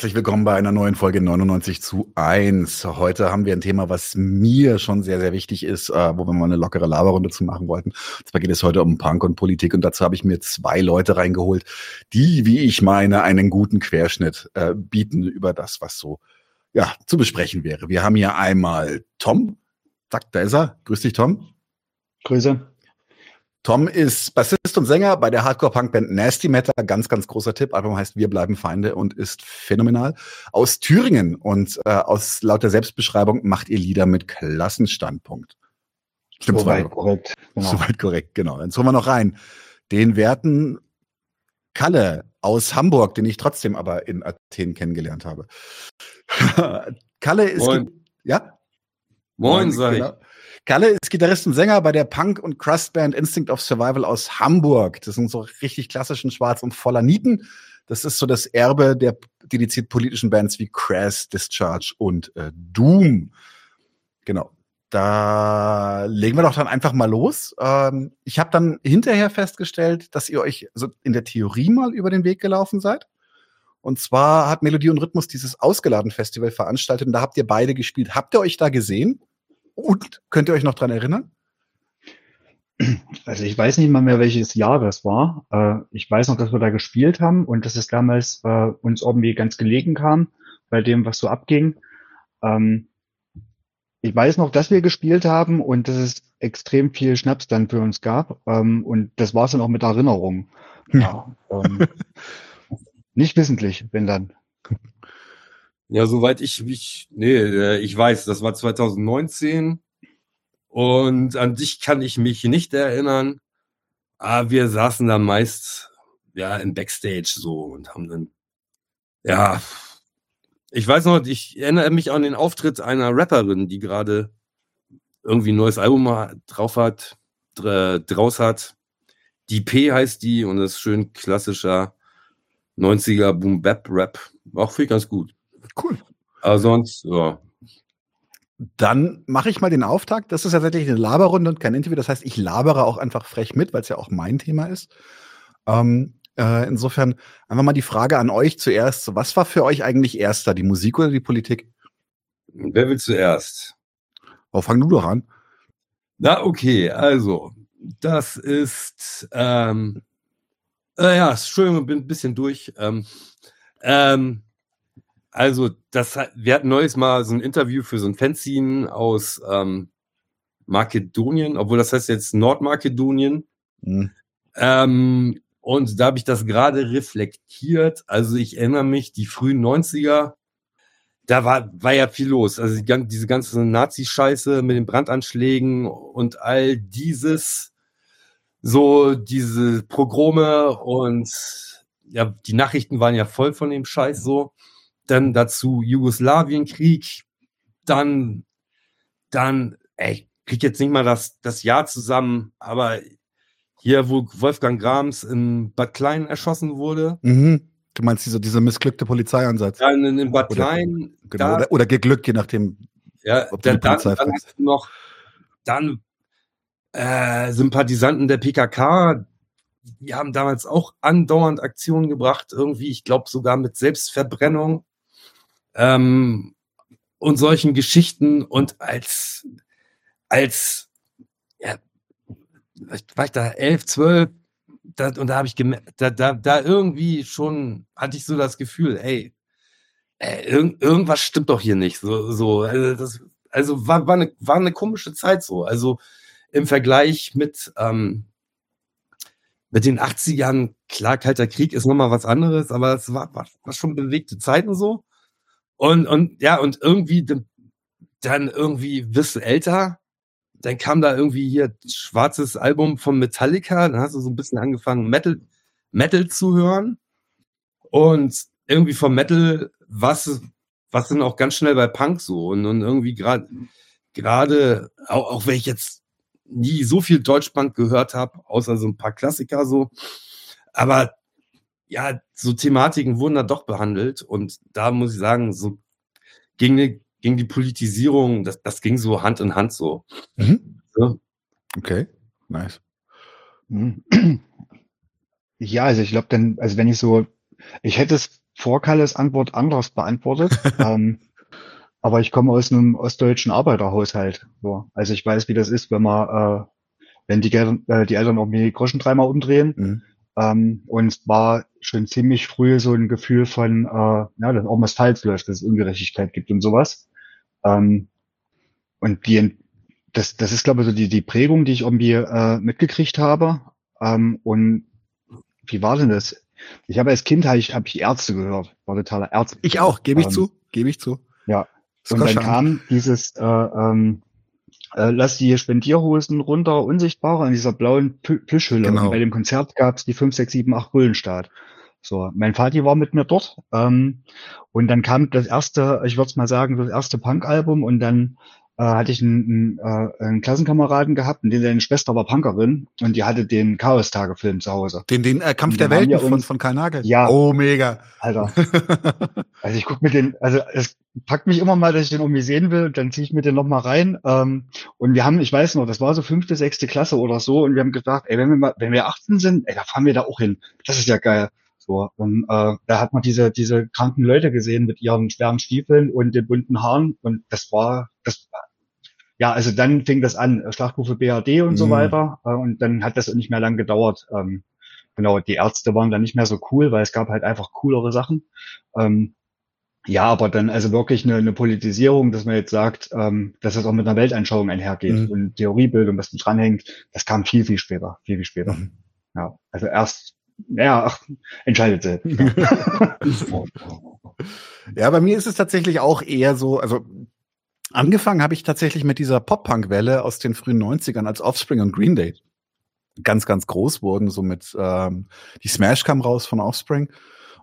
Herzlich willkommen bei einer neuen Folge 99 zu 1. Heute haben wir ein Thema, was mir schon sehr, sehr wichtig ist, äh, wo wir mal eine lockere Laberrunde zu machen wollten. Und zwar geht es heute um Punk und Politik und dazu habe ich mir zwei Leute reingeholt, die, wie ich meine, einen guten Querschnitt äh, bieten über das, was so ja, zu besprechen wäre. Wir haben hier einmal Tom. Zack, da ist er. Grüß dich, Tom. Grüße. Tom ist Bassist und Sänger bei der Hardcore-Punk-Band Nasty Matter. Ganz, ganz großer Tipp. Album heißt Wir bleiben Feinde und ist phänomenal. Aus Thüringen und äh, aus laut der Selbstbeschreibung macht ihr Lieder mit Klassenstandpunkt. Stimmt Soweit korrekt. Genau. Soweit korrekt, genau. Dann holen wir noch rein. Den werten Kalle aus Hamburg, den ich trotzdem aber in Athen kennengelernt habe. Kalle ist. Moin. Ja? Moin, Moin sag genau. Kalle ist Gitarrist und Sänger bei der Punk- und Crust-Band Instinct of Survival aus Hamburg. Das sind so richtig klassischen Schwarz und voller Nieten. Das ist so das Erbe der dediziert politischen Bands wie Crass, Discharge und äh, Doom. Genau. Da legen wir doch dann einfach mal los. Ähm, ich habe dann hinterher festgestellt, dass ihr euch so in der Theorie mal über den Weg gelaufen seid. Und zwar hat Melodie und Rhythmus dieses Ausgeladen Festival veranstaltet und da habt ihr beide gespielt. Habt ihr euch da gesehen? Und könnt ihr euch noch dran erinnern? Also ich weiß nicht mal mehr, welches Jahr das war. Äh, ich weiß noch, dass wir da gespielt haben und dass es damals äh, uns irgendwie ganz gelegen kam bei dem, was so abging. Ähm, ich weiß noch, dass wir gespielt haben und dass es extrem viel Schnaps dann für uns gab. Ähm, und das war es dann auch mit Erinnerung. Ja, ähm, nicht wissentlich, wenn dann. Ja, soweit ich mich, nee, äh, ich weiß, das war 2019 und an dich kann ich mich nicht erinnern. Aber wir saßen da meist ja im Backstage so und haben dann ja, ich weiß noch, ich erinnere mich an den Auftritt einer Rapperin, die gerade irgendwie ein neues Album drauf hat, draus hat. Die P heißt die und das ist schön klassischer 90er Boom Bap Rap. Auch viel ganz gut. Cool. Aber sonst, ja. Dann mache ich mal den Auftakt. Das ist ja tatsächlich eine Laberrunde und kein Interview. Das heißt, ich labere auch einfach frech mit, weil es ja auch mein Thema ist. Ähm, äh, insofern einfach mal die Frage an euch zuerst. Was war für euch eigentlich erster, die Musik oder die Politik? Wer will zuerst? Oh, fang du doch an. Na, okay, also, das ist, ähm, äh, ja, Entschuldigung, bin ein bisschen durch. Ähm, ähm, also, das, wir hatten neues Mal so ein Interview für so ein Fanzine aus ähm, Makedonien, obwohl das heißt jetzt Nordmakedonien. Mhm. Ähm, und da habe ich das gerade reflektiert. Also ich erinnere mich, die frühen 90er, da war, war ja viel los. Also die, diese ganze Nazi-Scheiße mit den Brandanschlägen und all dieses, so diese Progrome und ja, die Nachrichten waren ja voll von dem Scheiß so dann dazu Jugoslawienkrieg, dann, dann, ey, ich krieg jetzt nicht mal das, das Jahr zusammen, aber hier, wo Wolfgang Grams in Bad Klein erschossen wurde. Mhm. Du meinst diese, diese missglückte Polizeieinsatz? Ja, in, in Bad Klein. Oder, genau, oder, oder geglückt, je nachdem. Ja, ob dann, dann, dann hast du noch dann äh, Sympathisanten der PKK, die haben damals auch andauernd Aktionen gebracht, irgendwie, ich glaube sogar mit Selbstverbrennung ähm, und solchen Geschichten und als als ja, war ich da elf, zwölf da, und da habe ich gemerkt, da, da, da irgendwie schon hatte ich so das Gefühl, ey, ey irgend, irgendwas stimmt doch hier nicht. So, so, also, das, also war, war, eine, war eine komische Zeit so. Also im Vergleich mit, ähm, mit den 80ern, klar, Kalter Krieg ist nochmal was anderes, aber es war, war, war schon bewegte Zeiten so. Und, und ja, und irgendwie dann irgendwie wirst du älter. Dann kam da irgendwie hier schwarzes Album von Metallica. Dann hast du so ein bisschen angefangen, Metal, Metal zu hören. Und irgendwie vom Metal, was, was dann auch ganz schnell bei Punk so. Und, und irgendwie gerade, gerade, auch, auch wenn ich jetzt nie so viel Deutschpunk gehört habe, außer so ein paar Klassiker so. Aber ja, so Thematiken wurden da doch behandelt und da muss ich sagen, so ging, die, ging die Politisierung, das, das ging so Hand in Hand so. Mhm. so. Okay, nice. Mhm. Ja, also ich glaube dann, also wenn ich so, ich hätte es vor Kalles Antwort anders beantwortet. ähm, aber ich komme aus einem ostdeutschen Arbeiterhaushalt. So. Also ich weiß, wie das ist, wenn man, äh, wenn die, äh, die Eltern irgendwie Groschen dreimal umdrehen. Mhm. Ähm, und es war schon ziemlich früh so ein Gefühl von, äh, ja, dass auch was falsch läuft, dass es Ungerechtigkeit gibt und sowas. Ähm, und die, das, das ist, glaube ich, so die, die Prägung, die ich irgendwie äh, mitgekriegt habe. Ähm, und wie war denn das? Ich habe als Kind hab ich, hab ich Ärzte gehört, war totaler Ärzte. Ich auch, gebe ich ähm, zu, gebe ich zu. Ja. Und dann kam dieses äh, ähm, äh, lass die Spendierhosen runter, unsichtbar an dieser blauen Plüschhülle. Genau. Und bei dem Konzert gab es die 5, 6, 7, 8 Bullenstaat. So, mein Vati war mit mir dort. Ähm, und dann kam das erste, ich würde mal sagen, das erste Punk-Album und dann äh, hatte ich einen, einen, äh, einen Klassenkameraden gehabt, und den seine Schwester war Punkerin und die hatte den Chaos-Tage-Film zu Hause. Den, den äh, Kampf der Welten von, von Karl Nagel? Ja. Oh, mega. Alter. also ich guck mir den, also es packt mich immer mal, dass ich den irgendwie sehen will, dann ziehe ich mir den nochmal rein. Ähm, und wir haben, ich weiß noch, das war so fünfte, sechste Klasse oder so und wir haben gedacht, ey, wenn wir mal, wenn wir 18 sind, ey, da fahren wir da auch hin. Das ist ja geil. So, und äh, da hat man diese, diese kranken Leute gesehen mit ihren schweren Stiefeln und den bunten Haaren und das war, das ja, also dann fing das an, äh, Schlachtrufe BRD und mhm. so weiter. Äh, und dann hat das nicht mehr lang gedauert. Ähm, genau, die Ärzte waren dann nicht mehr so cool, weil es gab halt einfach coolere Sachen. Ähm, ja, aber dann also wirklich eine, eine Politisierung, dass man jetzt sagt, ähm, dass das auch mit einer Weltanschauung einhergeht mhm. und Theoriebildung, was mit dranhängt, das kam viel, viel später, viel, viel später. Mhm. Ja, also erst, ja, ach, entscheidet selbst. ja, bei mir ist es tatsächlich auch eher so, also Angefangen habe ich tatsächlich mit dieser Pop-Punk-Welle aus den frühen 90ern, als Offspring und Green Day ganz, ganz groß wurden. So mit ähm, die Smash kam raus von Offspring.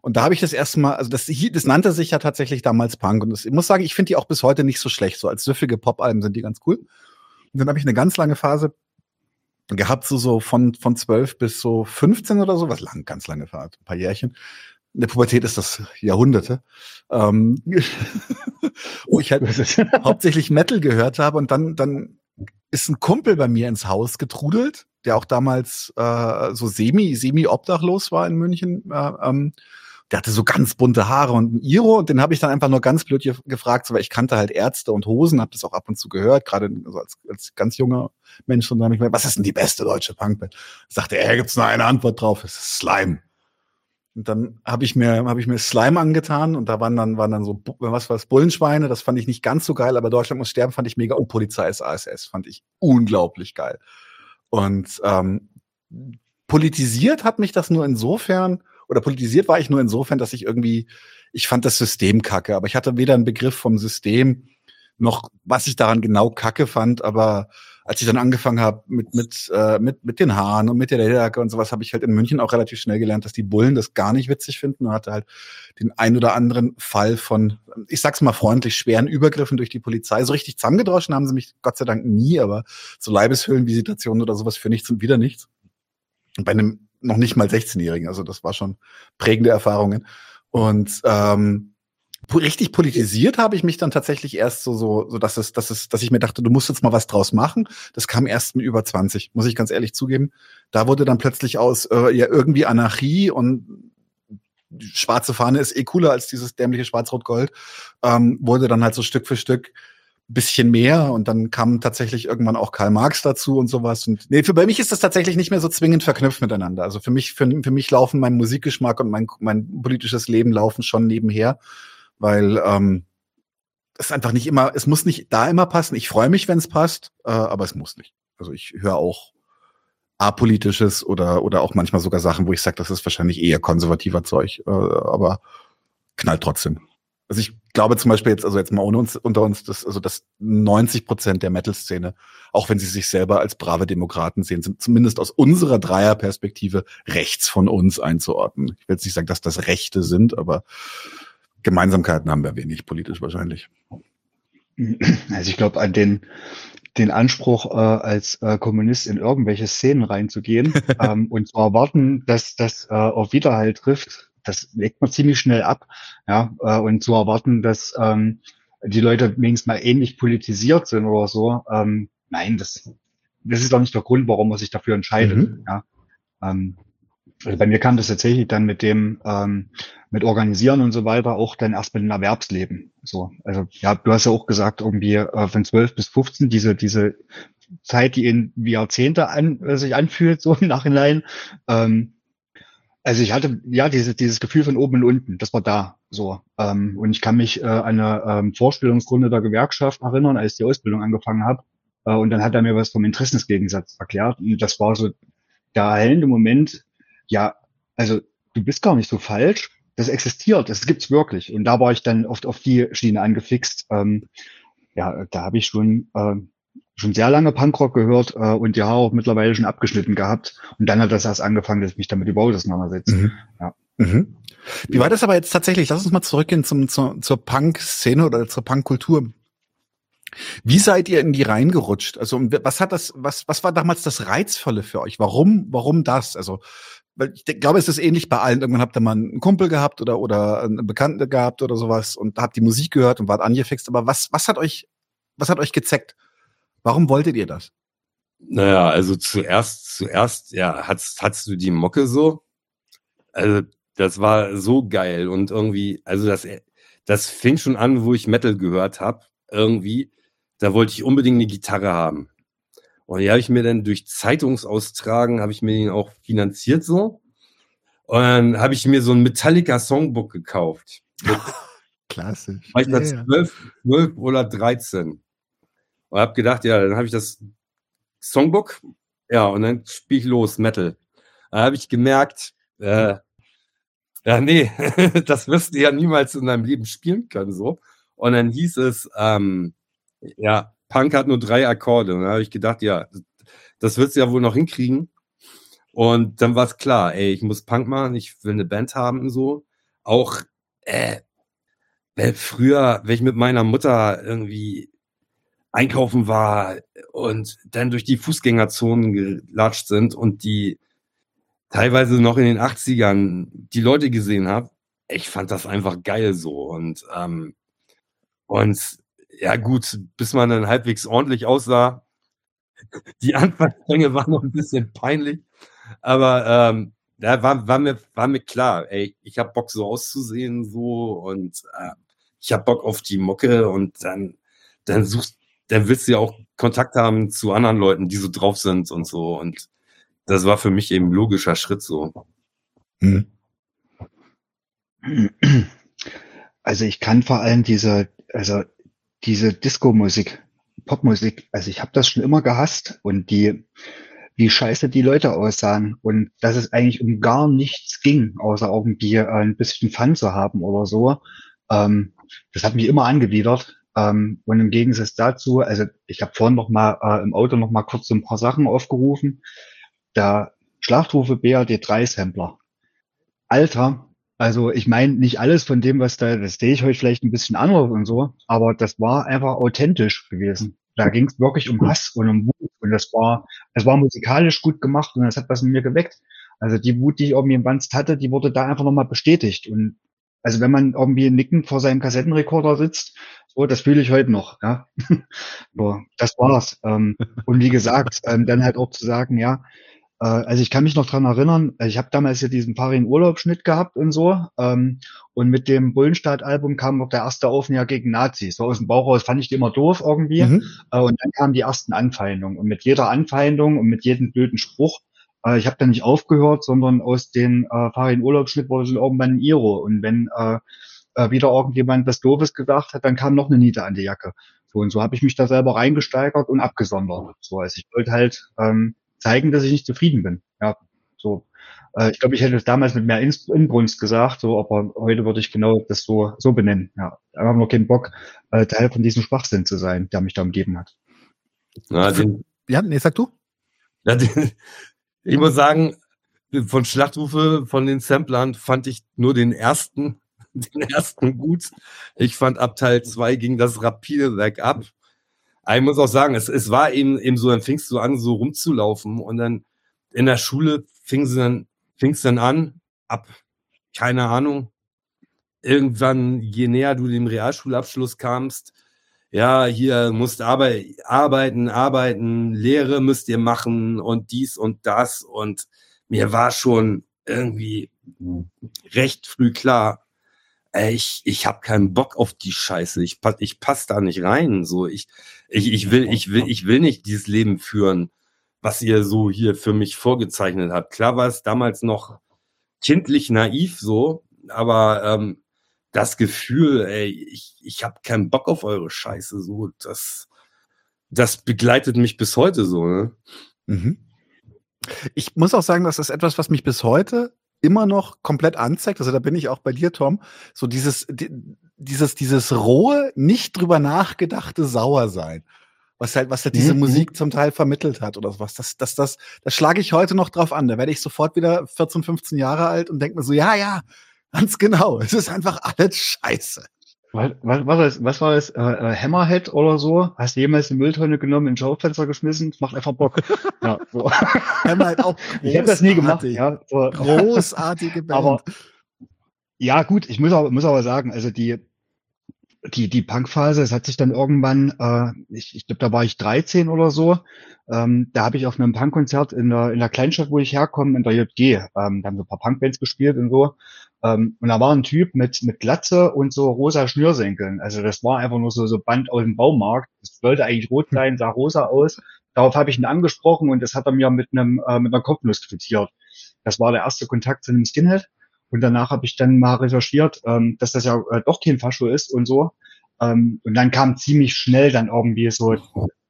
Und da habe ich das erste Mal, also das, das nannte sich ja tatsächlich damals Punk. Und das, ich muss sagen, ich finde die auch bis heute nicht so schlecht. So als süffige Pop-Alben sind die ganz cool. Und dann habe ich eine ganz lange Phase gehabt, so, so von, von 12 bis so 15 oder so, was lang, ganz lange Phase, ein paar Jährchen, in der Pubertät ist das Jahrhunderte, ähm, wo ich halt hauptsächlich Metal gehört habe und dann, dann ist ein Kumpel bei mir ins Haus getrudelt, der auch damals äh, so semi, semi-obdachlos war in München. Äh, ähm, der hatte so ganz bunte Haare und ein Iro und den habe ich dann einfach nur ganz blöd gefragt, so, weil ich kannte halt Ärzte und Hosen, habe das auch ab und zu gehört, gerade also als, als ganz junger Mensch und dann habe ich mir, was ist denn die beste deutsche Punkband? Sagte er, gibt's nur eine Antwort drauf, es ist Slime. Und dann habe ich mir habe ich mir Slime angetan und da waren dann waren dann so was was Bullenschweine, das fand ich nicht ganz so geil, aber Deutschland muss sterben fand ich mega. Und Polizei ist ASS fand ich unglaublich geil. Und ähm, politisiert hat mich das nur insofern oder politisiert war ich nur insofern, dass ich irgendwie ich fand das System kacke, aber ich hatte weder einen Begriff vom System noch was ich daran genau kacke fand, aber als ich dann angefangen habe mit mit äh, mit mit den Haaren und mit der Lederjacke und sowas, habe ich halt in München auch relativ schnell gelernt, dass die Bullen das gar nicht witzig finden und hatte halt den ein oder anderen Fall von, ich sag's mal freundlich, schweren Übergriffen durch die Polizei. So richtig zusammengedroschen haben sie mich Gott sei Dank nie, aber so Leibeshöhlenvisitationen oder sowas für nichts und wieder nichts. Und bei einem noch nicht mal 16-Jährigen, also das war schon prägende Erfahrungen. Und ähm, richtig politisiert habe ich mich dann tatsächlich erst so, so, so dass es, dass es, dass ich mir dachte, du musst jetzt mal was draus machen. Das kam erst mit über 20, muss ich ganz ehrlich zugeben. Da wurde dann plötzlich aus äh, ja irgendwie Anarchie und schwarze Fahne ist eh cooler als dieses dämliche Schwarz-Rot-Gold, ähm, wurde dann halt so Stück für Stück bisschen mehr und dann kam tatsächlich irgendwann auch Karl Marx dazu und sowas. Und nee, für bei mich ist das tatsächlich nicht mehr so zwingend verknüpft miteinander. Also für mich, für, für mich laufen mein Musikgeschmack und mein, mein politisches Leben laufen schon nebenher weil ähm, es einfach nicht immer, es muss nicht da immer passen. Ich freue mich, wenn es passt, äh, aber es muss nicht. Also ich höre auch apolitisches oder oder auch manchmal sogar Sachen, wo ich sage, das ist wahrscheinlich eher konservativer Zeug, äh, aber knallt trotzdem. Also ich glaube zum Beispiel jetzt, also jetzt mal ohne uns, unter uns, dass, also dass 90 Prozent der Metal-Szene, auch wenn sie sich selber als brave Demokraten sehen, sind zumindest aus unserer Dreierperspektive rechts von uns einzuordnen. Ich will jetzt nicht sagen, dass das Rechte sind, aber Gemeinsamkeiten haben wir wenig politisch wahrscheinlich. Also ich glaube, an den, den Anspruch, äh, als äh, Kommunist in irgendwelche Szenen reinzugehen ähm, und zu erwarten, dass das äh, auf Widerhall trifft, das legt man ziemlich schnell ab. Ja, äh, und zu erwarten, dass ähm, die Leute wenigstens mal ähnlich politisiert sind oder so, ähm, nein, das, das ist doch nicht der Grund, warum man sich dafür entscheidet. Mhm. Ja, ähm, also bei mir kam das tatsächlich dann mit dem, ähm, mit Organisieren und so weiter auch dann erst mit dem Erwerbsleben. So, also ja, du hast ja auch gesagt, irgendwie äh, von 12 bis 15, diese, diese Zeit, die in wie Jahrzehnte an, äh, sich anfühlt, so im Nachhinein. Ähm, also ich hatte ja diese, dieses Gefühl von oben und unten, das war da so. Ähm, und ich kann mich äh, an eine ähm, Vorstellungsrunde der Gewerkschaft erinnern, als ich die Ausbildung angefangen habe. Äh, und dann hat er mir was vom Interessensgegensatz erklärt. Und das war so der erhellende Moment, ja, also du bist gar nicht so falsch, das existiert, das gibt's wirklich. Und da war ich dann oft auf die Schiene angefixt. Ähm, ja, da habe ich schon äh, schon sehr lange Punkrock gehört äh, und die Haare auch mittlerweile schon abgeschnitten gehabt. Und dann hat das erst angefangen, dass ich mich damit überhaupt auseinandersetze. Mhm. Ja. Mhm. Wie war das aber jetzt tatsächlich? Lass uns mal zurückgehen zum, zur, zur Punk-Szene oder zur Punk-Kultur. Wie seid ihr in die reingerutscht? Also was hat das, was, was war damals das Reizvolle für euch? Warum, warum das? Also, weil ich glaube, es ist ähnlich bei allen. Irgendwann habt ihr mal einen Kumpel gehabt oder, oder einen Bekannten gehabt oder sowas und habt die Musik gehört und wart angefixt. Aber was, was hat euch, was hat euch gezeckt? Warum wolltet ihr das? Naja, also zuerst, zuerst, ja, hattest, hattest du die Mocke so? Also, das war so geil und irgendwie, also das, das fing schon an, wo ich Metal gehört habe, irgendwie da wollte ich unbedingt eine Gitarre haben. Und die habe ich mir dann durch Zeitungsaustragen, habe ich mir den auch finanziert so. Und dann habe ich mir so ein Metallica Songbook gekauft. Klasse. War ich da zwölf, zwölf oder dreizehn. Und habe gedacht, ja, dann habe ich das Songbook, ja, und dann spiele ich los, Metal. Da habe ich gemerkt, äh, ja, nee, das wirst du ja niemals in deinem Leben spielen können, so. Und dann hieß es, ähm, ja, Punk hat nur drei Akkorde. Und da habe ich gedacht, ja, das wird sie ja wohl noch hinkriegen. Und dann war es klar, ey, ich muss Punk machen, ich will eine Band haben und so. Auch äh, früher, wenn ich mit meiner Mutter irgendwie einkaufen war und dann durch die Fußgängerzonen gelatscht sind und die teilweise noch in den 80ern die Leute gesehen habe, ich fand das einfach geil so. Und, ähm, und ja gut, bis man dann halbwegs ordentlich aussah. Die Anfangsgänge waren noch ein bisschen peinlich, aber ähm, da war, war, mir, war mir klar, ey, ich habe Bock so auszusehen so und äh, ich habe Bock auf die Mucke und dann, dann suchst, dann willst du ja auch Kontakt haben zu anderen Leuten, die so drauf sind und so und das war für mich eben ein logischer Schritt so. Hm. Also ich kann vor allem diese, also diese Disco-Musik, Popmusik, also ich habe das schon immer gehasst und die, wie scheiße die Leute aussahen und dass es eigentlich um gar nichts ging, außer irgendwie äh, ein bisschen Fun zu haben oder so. Ähm, das hat mich immer angewidert. Ähm, und im Gegensatz dazu, also ich habe vorhin noch mal äh, im Auto noch mal kurz so ein paar Sachen aufgerufen. Der Schlachtrufe BRD3-Sampler. Alter, also ich meine, nicht alles von dem, was da, das sehe ich heute vielleicht ein bisschen anders und so, aber das war einfach authentisch gewesen. Da ging es wirklich um Hass und um Wut und das war, es war musikalisch gut gemacht und das hat was in mir geweckt. Also die Wut, die ich irgendwie im Banst hatte, die wurde da einfach nochmal bestätigt und also wenn man irgendwie nickend vor seinem Kassettenrekorder sitzt, so, das fühle ich heute noch, ja. so, das war's. Ähm, und wie gesagt, ähm, dann halt auch zu sagen, ja, also ich kann mich noch dran erinnern, äh, ich habe damals ja diesen Farin Urlaubsschnitt gehabt und so. Ähm, und mit dem Bullenstadt-Album kam noch der erste Aufnäher gegen Nazis. So aus dem Bauch raus fand ich die immer doof irgendwie. Mhm. Äh, und dann kamen die ersten Anfeindungen. Und mit jeder Anfeindung und mit jedem blöden Spruch, äh, ich habe dann nicht aufgehört, sondern aus den äh, Farin Urlaubsschnitt wurde dann irgendwann ein Iro. Und wenn äh, äh, wieder irgendjemand was Doofes gesagt hat, dann kam noch eine Niete an die Jacke. So und so habe ich mich da selber reingesteigert und abgesondert. So, also ich wollte halt ähm, zeigen, dass ich nicht zufrieden bin. Ja, so. Äh, ich glaube, ich hätte es damals mit mehr Inbrunst gesagt, so, aber heute würde ich genau das so, so benennen. Ja, einfach nur keinen Bock, äh, Teil von diesem Schwachsinn zu sein, der mich da umgeben hat. Na, den, ja, nee, sag du. Ja, den, ich muss sagen, von Schlachtrufe von den Samplern fand ich nur den ersten, den ersten gut. Ich fand ab Teil 2 ging das rapide weg ab ich muss auch sagen, es, es war eben, eben so, dann fingst du an, so rumzulaufen und dann in der Schule fing sie dann, fingst dann an, ab, keine Ahnung, irgendwann, je näher du dem Realschulabschluss kamst, ja, hier musst arbeit, arbeiten, arbeiten, Lehre müsst ihr machen und dies und das und mir war schon, irgendwie recht früh klar, ich, ich habe keinen Bock auf die Scheiße. Ich, ich passe da nicht rein. So, ich, ich, ich will, ich will, ich will nicht dieses Leben führen, was ihr so hier für mich vorgezeichnet habt. Klar war es damals noch kindlich naiv so, aber ähm, das Gefühl, ey, ich, ich habe keinen Bock auf eure Scheiße, so, das, das begleitet mich bis heute so, ne? Mhm. Ich muss auch sagen, das ist etwas, was mich bis heute immer noch komplett anzeigt. Also da bin ich auch bei dir, Tom. So dieses, dieses, dieses rohe, nicht drüber nachgedachte Sauersein. Was halt, was halt diese mhm. Musik zum Teil vermittelt hat oder sowas. Das, das, das, das schlage ich heute noch drauf an. Da werde ich sofort wieder 14, 15 Jahre alt und denke mir so, ja, ja, ganz genau. Es ist einfach alles scheiße. Was, was, war das? Was war das? Äh, äh, Hammerhead oder so? Hast du jemals eine Mülltonne genommen, in den Schaufenster geschmissen? Das macht einfach Bock. ja, so. Hammerhead auch. Ich habe das nie gemacht. Ja, so. Großartige Band. Aber ja, gut. Ich muss aber, muss aber sagen, also die die die Punkphase, es hat sich dann irgendwann, äh, ich, ich glaube, da war ich 13 oder so. Ähm, da habe ich auf einem Punkkonzert in der in der Kleinstadt, wo ich herkomme, in der JG, ähm, da haben so ein paar Punkbands gespielt und so. Ähm, und da war ein Typ mit, mit Glatze und so rosa Schnürsenkeln. Also das war einfach nur so, so Band aus dem Baumarkt. Das sollte eigentlich rot sein, sah rosa aus. Darauf habe ich ihn angesprochen und das hat er mir mit einem äh, mit einer Kopfnuss quittiert. Das war der erste Kontakt zu einem Skinhead. Und danach habe ich dann mal recherchiert, ähm, dass das ja äh, doch kein Fascho ist und so. Ähm, und dann kam ziemlich schnell dann irgendwie so,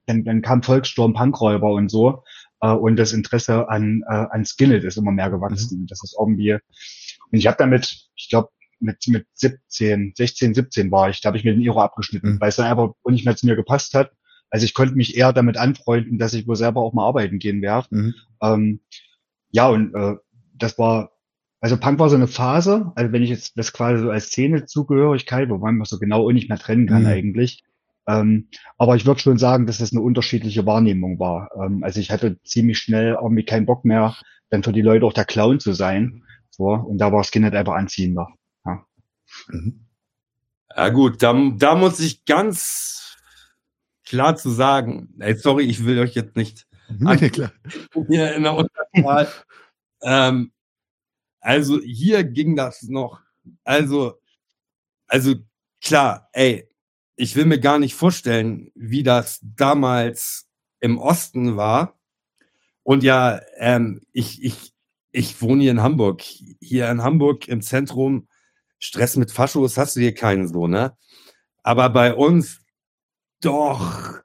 dann, dann kam Volkssturm, Punkräuber und so. Äh, und das Interesse an, äh, an Skinhead ist immer mehr gewachsen. Mhm. Das ist irgendwie und ich habe damit, ich glaube, mit, mit 17, 16, 17 war ich, da habe ich mir den Iro abgeschnitten, mhm. weil es dann einfach nicht mehr zu mir gepasst hat. Also ich konnte mich eher damit anfreunden, dass ich wohl selber auch mal arbeiten gehen werde. Mhm. Ähm, ja, und äh, das war, also Punk war so eine Phase, also wenn ich jetzt das quasi so als Szene-Zugehörigkeit, wobei man so genau auch nicht mehr trennen kann mhm. eigentlich. Ähm, aber ich würde schon sagen, dass das eine unterschiedliche Wahrnehmung war. Ähm, also ich hatte ziemlich schnell irgendwie keinen Bock mehr, dann für die Leute auch der Clown zu sein. So, und da war Skinhead einfach anziehender. Ja, mhm. ja gut, da, da muss ich ganz klar zu sagen, ey, sorry, ich will euch jetzt nicht nee, klar. hier in der Unterzahl. ähm, also hier ging das noch. Also, also klar, ey, ich will mir gar nicht vorstellen, wie das damals im Osten war. Und ja, ähm, ich, ich, ich wohne hier in Hamburg. Hier in Hamburg im Zentrum, Stress mit Faschos hast du hier keinen so, ne? Aber bei uns, doch,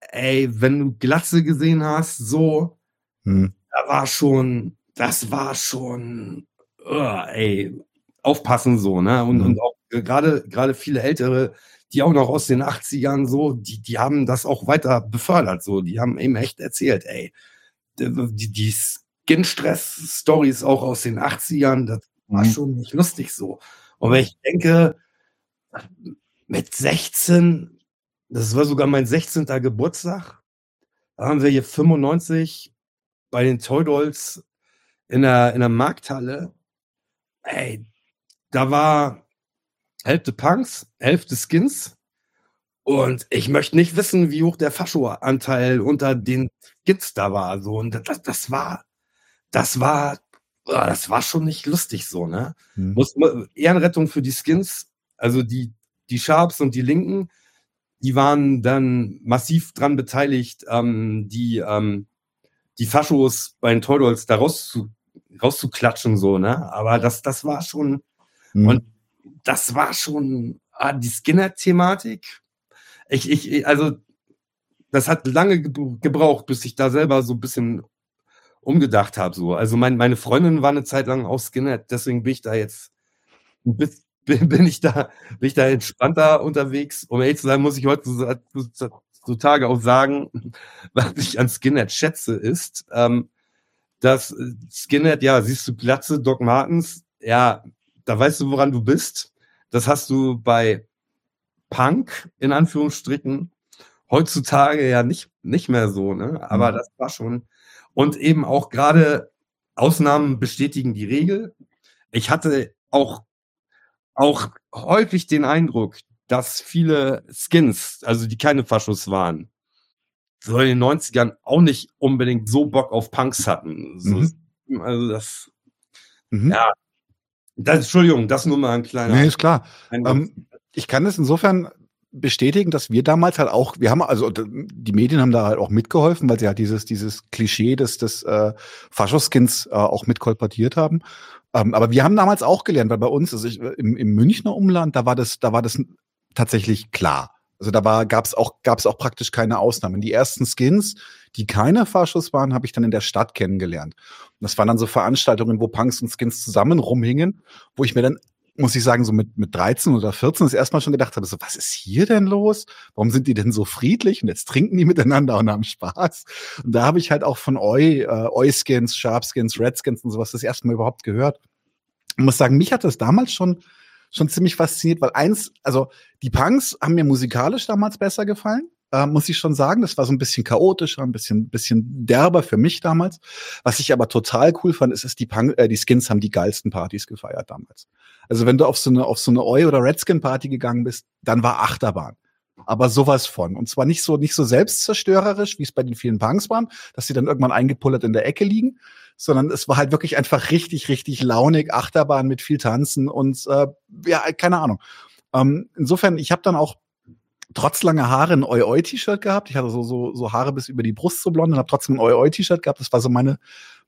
ey, wenn du Glatze gesehen hast, so, hm. da war schon, das war schon, uh, ey, aufpassen so, ne? Und, hm. und auch gerade, gerade viele Ältere, die auch noch aus den 80ern so, die, die haben das auch weiter befördert, so, die haben eben echt erzählt, ey, die, die Skin-Stress-Stories auch aus den 80ern, das war mhm. schon nicht lustig so. Und wenn ich denke, mit 16, das war sogar mein 16. Geburtstag, da haben wir hier 95 bei den Toy Dolls in der, in der Markthalle. Ey, da war Hälfte Punks, Hälfte Skins. Und ich möchte nicht wissen, wie hoch der Fascho-Anteil unter den Skins da war. So, und das, das war, das war, oh, das war schon nicht lustig so, ne? Hm. Muss, Ehrenrettung für die Skins, also die, die Sharps und die Linken, die waren dann massiv dran beteiligt, ähm, die, ähm, die Faschos bei den Toy Dolls da rauszu, rauszuklatschen, so, ne? Aber das, das war schon, hm. und das war schon ah, die Skinner-Thematik. Ich, ich, also, das hat lange gebraucht, bis ich da selber so ein bisschen umgedacht habe. So. Also mein, meine Freundin war eine Zeit lang auch Skinhead, deswegen bin ich da jetzt bin, bin ich da bin ich da entspannter unterwegs. Um ehrlich zu sein, muss ich heute so, so, so Tage auch sagen, was ich an Skinhead schätze, ist, ähm, dass Skinhead, ja, siehst du Glatze, Doc Martens, ja, da weißt du, woran du bist. Das hast du bei Punk, in Anführungsstrichen, heutzutage ja nicht, nicht mehr so, ne? Aber mhm. das war schon, und eben auch gerade Ausnahmen bestätigen die Regel. Ich hatte auch, auch häufig den Eindruck, dass viele Skins, also die keine Faschos waren, so in den 90ern auch nicht unbedingt so Bock auf Punks hatten. So, mhm. Also das, Mhm. Ja. Das, Entschuldigung, das nur mal ein kleiner. Nee, ist klar. Ähm, ich kann es insofern bestätigen, dass wir damals halt auch, wir haben also die Medien haben da halt auch mitgeholfen, weil sie halt dieses dieses Klischee des des äh, Faschoskins äh, auch mitkolportiert haben. Ähm, aber wir haben damals auch gelernt, weil bei uns, also ich, im, im Münchner Umland, da war das, da war das tatsächlich klar. Also da war, gab's auch, gab's auch praktisch keine Ausnahmen. Die ersten Skins, die keine Faschos waren, habe ich dann in der Stadt kennengelernt. Und das waren dann so Veranstaltungen, wo Punks und Skins zusammen rumhingen, wo ich mir dann muss ich sagen, so mit, mit 13 oder 14 das erstmal schon gedacht habe, so, was ist hier denn los? Warum sind die denn so friedlich? Und jetzt trinken die miteinander und haben Spaß. Und da habe ich halt auch von Oi, äh, Oi-Skins, Sharp-Skins, Red-Skins und sowas das erste Mal überhaupt gehört. Ich muss sagen, mich hat das damals schon, schon ziemlich fasziniert, weil eins, also die Punks haben mir musikalisch damals besser gefallen äh, muss ich schon sagen. Das war so ein bisschen chaotischer, ein bisschen, bisschen derber für mich damals. Was ich aber total cool fand, ist, ist die, Punk, äh, die Skins haben die geilsten Partys gefeiert damals. Also wenn du auf so eine, auf so eine Oi- oder Redskin-Party gegangen bist, dann war Achterbahn. Aber sowas von. Und zwar nicht so, nicht so selbstzerstörerisch, wie es bei den vielen Punks waren, dass sie dann irgendwann eingepullert in der Ecke liegen, sondern es war halt wirklich einfach richtig, richtig launig, Achterbahn mit viel Tanzen und äh, ja, keine Ahnung. Ähm, insofern, ich habe dann auch trotz langer Haare ein Oi-Oi-T-Shirt gehabt. Ich hatte so, so, so Haare bis über die Brust so blond und habe trotzdem ein Oi-Oi-T-Shirt gehabt. Das war so meine,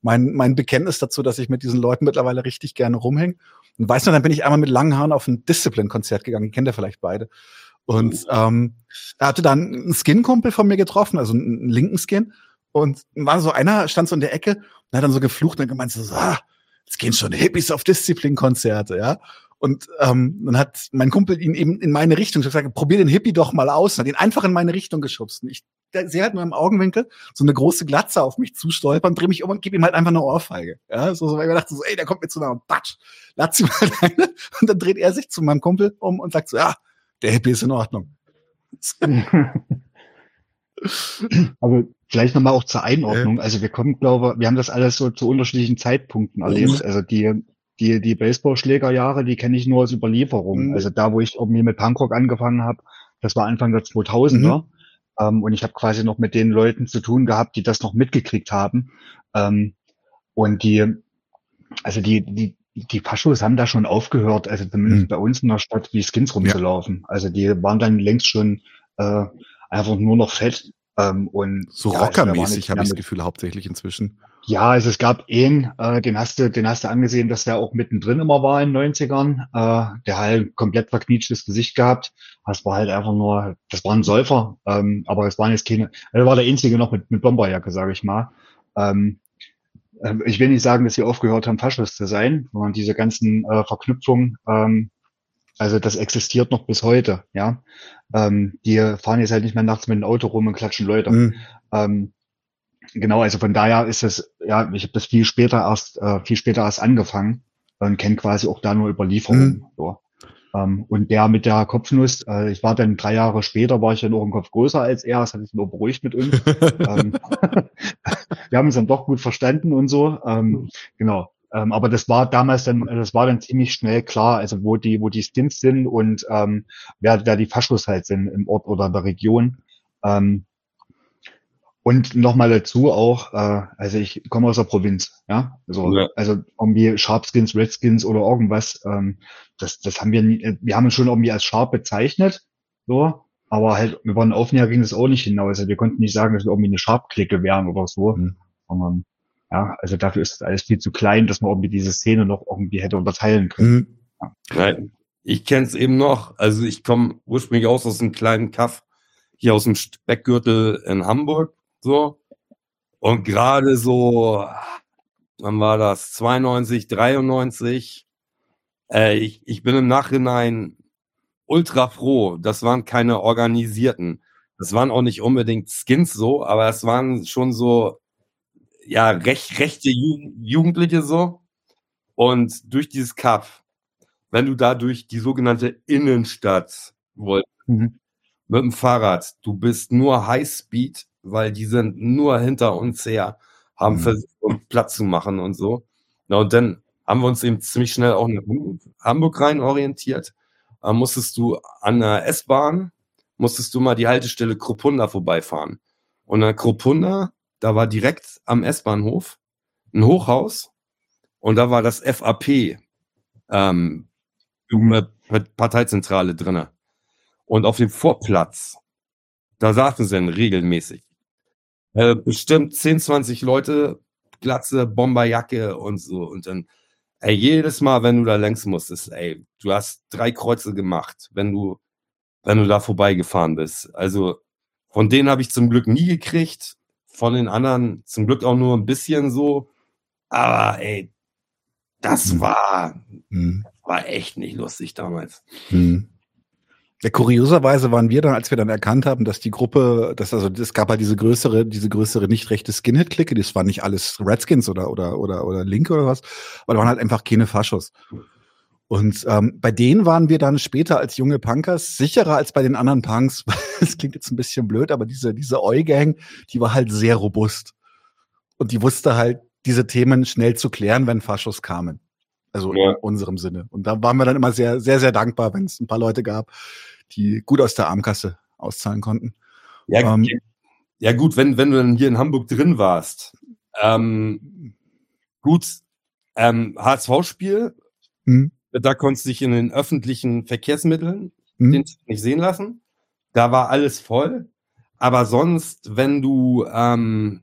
mein, mein Bekenntnis dazu, dass ich mit diesen Leuten mittlerweile richtig gerne rumhänge. Und weißt du, dann bin ich einmal mit langen Haaren auf ein Discipline-Konzert gegangen. Die kennt ihr vielleicht beide. Und ähm, da hatte dann ein Skin-Kumpel von mir getroffen, also einen linken Skin. Und war so einer, stand so in der Ecke und hat dann so geflucht und gemeint so, ah, jetzt gehen schon Hippies auf Disziplin-Konzerte, ja. Und ähm, dann hat mein Kumpel ihn eben in meine Richtung gesagt, probier den Hippie doch mal aus. Und hat ihn einfach in meine Richtung geschubst. Und ich sehe halt nur im Augenwinkel so eine große Glatze auf mich zustolpern, drehe mich um und gebe ihm halt einfach eine Ohrfeige. Ja, so, so weil ich dachte so, ey, der kommt mir zu nah und batsch, latz ihm halt eine. Und dann dreht er sich zu meinem Kumpel um und sagt so, ja, der Hippie ist in Ordnung. Aber vielleicht nochmal auch zur Einordnung. Also wir kommen, glaube wir haben das alles so zu unterschiedlichen Zeitpunkten erlebt. Also die die, die Baseballschlägerjahre, die kenne ich nur aus Überlieferung. Mhm. Also da, wo ich irgendwie mit Punkrock angefangen habe, das war Anfang der 2000er. Mhm. Ähm, und ich habe quasi noch mit den Leuten zu tun gehabt, die das noch mitgekriegt haben. Ähm, und die, also die, die, die Faschos haben da schon aufgehört, also zumindest mhm. bei uns in der Stadt, wie Skins rumzulaufen. Ja. Also die waren dann längst schon äh, einfach nur noch fett. Ähm, und so ja, rockermäßig habe ich das Gefühl hauptsächlich inzwischen. Ja, also es gab einen, äh, den hast du, den hast du angesehen, dass der auch mittendrin immer war in den 90ern. Äh, der halt komplett verknietschtes Gesicht gehabt. Das war halt einfach nur, das war ein Säufer, ähm, aber es waren jetzt keine, er war der einzige noch mit, mit Bomberjacke, sage ich mal. Ähm, äh, ich will nicht sagen, dass sie aufgehört haben, Faschos zu sein, sondern diese ganzen äh, Verknüpfungen, ähm, also das existiert noch bis heute, ja. Ähm, die fahren jetzt halt nicht mehr nachts mit dem Auto rum und klatschen Leute. Mhm. Ähm, genau, also von daher ist es, ja, ich habe das viel später erst, äh, viel später erst angefangen und kenne quasi auch da nur Überlieferungen. Mhm. So. Ähm, und der mit der Kopfnuss, äh, ich war dann drei Jahre später, war ich ja noch ein Kopf größer als er, das hat sich nur beruhigt mit uns. ähm, wir haben uns dann doch gut verstanden und so. Ähm, genau. Ähm, aber das war damals dann, das war dann ziemlich schnell klar, also wo die, wo die Stints sind und ähm, wer, wer die Faschos halt sind im Ort oder in der Region. Ähm, und nochmal dazu auch, äh, also ich komme aus der Provinz, ja. Also, ja. also irgendwie Sharpskins, Redskins oder irgendwas, ähm, das, das haben wir nie, wir haben uns schon irgendwie als Sharp bezeichnet, so, aber halt über den Aufnäher ging es auch nicht hinaus. Also wir konnten nicht sagen, dass wir irgendwie eine Sharp-Clique wären oder so, mhm. sondern ja, also dafür ist das alles viel zu klein, dass man irgendwie diese Szene noch irgendwie hätte unterteilen können. Mhm. Ja. Nein, ich kenne es eben noch. Also ich komme ursprünglich aus aus einem kleinen Kaff hier aus dem Speckgürtel in Hamburg so. Und gerade so, wann war das? 92, 93. Äh, ich, ich bin im Nachhinein ultra froh. Das waren keine organisierten. Das waren auch nicht unbedingt Skins so, aber es waren schon so, ja, recht, rechte Jugendliche so. Und durch dieses Cup, wenn du da durch die sogenannte Innenstadt wolltest, mhm. mit dem Fahrrad, du bist nur Highspeed weil die sind nur hinter uns her, haben mhm. versucht, um Platz zu machen und so. Na, und dann haben wir uns eben ziemlich schnell auch nach Hamburg rein orientiert. Da musstest du an der S-Bahn, musstest du mal die Haltestelle Kropunda vorbeifahren. Und an Kropunda, da war direkt am S-Bahnhof ein Hochhaus Und da war das FAP, ähm, Parteizentrale drinne. Und auf dem Vorplatz, da saßen sie dann regelmäßig. Äh, bestimmt 10, 20 Leute, Glatze, Bomberjacke und so. Und dann, ey, jedes Mal, wenn du da längs musstest, ey, du hast drei Kreuze gemacht, wenn du, wenn du da vorbeigefahren bist. Also, von denen habe ich zum Glück nie gekriegt. Von den anderen zum Glück auch nur ein bisschen so. Aber ey, das mhm. war, mhm. war echt nicht lustig damals. Mhm. Ja, kurioserweise waren wir dann, als wir dann erkannt haben, dass die Gruppe, dass also es gab halt diese größere, diese größere nicht rechte Skinhead-Clique, das waren nicht alles Redskins oder oder oder oder Linke oder was, aber da waren halt einfach keine Faschos. Und ähm, bei denen waren wir dann später als junge Punkers sicherer als bei den anderen Punks. das klingt jetzt ein bisschen blöd, aber diese diese Oi-Gang, die war halt sehr robust und die wusste halt diese Themen schnell zu klären, wenn Faschos kamen. Also ja. in unserem Sinne. Und da waren wir dann immer sehr, sehr, sehr dankbar, wenn es ein paar Leute gab, die gut aus der Armkasse auszahlen konnten. Ja, ähm, ja gut, wenn, wenn du dann hier in Hamburg drin warst. Ähm, gut, ähm, HSV-Spiel, hm. Da konntest du dich in den öffentlichen Verkehrsmitteln hm. nicht sehen lassen. Da war alles voll. Aber sonst, wenn du ähm,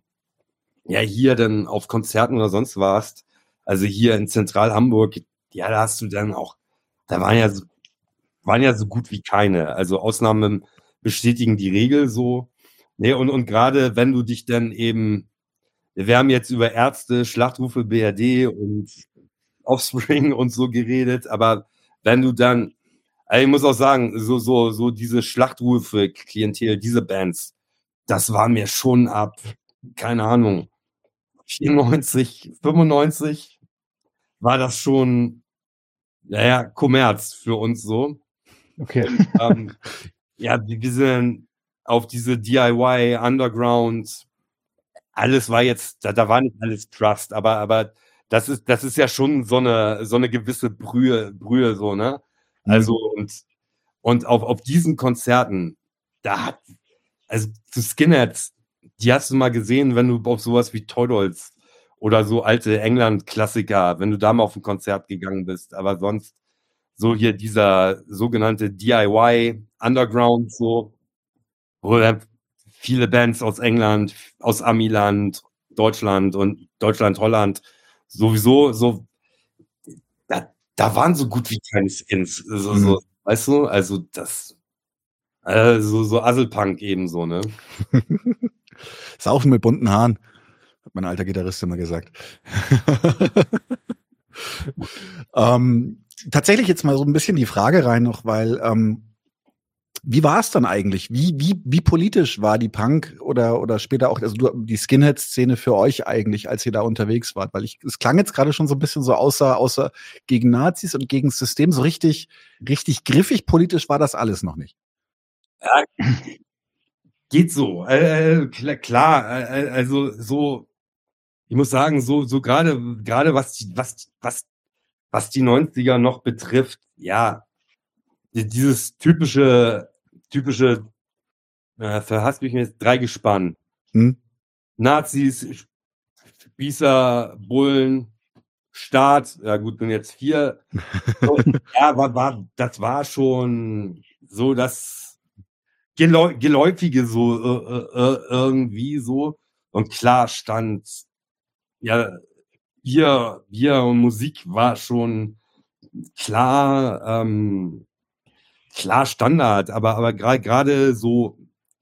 ja hier dann auf Konzerten oder sonst warst, also hier in Zentral Hamburg, ja, da hast du dann auch, da waren ja so, waren ja so gut wie keine. Also Ausnahmen bestätigen die Regel so. Nee, und, und gerade wenn du dich dann eben, wir haben jetzt über Ärzte, Schlachtrufe BRD und Offspring und so geredet, aber wenn du dann, also ich muss auch sagen, so, so, so diese Schlachtrufe, Klientel, diese Bands, das war mir schon ab, keine Ahnung, 94, 95, war das schon, naja, Kommerz für uns so. Okay. ähm, ja, wir sind auf diese DIY, Underground, alles war jetzt, da, da war nicht alles Trust, aber, aber das ist, das ist ja schon so eine, so eine gewisse Brühe, Brühe, so, ne? Mhm. Also, und, und auf, auf diesen Konzerten, da hat, also zu Skinheads, die hast du mal gesehen, wenn du auf sowas wie Toy Dolls oder so alte England-Klassiker, wenn du da mal auf ein Konzert gegangen bist. Aber sonst so hier dieser sogenannte DIY Underground, so, wo viele Bands aus England, aus Amiland, Deutschland und Deutschland, Holland sowieso so, da, da waren so gut wie keine Skins. So, mhm. so, weißt du, also das, also so Asselpunk ebenso, ne? Saufen mit bunten Haaren hat mein alter Gitarrist immer gesagt. ähm, tatsächlich jetzt mal so ein bisschen die Frage rein noch, weil ähm, wie war es dann eigentlich? Wie, wie, wie politisch war die Punk oder, oder später auch also die Skinhead-Szene für euch eigentlich, als ihr da unterwegs wart? Weil ich, es klang jetzt gerade schon so ein bisschen so außer, außer gegen Nazis und gegen das System, so richtig, richtig griffig politisch war das alles noch nicht. Ja, geht so. Äh, klar, äh, also so ich muss sagen, so, so gerade, gerade was, was, was, was die 90er noch betrifft, ja, dieses typische, typische, äh, verhasst mich jetzt drei Gespann. Hm? Nazis, Spießer, Bullen, Staat, ja gut, bin jetzt vier. Ja, war, war, das war schon so das Geläufige so äh, äh, äh, irgendwie so. Und klar stand ja, Bier, Bier und Musik war schon klar, ähm, klar Standard, aber, aber gerade gerade so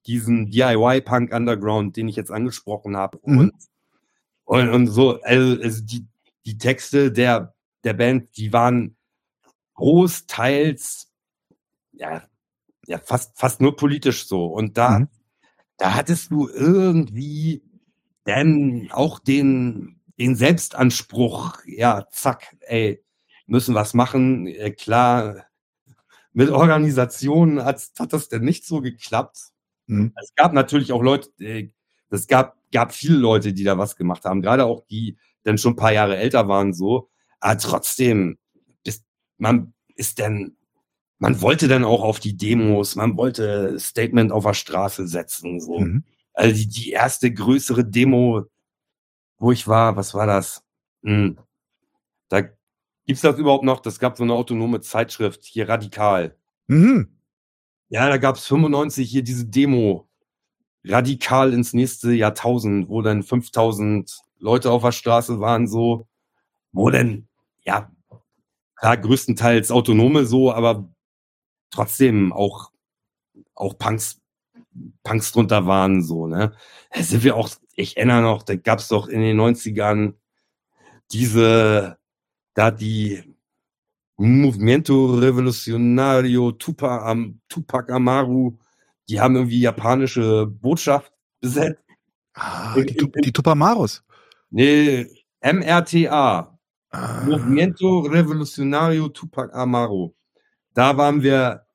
diesen DIY-Punk Underground, den ich jetzt angesprochen habe mhm. und, und, und so, also, also die, die Texte der, der Band, die waren großteils, ja, ja, fast, fast nur politisch so. Und da, mhm. da hattest du irgendwie denn auch den, den Selbstanspruch, ja, zack, ey, müssen was machen. Äh, klar, mit Organisationen hat, hat das denn nicht so geklappt. Mhm. Es gab natürlich auch Leute, äh, es gab, gab viele Leute, die da was gemacht haben, gerade auch die dann schon ein paar Jahre älter waren, so. Aber trotzdem, ist, man ist denn, man wollte dann auch auf die Demos, man wollte Statement auf der Straße setzen, so. Mhm. Also die, die erste größere Demo, wo ich war, was war das? Hm. Da gibt's das überhaupt noch? Das gab so eine autonome Zeitschrift, hier radikal. Mhm. Ja, da gab's 95 hier diese Demo, radikal ins nächste Jahrtausend, wo dann 5000 Leute auf der Straße waren, so, wo denn, ja, klar, größtenteils Autonome so, aber trotzdem auch, auch Punks, Punks drunter waren, so, ne. Da sind wir auch, ich erinnere noch, da gab's doch in den 90ern diese, da die Movimiento Revolucionario Tupac, Tupac Amaru, die haben irgendwie japanische Botschaft besetzt. Ah, die, die Tupamaros. Nee, MRTA. Ah. Movimiento Revolucionario Tupac Amaru. Da waren wir,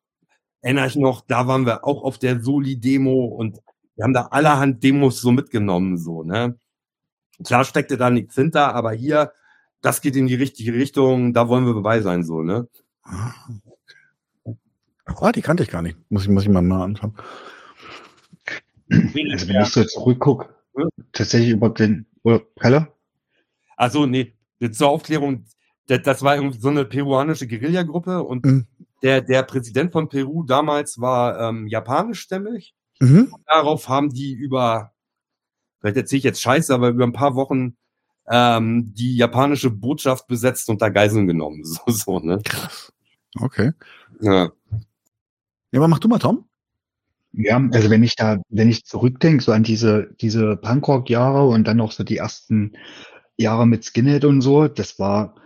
erinnere ich noch, da waren wir auch auf der Soli-Demo und wir haben da allerhand Demos so mitgenommen, so, ne? Klar steckte da nichts hinter, aber hier, das geht in die richtige Richtung, da wollen wir dabei sein, so, ne? Ah, oh, die kannte ich gar nicht. Muss ich, muss ich mal, mal anschauen. Also wenn ich so zurückgucke, tatsächlich über den, oder, Kalle? Also nee, zur Aufklärung, das, das war irgendwie so eine peruanische Guerillagruppe und mhm. der, der Präsident von Peru damals war ähm, japanischstämmig. Mhm. Darauf haben die über, vielleicht erzähle ich jetzt Scheiße, aber über ein paar Wochen ähm, die japanische Botschaft besetzt und da Geiseln genommen. So, so ne? Krass. Okay. Ja. Ja, aber mach du mal, Tom. Ja, also wenn ich da, wenn ich zurückdenke, so an diese, diese Punkrock-Jahre und dann noch so die ersten Jahre mit Skinhead und so, das war,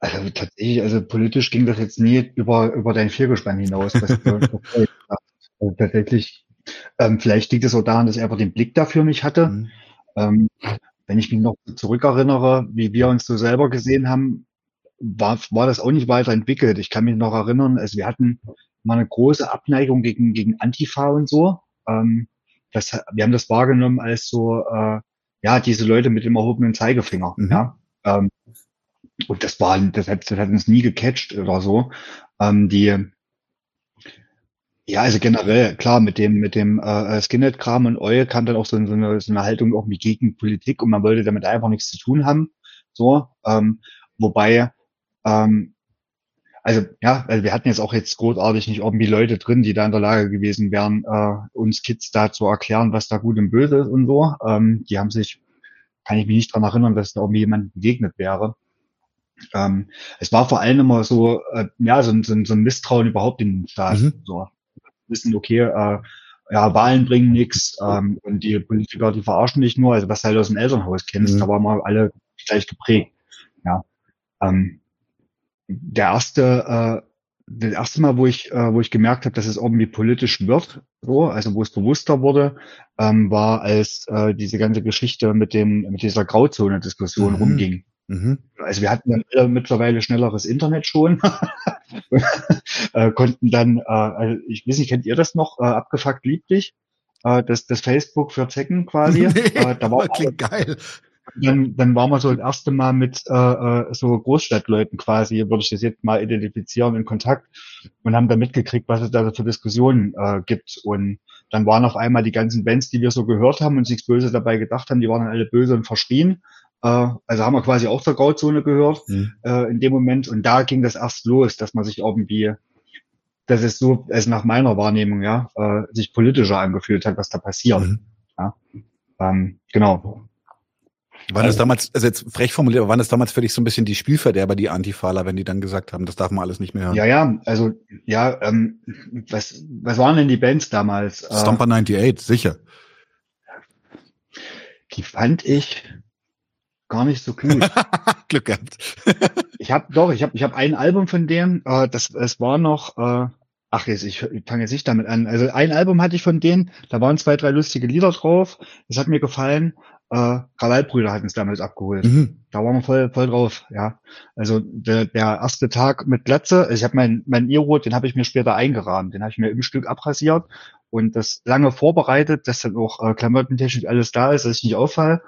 also tatsächlich, also politisch ging das jetzt nie über, über dein Viergespann hinaus. Was also tatsächlich, ähm, vielleicht liegt es auch daran, dass er einfach den Blick dafür nicht hatte. Mhm. Ähm, wenn ich mich noch zurückerinnere, wie wir uns so selber gesehen haben, war, war das auch nicht weiterentwickelt. Ich kann mich noch erinnern, also wir hatten mal eine große Abneigung gegen, gegen Antifa und so. Ähm, das, wir haben das wahrgenommen als so, äh, ja, diese Leute mit dem erhobenen Zeigefinger. Mhm. Ja? Ähm, und das war, das hat, das hat uns nie gecatcht oder so. Ähm, die, ja, also generell, klar, mit dem, mit dem äh, Skinhead-Kram und Oil kam dann auch so, so, eine, so eine Haltung irgendwie gegen Politik und man wollte damit einfach nichts zu tun haben. So, ähm, wobei ähm, also ja, also wir hatten jetzt auch jetzt großartig nicht irgendwie Leute drin, die da in der Lage gewesen wären, äh, uns Kids da zu erklären, was da gut und böse ist und so. Ähm, die haben sich, kann ich mich nicht dran erinnern, dass da irgendwie jemand begegnet wäre. Ähm, es war vor allem immer so, äh, ja, so, so, so ein Misstrauen überhaupt in den Staat. Mhm. So wissen, okay, äh, ja, Wahlen bringen nichts ähm, und die Politiker, die verarschen dich nur, also was du halt aus dem Elternhaus kennst, mhm. da waren wir alle gleich geprägt. Ja. Ähm, der erste, äh, das erste Mal, wo ich, äh, wo ich gemerkt habe, dass es irgendwie politisch wird, so, also wo es bewusster wurde, ähm, war, als äh, diese ganze Geschichte mit dem, mit dieser Grauzone-Diskussion mhm. rumging. Mhm. Also wir hatten dann mittlerweile schnelleres Internet schon, äh, konnten dann, äh, also ich weiß nicht, kennt ihr das noch, äh, abgefuckt lieblich? Äh, das, das Facebook für Zecken quasi. Nee, äh, da war klingt geil dann, dann waren wir so das erste Mal mit äh, äh, so Großstadtleuten quasi, würde ich das jetzt mal identifizieren, in Kontakt und haben da mitgekriegt, was es da für Diskussionen äh, gibt. Und dann waren auf einmal die ganzen Bands, die wir so gehört haben und sich böse dabei gedacht haben, die waren dann alle böse und verschrien. Äh, also haben wir quasi auch zur Grauzone gehört mhm. äh, in dem Moment. Und da ging das erst los, dass man sich irgendwie dass es so, also nach meiner Wahrnehmung, ja, äh, sich politischer angefühlt hat, was da passiert. Mhm. Ja. Ähm, genau. Waren also, das damals, also jetzt frech formuliert, aber waren das damals für dich so ein bisschen die Spielverderber, die Antifaler, wenn die dann gesagt haben, das darf man alles nicht mehr hören? Ja, ja, also, ja, ähm, was, was waren denn die Bands damals? Äh, Stomper 98, sicher. Die fand ich gar nicht so gut. Glück gehabt. ich habe doch, ich habe ich hab ein Album von denen, äh, das, es war noch, äh, ach jetzt, ich, ich fange jetzt nicht damit an. Also ein Album hatte ich von denen, da waren zwei, drei lustige Lieder drauf, das hat mir gefallen äh, Krawallbrüder hatten es damals abgeholt. Mhm. Da waren wir voll, voll drauf, ja. Also der, der erste Tag mit Glatze, also ich habe mein, mein Iro, den habe ich mir später eingerahmt, den habe ich mir im Stück abrasiert und das lange vorbereitet, dass dann auch äh, klamottentechnisch alles da ist, dass ich nicht auffall.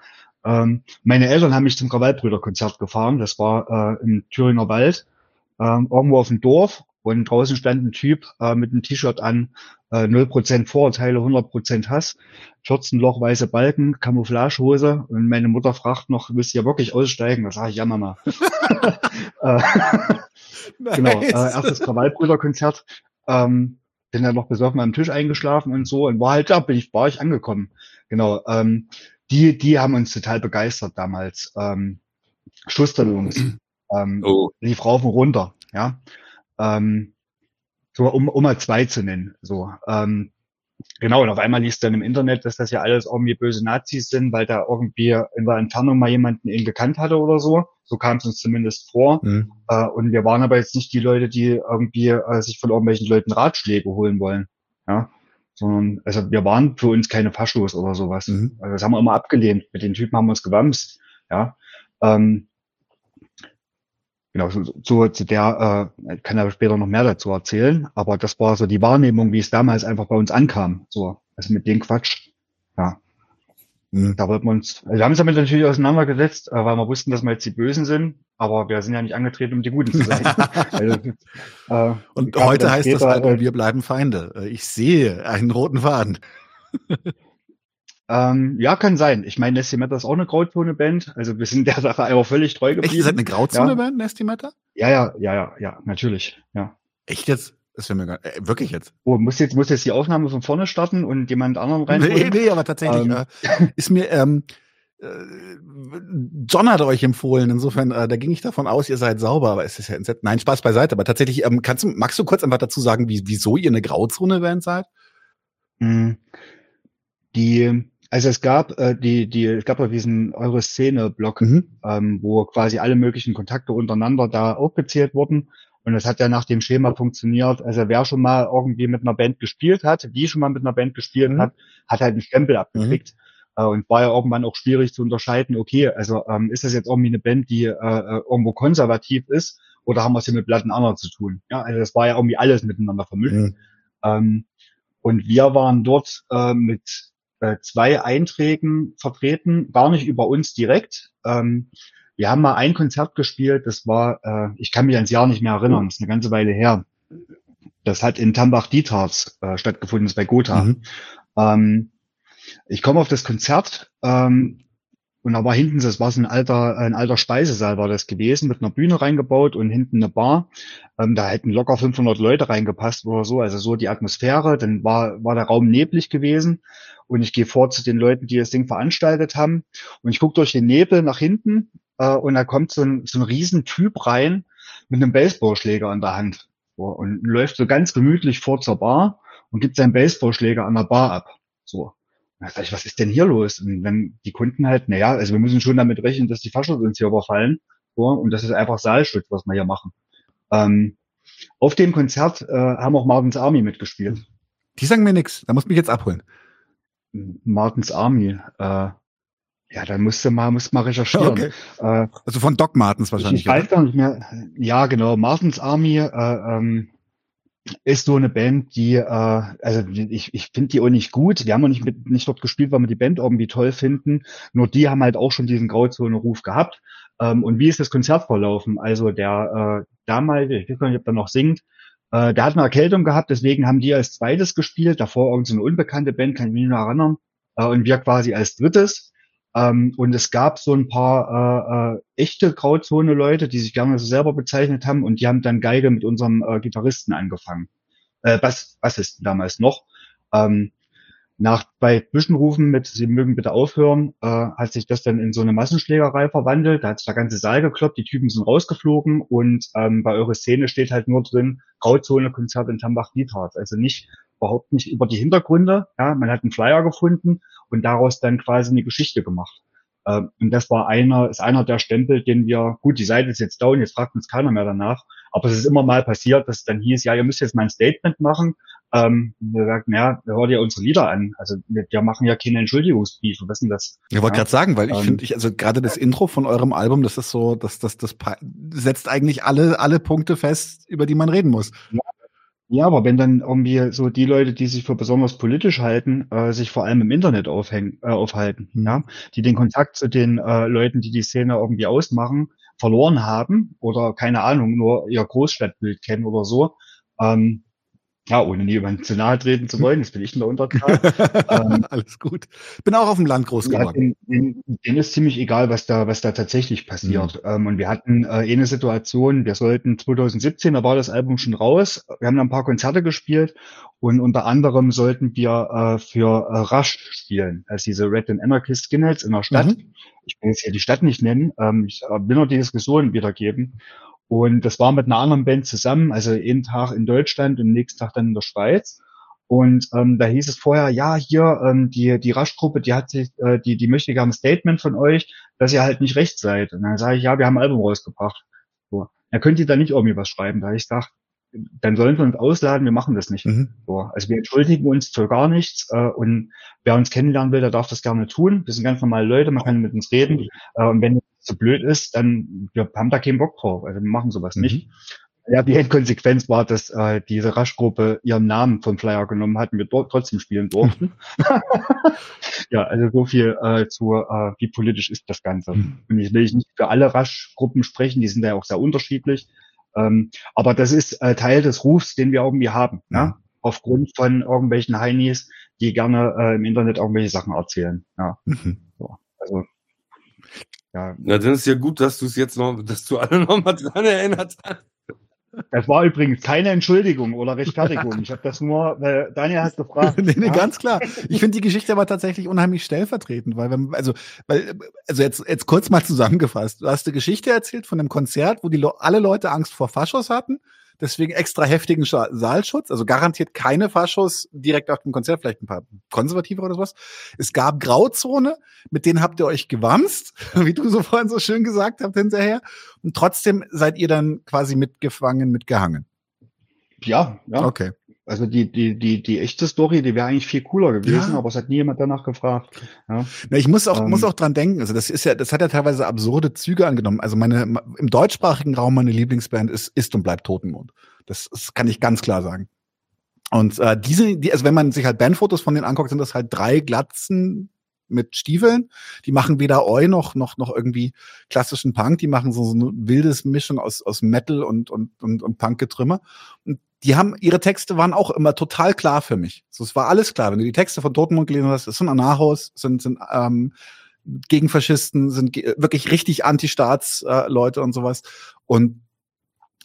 Ähm, meine Eltern haben mich zum Krawallbrüder-Konzert gefahren, das war äh, im Thüringer Wald, ähm, irgendwo auf dem Dorf und draußen stand ein Typ äh, mit einem T-Shirt an, äh, 0% Vorurteile, 100% Hass, 14 Loch weiße Balken, Camouflagehose und meine Mutter fragt noch, willst du ja wirklich aussteigen? Da sage ich, ja Mama. äh, Genau, äh, erstes Krawallbrüderkonzert. Ähm, bin dann noch besoffen am Tisch eingeschlafen und so und war halt da, bin ich, war ich angekommen. Genau, ähm, die, die haben uns total begeistert damals. Ähm, Schusterlungs. Ähm, oh. Lief rauf und runter, ja. Ähm, so, um, um mal zwei zu nennen. So, ähm, Genau, und auf einmal liest dann im Internet, dass das ja alles irgendwie böse Nazis sind, weil da irgendwie in der Entfernung mal jemanden ihn gekannt hatte oder so. So kam es uns zumindest vor. Mhm. Äh, und wir waren aber jetzt nicht die Leute, die irgendwie äh, sich von irgendwelchen Leuten Ratschläge holen wollen. Ja. Sondern, also wir waren für uns keine Faschos oder sowas. Mhm. Also das haben wir immer abgelehnt. Mit den Typen haben wir uns gewamst. Ja. Ähm, Genau, so, so zu der äh, kann er später noch mehr dazu erzählen, aber das war so die Wahrnehmung, wie es damals einfach bei uns ankam. So, also mit dem Quatsch. Mhm. Da wollten wir uns, also wir haben uns damit natürlich auseinandergesetzt, äh, weil wir wussten, dass wir jetzt die Bösen sind, aber wir sind ja nicht angetreten, um die Guten zu sein. also, äh, Und heute heißt später, das Album, äh, wir bleiben Feinde. Ich sehe einen roten Faden. Ähm, ja, kann sein. Ich meine, Nestimatter ist auch eine Grauzone-Band. Also wir sind der Sache einfach völlig treu geblieben. Echt, ihr seid eine Grauzone-Band, ja. Nestimatter? Ja, ja, ja, ja, ja, natürlich. Ja. Echt jetzt? Das wäre mir gar, äh, wirklich jetzt. Oh, muss jetzt, muss jetzt die Aufnahme von vorne starten und jemand anderen rein? Nee, nee, aber tatsächlich ähm. äh, ist mir, ähm, äh, John hat euch empfohlen, insofern, äh, da ging ich davon aus, ihr seid sauber, aber es ist ja entsetzt. Nein, Spaß beiseite, aber tatsächlich, ähm, kannst du, magst du kurz einfach dazu sagen, wie, wieso ihr eine Grauzone-Band seid? Mm, die, also es gab äh, die, die, es gab ja diesen eure Szene-Blog, mhm. ähm, wo quasi alle möglichen Kontakte untereinander da aufgezählt wurden. Und es hat ja nach dem Schema funktioniert. Also wer schon mal irgendwie mit einer Band gespielt hat, die schon mal mit einer Band gespielt mhm. hat, hat halt einen Stempel abgekriegt. Mhm. Äh, und war ja irgendwann auch schwierig zu unterscheiden, okay, also ähm, ist das jetzt irgendwie eine Band, die äh, äh irgendwo konservativ ist, oder haben wir es hier mit Platten anderer zu tun? Ja, also das war ja irgendwie alles miteinander vermischt. Mhm. Ähm, und wir waren dort äh, mit äh, zwei Einträgen vertreten, gar nicht über uns direkt. Ähm, wir haben mal ein Konzert gespielt, das war, äh, ich kann mich ans Jahr nicht mehr erinnern, das ist eine ganze Weile her. Das hat in Tambach-Dietharz äh, stattgefunden, das ist bei Gotha. Mhm. Ähm, ich komme auf das Konzert ähm, und da war hinten, das war so ein alter, ein alter Speisesaal war das gewesen, mit einer Bühne reingebaut und hinten eine Bar. Ähm, da hätten locker 500 Leute reingepasst oder so, also so die Atmosphäre. Dann war, war der Raum neblig gewesen und ich gehe vor zu den Leuten, die das Ding veranstaltet haben und ich gucke durch den Nebel nach hinten äh, und da kommt so ein, so ein Riesentyp rein mit einem Baseballschläger in der Hand so, und läuft so ganz gemütlich vor zur Bar und gibt seinen Baseballschläger an der Bar ab. So. Da sag ich, was ist denn hier los? Und wenn die Kunden halt, naja, also wir müssen schon damit rechnen, dass die Faschos uns hier überfallen. So, und das ist einfach Saalschutz, was wir hier machen. Ähm, auf dem Konzert äh, haben auch Martins Army mitgespielt. Die sagen mir nichts, da muss mich jetzt abholen. Martins Army, äh, ja, dann musste mal, musste mal recherchieren. Okay. Äh, also von Doc Martens wahrscheinlich. Ich weiß gar nicht mehr. Ja, genau. Martins Army, äh, ähm, ist so eine Band, die, äh, also ich, ich finde die auch nicht gut. Wir haben auch nicht, mit, nicht dort gespielt, weil wir die Band irgendwie toll finden. Nur die haben halt auch schon diesen Grauzone-Ruf gehabt. Ähm, und wie ist das Konzert verlaufen? Also der äh, damals, ich weiß gar nicht, ob der noch singt, äh, der hat eine Erkältung gehabt, deswegen haben die als zweites gespielt. Davor irgendeine unbekannte Band, kann ich mich nur erinnern. Äh, und wir quasi als drittes. Ähm, und es gab so ein paar äh, äh, echte Grauzone-Leute, die sich gerne so selber bezeichnet haben und die haben dann Geige mit unserem äh, Gitarristen angefangen. Äh, Bass, Bassisten damals noch. Ähm, nach bei Zwischenrufen mit Sie mögen bitte aufhören, äh, hat sich das dann in so eine Massenschlägerei verwandelt. Da hat sich der ganze Saal gekloppt, die Typen sind rausgeflogen und ähm, bei eurer Szene steht halt nur drin Grauzone-Konzert in Tambach-Dietharz. Also nicht überhaupt nicht über die Hintergründe. Ja, man hat einen Flyer gefunden und daraus dann quasi eine Geschichte gemacht. Äh, und das war einer, ist einer der Stempel, den wir, gut, die Seite ist jetzt down, jetzt fragt uns keiner mehr danach, aber es ist immer mal passiert, dass es dann hieß, ja, ihr müsst jetzt mal ein Statement machen. Ähm, wir sagten, ja, hört ihr unsere Lieder an. Also wir, wir machen ja keine Entschuldigungsbriefe, was denn das? Ich wollte ja? gerade sagen, weil ich ähm, finde, ich, also gerade das Intro von eurem Album, das ist so, das, das, das setzt eigentlich alle, alle Punkte fest, über die man reden muss. Ja, ja, aber wenn dann irgendwie so die Leute, die sich für besonders politisch halten, äh, sich vor allem im Internet aufhängen, äh, aufhalten, mhm. ja, die den Kontakt zu den äh, Leuten, die die Szene irgendwie ausmachen, verloren haben oder keine Ahnung, nur ihr Großstadtbild kennen oder so, Ähm, ja, ohne niemandem zu nahe treten zu wollen, das bin ich in der Unterzahl. ähm, Alles gut. Bin auch auf dem Land groß geworden. Ja, denen, denen, ist ziemlich egal, was da, was da tatsächlich passiert. Mhm. Ähm, und wir hatten äh, eine Situation, wir sollten 2017, da war das Album schon raus, wir haben ein paar Konzerte gespielt und unter anderem sollten wir äh, für äh, Rush spielen, als diese Red and Anarchist Skinheads in der Stadt. Mhm. Ich will jetzt hier die Stadt nicht nennen, ähm, ich äh, will nur die Diskussion wiedergeben. Und das war mit einer anderen Band zusammen, also jeden Tag in Deutschland und nächsten Tag dann in der Schweiz. Und ähm, da hieß es vorher, ja, hier, ähm, die, die Raschgruppe, die hat sich, äh, die, die möchte gerne ein Statement von euch, dass ihr halt nicht recht seid. Und dann sage ich, ja, wir haben ein Album rausgebracht. So. Dann könnt ihr da nicht irgendwie was schreiben. Da ich sage, dann sollen wir uns ausladen, wir machen das nicht. Mhm. So. Also wir entschuldigen uns für gar nichts äh, und wer uns kennenlernen will, der darf das gerne tun. Wir sind ganz normale Leute, man kann mit uns reden. Äh, und wenn so blöd ist, dann wir haben da keinen Bock drauf. Also wir machen sowas mhm. nicht. Ja, die Endkonsequenz war, dass äh, diese Raschgruppe ihren Namen vom Flyer genommen hat und wir dort trotzdem spielen durften. ja, also so viel äh, zu, äh, wie politisch ist das Ganze. Mhm. Und ich will nicht für alle Raschgruppen sprechen, die sind ja auch sehr unterschiedlich. Ähm, aber das ist äh, Teil des Rufs, den wir irgendwie haben. Ja? Aufgrund von irgendwelchen Heinis, die gerne äh, im Internet irgendwelche Sachen erzählen. Ja. Mhm. So, also ja. Na, dann ist ja gut, dass du es jetzt noch, dass du alle noch mal dran erinnert hast. Das war übrigens keine Entschuldigung oder Rechtfertigung. Ich habe das nur, weil Daniel hat gefragt. nee, nee, ja? ganz klar. Ich finde die Geschichte aber tatsächlich unheimlich stellvertretend, weil wenn, also, weil, also jetzt, jetzt kurz mal zusammengefasst. Du hast eine Geschichte erzählt von einem Konzert, wo die alle Leute Angst vor Faschos hatten deswegen extra heftigen Saalschutz, also garantiert keine Faschos direkt auf dem Konzert, vielleicht ein paar konservative oder sowas. Es gab Grauzone, mit denen habt ihr euch gewamst, wie du so vorhin so schön gesagt habt hinterher. Und trotzdem seid ihr dann quasi mitgefangen, mitgehangen. Ja, ja. Okay. Also die, die, die, die echte Story, die wäre eigentlich viel cooler gewesen, ja. aber es hat nie jemand danach gefragt. Ja. Na, ich muss auch, ähm, muss auch dran denken. Also das ist ja, das hat ja teilweise absurde Züge angenommen. Also meine, im deutschsprachigen Raum meine Lieblingsband ist, ist und bleibt Totenmond. Das, das kann ich ganz klar sagen. Und äh, diese, die, also wenn man sich halt Bandfotos von denen anguckt, sind das halt drei Glatzen mit Stiefeln. Die machen weder Oi noch, noch, noch irgendwie klassischen Punk. Die machen so, so eine wildes Mischung aus, aus Metal und, und, und, und Punk-Getrümmer. Und die haben, ihre Texte waren auch immer total klar für mich. So, es war alles klar. Wenn du die Texte von Totenmund gelesen hast, es sind Anarchos, sind, sind ähm, Gegenfaschisten, sind ge wirklich richtig Anti-Staats-Leute äh, und sowas. Und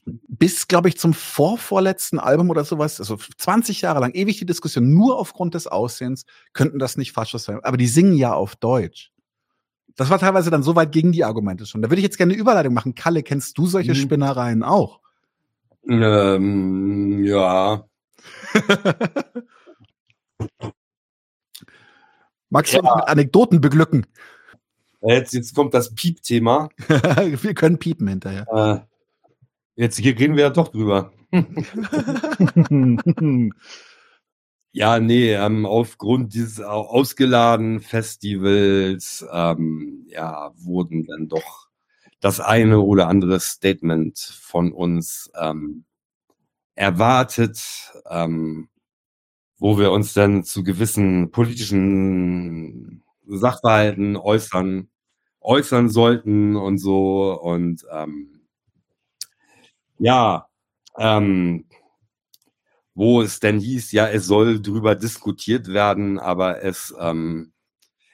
bis, glaube ich, zum vorvorletzten Album oder sowas, also 20 Jahre lang, ewig die Diskussion, nur aufgrund des Aussehens, könnten das nicht Faschos sein. Aber die singen ja auf Deutsch. Das war teilweise dann so weit gegen die Argumente schon. Da würde ich jetzt gerne eine Überleitung machen. Kalle, kennst du solche mhm. Spinnereien auch? Ähm, ja. Magst du ja. mit Anekdoten beglücken? Jetzt, jetzt kommt das Piep-Thema. wir können piepen hinterher. Äh, jetzt hier reden wir ja doch drüber. ja, nee, ähm, aufgrund dieses ausgeladenen Festivals ähm, ja, wurden dann doch das eine oder andere Statement von uns ähm, erwartet, ähm, wo wir uns dann zu gewissen politischen Sachverhalten äußern, äußern sollten und so. Und ähm, ja, ähm, wo es denn hieß, ja, es soll drüber diskutiert werden, aber es, ähm,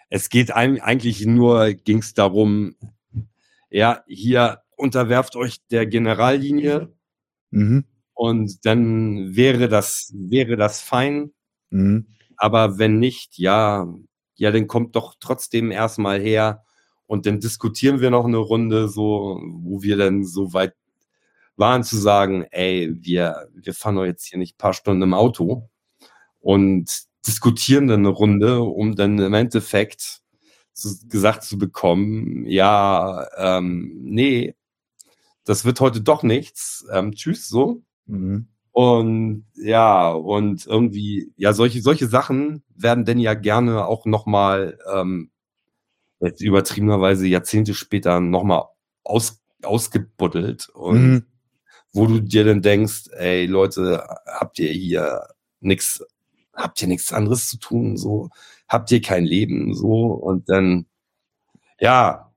es geht eigentlich nur, ging es darum, ja, hier unterwerft euch der Generallinie mhm. und dann wäre das, wäre das fein. Mhm. Aber wenn nicht, ja, ja, dann kommt doch trotzdem erstmal her und dann diskutieren wir noch eine Runde, so, wo wir dann so weit waren zu sagen, ey, wir, wir fahren doch jetzt hier nicht paar Stunden im Auto und diskutieren dann eine Runde, um dann im Endeffekt zu, gesagt zu bekommen, ja, ähm, nee, das wird heute doch nichts, ähm, tschüss, so. Mhm. Und ja, und irgendwie, ja, solche, solche Sachen werden denn ja gerne auch nochmal, ähm, jetzt übertriebenerweise Jahrzehnte später nochmal aus, ausgebuddelt und mhm. Wo du dir dann denkst, ey Leute, habt ihr hier nichts, habt ihr nichts anderes zu tun, so, habt ihr kein Leben so und dann, ja,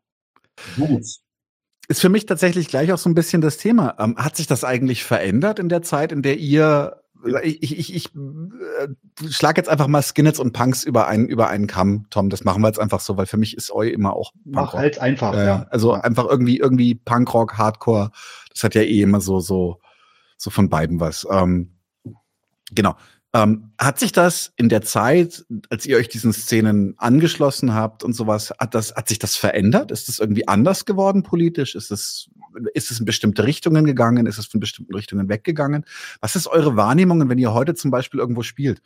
gut. ist für mich tatsächlich gleich auch so ein bisschen das Thema. Ähm, hat sich das eigentlich verändert in der Zeit, in der ihr ich, ich, ich, ich äh, schlag jetzt einfach mal Skinheads und Punks über einen, über einen Kamm, Tom. Das machen wir jetzt einfach so, weil für mich ist Eu immer auch Punkrock. Mach halt einfach, äh, ja. Also einfach irgendwie, irgendwie Punkrock, Hardcore. Das hat ja eh immer so, so, so von beiden was. Ähm, genau. Ähm, hat sich das in der Zeit, als ihr euch diesen Szenen angeschlossen habt und sowas, hat das, hat sich das verändert? Ist das irgendwie anders geworden politisch? Ist es, ist es in bestimmte Richtungen gegangen? Ist es von bestimmten Richtungen weggegangen? Was ist eure Wahrnehmung, wenn ihr heute zum Beispiel irgendwo spielt?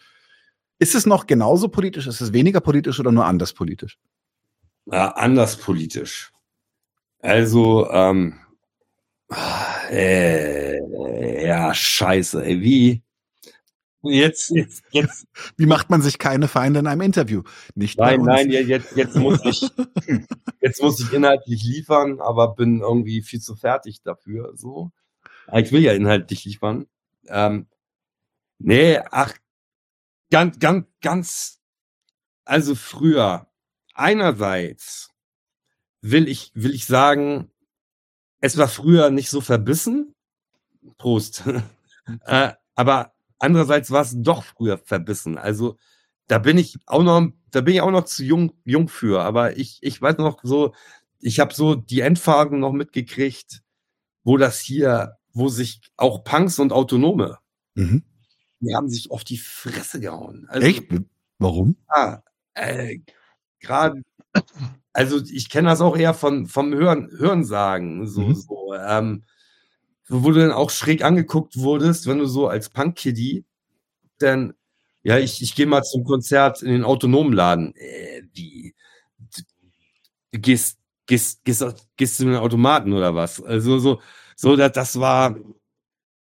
Ist es noch genauso politisch? Ist es weniger politisch oder nur anders politisch? Ja, anders politisch. Also, ähm, äh, ja, scheiße, ey, wie, Jetzt, jetzt, jetzt. Wie macht man sich keine Feinde in einem Interview? Nicht nein, nein, jetzt, jetzt muss ich, jetzt muss ich inhaltlich liefern, aber bin irgendwie viel zu fertig dafür, so. Ich will ja inhaltlich liefern. Ähm, nee, ach, ganz, ganz, ganz, also früher, einerseits will ich, will ich sagen, es war früher nicht so verbissen. Prost. äh, aber Andererseits war es doch früher verbissen. Also da bin ich auch noch, da bin ich auch noch zu jung, jung für. Aber ich, ich weiß noch so, ich habe so die Endphasen noch mitgekriegt, wo das hier, wo sich auch Punks und Autonome, mhm. die haben sich auf die Fresse gehauen. Also, Echt? Warum? Ah, äh, gerade, also ich kenne das auch eher von vom Hören, Hörensagen, so, mhm. so. Ähm, wo du dann auch schräg angeguckt wurdest, wenn du so als Punk-Kiddie dann, ja, ich, ich gehe mal zum Konzert in den autonomen Laden. Äh, wie? Du gehst, gehst, gehst, gehst zu den Automaten oder was? Also so, so, das, das war,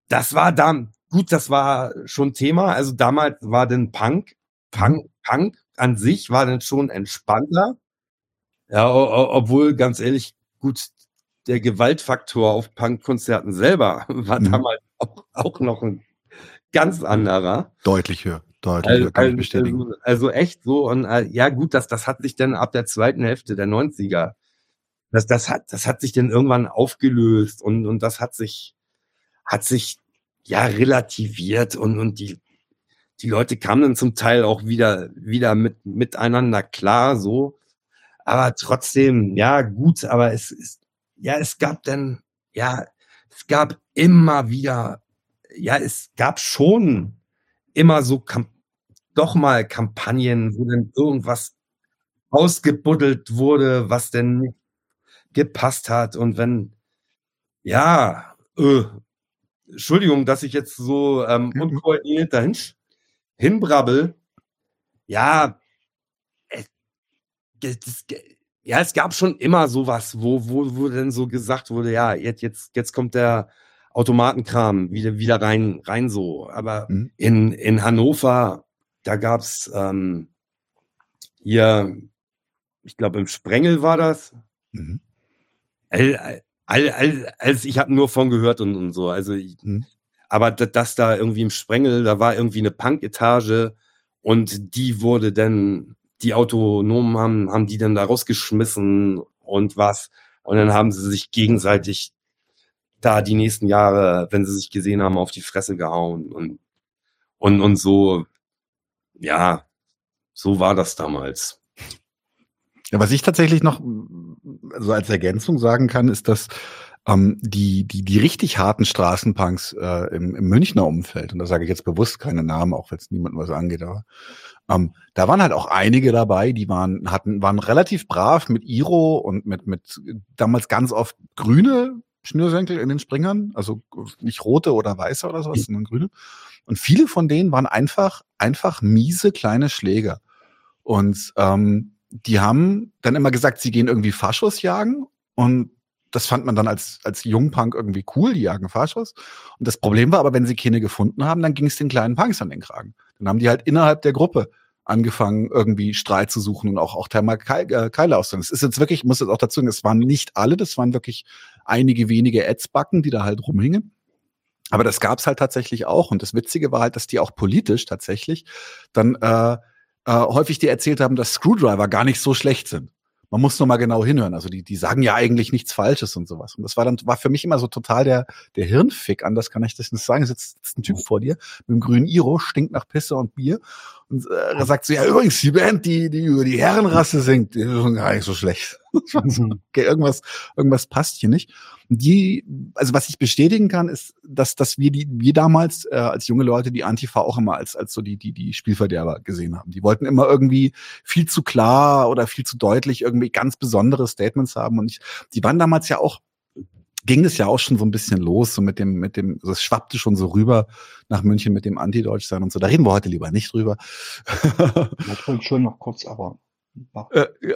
das war da, gut, das war schon Thema. Also damals war denn Punk, Punk, Punk an sich war dann schon entspannter. Ja, obwohl, ganz ehrlich, gut, der Gewaltfaktor auf Punkkonzerten selber war mhm. damals auch, auch, noch ein ganz anderer. Deutlich höher. Deutlich also, höher, kann ich bestätigen. Also, also echt so. Und äh, ja, gut, das, das hat sich dann ab der zweiten Hälfte der 90er, das, das, hat, das hat sich dann irgendwann aufgelöst und, und das hat sich, hat sich ja relativiert und, und die, die Leute kamen dann zum Teil auch wieder, wieder mit, miteinander klar, so. Aber trotzdem, ja, gut, aber es ist, ja, es gab dann, ja, es gab immer wieder, ja, es gab schon immer so doch mal Kampagnen, wo dann irgendwas ausgebuddelt wurde, was denn nicht gepasst hat. Und wenn, ja, äh, Entschuldigung, dass ich jetzt so ähm, unkoordiniert dahin hinbrabbel. Ja, das, ja, es gab schon immer sowas, wo, wo, wo denn so gesagt wurde, ja, jetzt, jetzt, jetzt kommt der Automatenkram wieder, wieder rein, rein so. Aber mhm. in, in Hannover, da gab's ähm, hier, ich glaube, im Sprengel war das. Mhm. All, all, all, also ich habe nur von gehört und, und so. Also, ich, mhm. aber das, das da irgendwie im Sprengel, da war irgendwie eine Punk-Etage und die wurde dann die Autonomen haben, haben die dann da rausgeschmissen und was. Und dann haben sie sich gegenseitig da die nächsten Jahre, wenn sie sich gesehen haben, auf die Fresse gehauen und, und, und so, ja, so war das damals. Ja, was ich tatsächlich noch so als Ergänzung sagen kann, ist, dass ähm, die, die, die richtig harten Straßenpunks äh, im, im Münchner Umfeld, und da sage ich jetzt bewusst keine Namen, auch wenn es niemandem was angeht, aber ähm, da waren halt auch einige dabei, die waren, hatten, waren relativ brav mit Iro und mit, mit damals ganz oft grüne Schnürsenkel in den Springern, also nicht rote oder weiße oder sowas, sondern grüne. Und viele von denen waren einfach, einfach miese kleine Schläger. Und ähm, die haben dann immer gesagt, sie gehen irgendwie Faschos jagen und das fand man dann als, als Jungpunk irgendwie cool, die jagen Faschos. Und das Problem war aber, wenn sie keine gefunden haben, dann ging es den kleinen Punks an den Kragen. Dann haben die halt innerhalb der Gruppe angefangen, irgendwie Streit zu suchen und auch, auch Thermalkeile äh, auszunehmen. Es ist jetzt wirklich, ich muss jetzt auch dazu sagen, es waren nicht alle, das waren wirklich einige wenige Adsbacken, die da halt rumhingen. Aber das gab's halt tatsächlich auch. Und das Witzige war halt, dass die auch politisch tatsächlich dann äh, äh, häufig dir erzählt haben, dass Screwdriver gar nicht so schlecht sind. Man muss nur mal genau hinhören. Also die, die sagen ja eigentlich nichts Falsches und sowas. Und das war dann, war für mich immer so total der, der Hirnfick. Anders kann ich das nicht sagen. Es sitzt, sitzt ein Typ vor dir mit einem grünen Iro, stinkt nach Pisse und Bier. Und äh, sagt so, ja, übrigens, die Band, die, die über die Herrenrasse singt, die ist gar nicht so schlecht. okay, irgendwas, irgendwas passt hier nicht. Die, also was ich bestätigen kann, ist, dass, dass wir die, wir damals äh, als junge Leute die Antifa auch immer als, als so die, die, die Spielverderber gesehen haben. Die wollten immer irgendwie viel zu klar oder viel zu deutlich irgendwie ganz besondere Statements haben. Und ich, die waren damals ja auch ging es ja auch schon so ein bisschen los, so mit dem, mit dem, das schwappte schon so rüber nach München mit dem Anti-Deutsch-Sein und so. Da reden wir heute lieber nicht drüber. Natürlich schon noch kurz, aber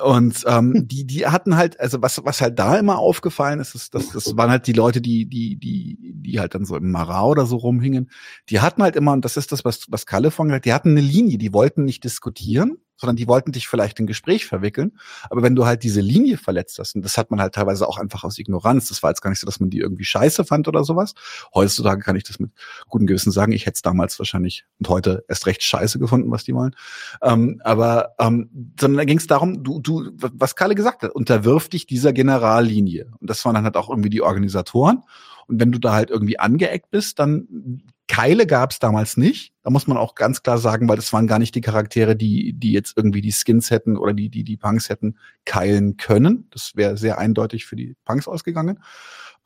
und ähm, die, die hatten halt, also was, was halt da immer aufgefallen ist, ist, dass das waren halt die Leute, die, die, die, die halt dann so im Mara oder so rumhingen. Die hatten halt immer, und das ist das, was, was Kalle von gesagt, die hatten eine Linie, die wollten nicht diskutieren, sondern die wollten dich vielleicht in Gespräch verwickeln. Aber wenn du halt diese Linie verletzt hast, und das hat man halt teilweise auch einfach aus Ignoranz, das war jetzt gar nicht so, dass man die irgendwie scheiße fand oder sowas. Heutzutage kann ich das mit gutem Gewissen sagen. Ich hätte es damals wahrscheinlich und heute erst recht scheiße gefunden, was die wollen. Ähm, aber ähm, sondern da ging es darum, du, du, was Kalle gesagt hat, unterwirf dich dieser Generallinie. Und das waren dann halt auch irgendwie die Organisatoren. Und wenn du da halt irgendwie angeeckt bist, dann Keile gab es damals nicht. Da muss man auch ganz klar sagen, weil das waren gar nicht die Charaktere, die, die jetzt irgendwie die Skins hätten oder die, die die Punks hätten keilen können. Das wäre sehr eindeutig für die Punks ausgegangen.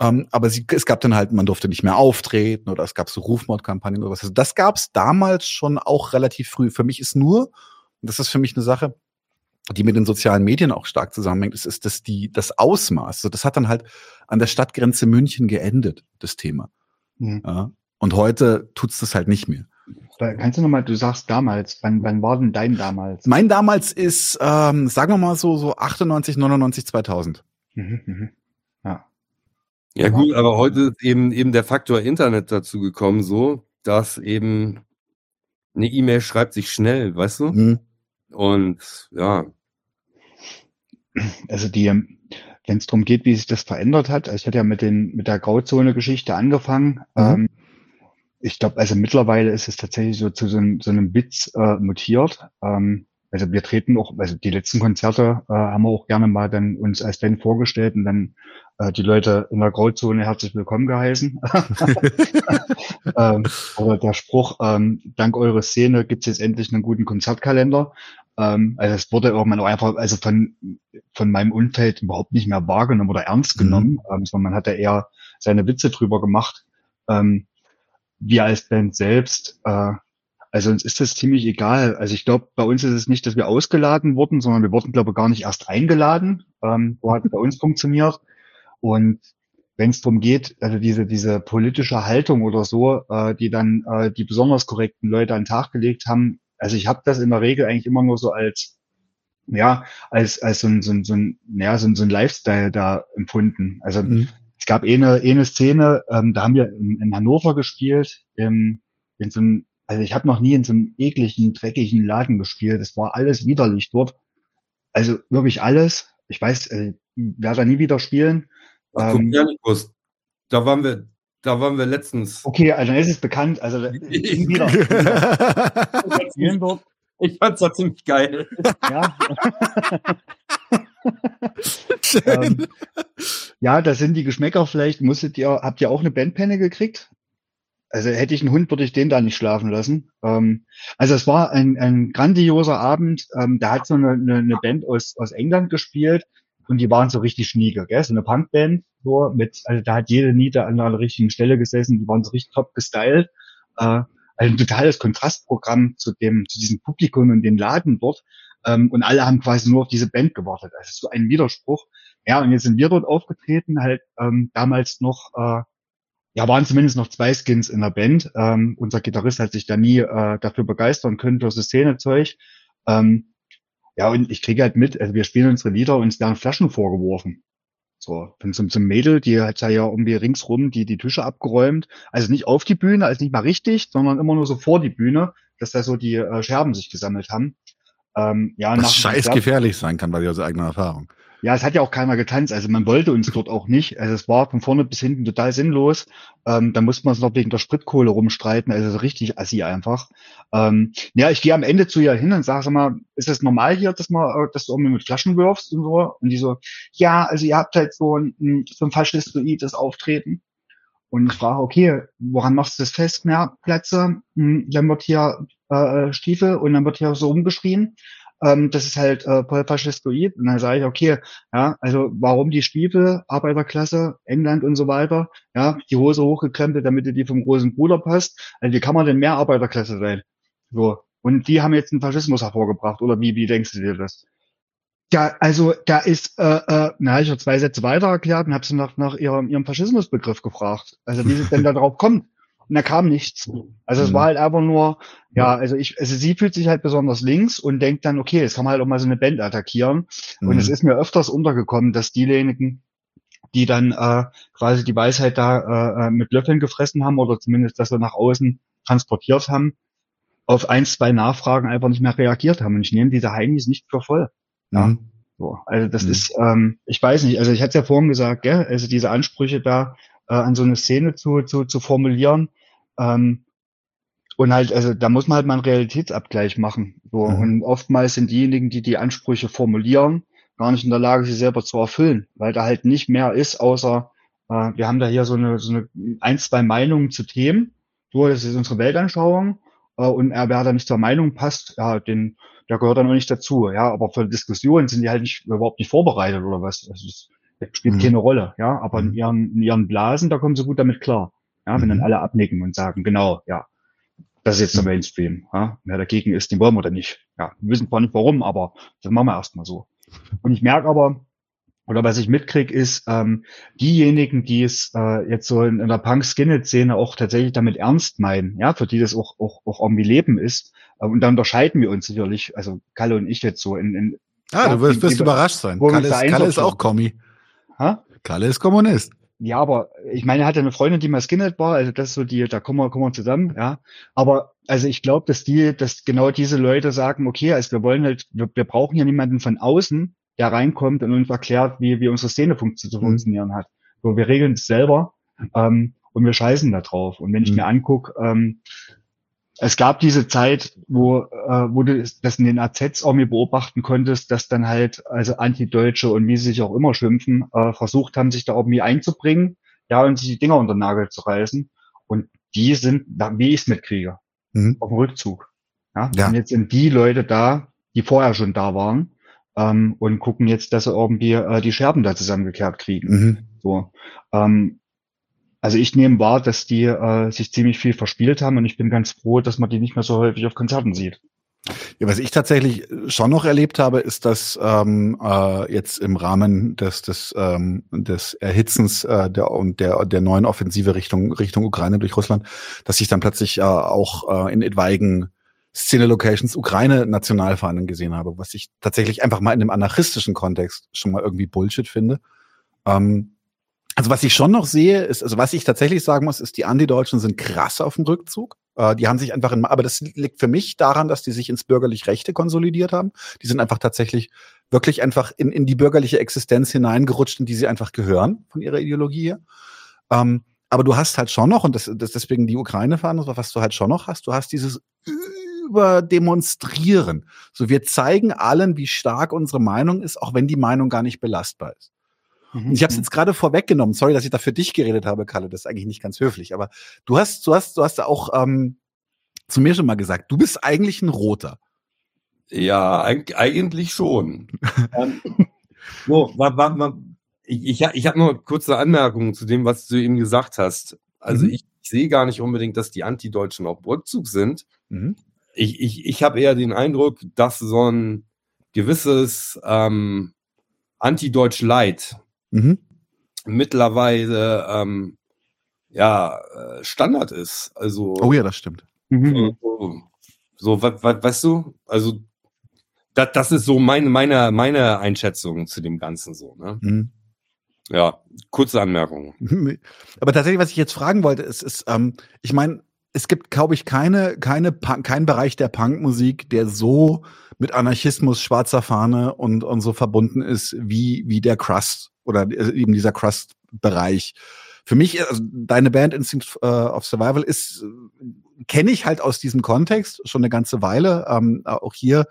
Ähm, aber sie, es gab dann halt, man durfte nicht mehr auftreten oder es gab so Rufmordkampagnen oder was. Also das gab es damals schon auch relativ früh. Für mich ist nur, und das ist für mich eine Sache, die mit den sozialen Medien auch stark zusammenhängt, ist, ist das die, das Ausmaß. Also das hat dann halt an der Stadtgrenze München geendet, das Thema. Mhm. Ja, und heute tut's das halt nicht mehr. Kannst du nochmal, du sagst damals, wann, wann war denn dein damals? Mein damals ist, ähm, sagen wir mal so, so 98, 99, 2000. Mhm, mhm. Ja. Ja gut, aber heute ist eben, eben der Faktor Internet dazu gekommen, so, dass eben eine E-Mail schreibt sich schnell, weißt du? Mhm. Und ja. Also die, wenn es darum geht, wie sich das verändert hat, also ich hatte ja mit den mit der Grauzone-Geschichte angefangen. Mhm. Ähm, ich glaube, also mittlerweile ist es tatsächlich so zu so, so einem Witz äh, mutiert. Ähm, also wir treten auch, also die letzten Konzerte äh, haben wir auch gerne mal dann uns als Band vorgestellt und dann äh, die Leute in der Grauzone herzlich willkommen geheißen. ähm, oder der Spruch, ähm, dank eurer Szene gibt es jetzt endlich einen guten Konzertkalender. Ähm, also es wurde irgendwann auch einfach, also von, von meinem Umfeld überhaupt nicht mehr wahrgenommen oder ernst mhm. genommen, mhm. ähm, sondern man hat da eher seine Witze drüber gemacht. Ähm, wir als Band selbst, äh, also uns ist das ziemlich egal. Also ich glaube, bei uns ist es nicht, dass wir ausgeladen wurden, sondern wir wurden, glaube ich, gar nicht erst eingeladen. Ähm, so hat es bei uns funktioniert. Und wenn es darum geht, also diese, diese politische Haltung oder so, äh, die dann äh, die besonders korrekten Leute an den Tag gelegt haben, also ich habe das in der Regel eigentlich immer nur so als ja, als, als so ein, so ein, so ein, ja, so ein, so ein Lifestyle da empfunden. Also mhm. Es gab eh eine, eh eine Szene, ähm, da haben wir in, in Hannover gespielt, im, in so einem, also ich habe noch nie in so einem ekligen, dreckigen Laden gespielt. Es war alles widerlich dort. Also wirklich alles. Ich weiß, äh, werde da nie wieder spielen. Ach, ähm, gewusst. Da waren wir, da waren wir letztens. Okay, also dann ist es bekannt. Also wieder. dort. Ich fand's da ziemlich geil. Ja. ähm, ja, da sind die Geschmäcker vielleicht. Musstet ihr, habt ihr auch eine Bandpenne gekriegt? Also hätte ich einen Hund, würde ich den da nicht schlafen lassen. Ähm, also es war ein, ein grandioser Abend. Ähm, da hat so eine, eine, eine Band aus, aus England gespielt und die waren so richtig schnieke, gell? So eine Punkband, so mit, also da hat jede Niete an der richtigen Stelle gesessen, die waren so richtig top gestylt. Äh, ein totales Kontrastprogramm zu dem, zu diesem Publikum und den Laden dort. Ähm, und alle haben quasi nur auf diese Band gewartet. Also so ein Widerspruch. Ja, und jetzt sind wir dort aufgetreten, halt ähm, damals noch, äh, ja, waren zumindest noch zwei Skins in der Band. Ähm, unser Gitarrist hat sich da nie äh, dafür begeistern können für das Szenezeug. Ähm, ja, und ich kriege halt mit, also wir spielen unsere Lieder und es werden Flaschen vorgeworfen. So, von zum, zum Mädel, die hat ja irgendwie ringsrum die, die Tische abgeräumt. Also nicht auf die Bühne, also nicht mal richtig, sondern immer nur so vor die Bühne, dass da so die äh, Scherben sich gesammelt haben. Ähm, ja, Was scheiß gefährlich sein kann, bei dir aus eigener Erfahrung. Ja, es hat ja auch keiner getanzt. Also man wollte uns dort auch nicht. Also es war von vorne bis hinten total sinnlos. Ähm, da musste man es noch wegen der Spritkohle rumstreiten. Also so richtig assi einfach. Ähm, ja, ich gehe am Ende zu ihr hin und sage mal, ist es normal hier, dass man, äh, dass du irgendwie mit Flaschen wirfst und so? Und die so, ja, also ihr habt halt so ein, so ein faschistoides Auftreten. Und ich frage, okay, woran machst du das fest? Mehr Plätze, hm, dann wird hier äh, Stiefel und dann wird hier so rumgeschrien ähm, das ist halt äh, faschistoid. Und dann sage ich, okay, ja, also warum die Stiefel, Arbeiterklasse, England und so weiter, ja, die Hose hochgekrempelt, damit die vom großen Bruder passt. Also wie kann man denn mehr Arbeiterklasse sein? So. Und die haben jetzt den Faschismus hervorgebracht, oder wie, wie denkst du dir das? Ja, also da ist, äh, äh, na, ich habe zwei Sätze weiter erklärt und habe sie nach, nach ihrem, ihrem Faschismusbegriff gefragt. Also wie sie denn da drauf kommt. Und da kam nichts. Also es mhm. war halt einfach nur, ja, also ich, also sie fühlt sich halt besonders links und denkt dann, okay, jetzt kann man halt auch mal so eine Band attackieren. Mhm. Und es ist mir öfters untergekommen, dass diejenigen, die dann äh, quasi die Weisheit da äh, äh, mit Löffeln gefressen haben oder zumindest das so nach außen transportiert haben, auf ein, zwei Nachfragen einfach nicht mehr reagiert haben. Und ich nehme diese Heinis nicht für voll. Ja. Mhm. So, also das mhm. ist, ähm, ich weiß nicht, also ich hatte es ja vorhin gesagt, gell, also diese Ansprüche da äh, an so eine Szene zu, zu, zu formulieren. Ähm, und halt, also da muss man halt mal einen Realitätsabgleich machen. So. Mhm. Und oftmals sind diejenigen, die die Ansprüche formulieren, gar nicht in der Lage, sie selber zu erfüllen, weil da halt nicht mehr ist, außer äh, wir haben da hier so eine, so eine ein, zwei Meinungen zu Themen. So, das ist unsere Weltanschauung. Äh, und er, wer da nicht zur Meinung passt, ja, den, der gehört dann auch nicht dazu. Ja, aber für Diskussionen sind die halt nicht, überhaupt nicht vorbereitet oder was. Das ist, spielt mhm. keine Rolle, ja. Aber in mhm. ihren, in ihren Blasen, da kommen sie gut damit klar. Ja, wenn dann mhm. alle abnicken und sagen, genau, ja, das ist jetzt der mhm. Mainstream. Ja? Wer dagegen ist, den wollen wir dann nicht. Ja, wir wissen zwar nicht warum, aber das machen wir erstmal so. Und ich merke aber, oder was ich mitkriege, ist, ähm, diejenigen, die es äh, jetzt so in, in der Punk-Skinhead-Szene auch tatsächlich damit ernst meinen, ja, für die das auch, auch, auch irgendwie Leben ist, äh, und dann unterscheiden wir uns sicherlich, also Kalle und ich jetzt so in, in Ah, du wirst, wirst überrascht sein. Kalle ist, Kalle ist auch Kommi. Ha? Kalle ist Kommunist. Ja, aber ich meine, er hatte eine Freundin, die mal Skinhead war, also das ist so die, da kommen wir, kommen wir zusammen, ja. Aber also ich glaube, dass die, dass genau diese Leute sagen, okay, also wir wollen halt, wir, wir brauchen ja niemanden von außen, der reinkommt und uns erklärt, wie, wie unsere Szene fun zu mhm. funktionieren hat. So, wir regeln es selber ähm, und wir scheißen da drauf. Und wenn ich mhm. mir angucke, ähm, es gab diese Zeit, wo, äh, wo du das in den AZs auch mir beobachten konntest, dass dann halt, also Antideutsche und wie sie sich auch immer schimpfen, äh, versucht haben, sich da irgendwie einzubringen, ja, und sich die Dinger unter den Nagel zu reißen. Und die sind, wie ich es mitkriege, mhm. auf dem Rückzug. Ja? ja. Und jetzt sind die Leute da, die vorher schon da waren, ähm, und gucken jetzt, dass sie irgendwie äh, die Scherben da zusammengekehrt kriegen. Mhm. So. Ähm, also ich nehme wahr, dass die äh, sich ziemlich viel verspielt haben und ich bin ganz froh, dass man die nicht mehr so häufig auf Konzerten sieht. Ja, was ich tatsächlich schon noch erlebt habe, ist, dass ähm, äh, jetzt im Rahmen des des, ähm, des Erhitzens äh, der und der der neuen Offensive Richtung Richtung Ukraine durch Russland, dass ich dann plötzlich äh, auch äh, in etwaigen Szene-Locations Ukraine-Nationalfahnen gesehen habe, was ich tatsächlich einfach mal in einem anarchistischen Kontext schon mal irgendwie Bullshit finde. Ähm, also was ich schon noch sehe, ist, also was ich tatsächlich sagen muss, ist, die Antideutschen sind krass auf dem Rückzug. Äh, die haben sich einfach in, aber das liegt für mich daran, dass die sich ins bürgerlich Rechte konsolidiert haben. Die sind einfach tatsächlich wirklich einfach in, in die bürgerliche Existenz hineingerutscht, in die sie einfach gehören von ihrer Ideologie her. Ähm, aber du hast halt schon noch, und das, das deswegen die Ukraine fahren, was du halt schon noch hast, du hast dieses Überdemonstrieren. So, wir zeigen allen, wie stark unsere Meinung ist, auch wenn die Meinung gar nicht belastbar ist. Mhm. Ich habe es jetzt gerade vorweggenommen. Sorry, dass ich da für dich geredet habe, Kalle. Das ist eigentlich nicht ganz höflich. Aber du hast, du hast, du hast auch ähm, zu mir schon mal gesagt, du bist eigentlich ein Roter. Ja, eigentlich schon. ähm, so, war, war, war, ich, ich, ich habe nur kurze Anmerkungen zu dem, was du eben gesagt hast. Also mhm. ich, ich sehe gar nicht unbedingt, dass die Antideutschen auf Rückzug sind. Mhm. Ich, ich, ich habe eher den Eindruck, dass so ein gewisses ähm, Antideutsch Leid mhm. mittlerweile ähm, ja äh, Standard ist. Also oh ja, das stimmt. Mhm. So, so we, we, weißt du, also das, das ist so meine meine meine Einschätzung zu dem Ganzen so. Ne? Mhm. Ja, kurze Anmerkung. Aber tatsächlich, was ich jetzt fragen wollte, ist, ist ähm, ich meine, es gibt, glaube ich, keine, keine, kein Bereich der Punkmusik, der so mit Anarchismus, schwarzer Fahne und, und so verbunden ist wie, wie der Crust oder äh, eben dieser Crust-Bereich. Für mich, also deine Band Instinct äh, of Survival ist, kenne ich halt aus diesem Kontext schon eine ganze Weile. Ähm, auch hier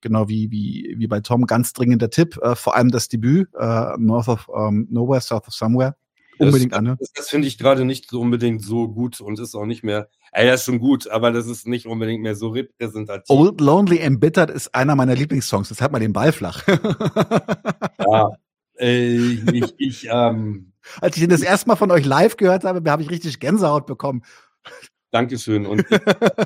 genau wie, wie, wie bei Tom, ganz dringender Tipp, äh, vor allem das Debüt, äh, North of um, Nowhere, South of Somewhere. Unbedingt an. Das, das finde ich gerade nicht so unbedingt so gut und ist auch nicht mehr, ey, das ist schon gut, aber das ist nicht unbedingt mehr so repräsentativ. Old Lonely Embittered ist einer meiner Lieblingssongs, das hat mal den Ball flach. ja, äh, ich, ich ähm, Als ich das erste Mal von euch live gehört habe, habe ich richtig Gänsehaut bekommen. Dankeschön. Und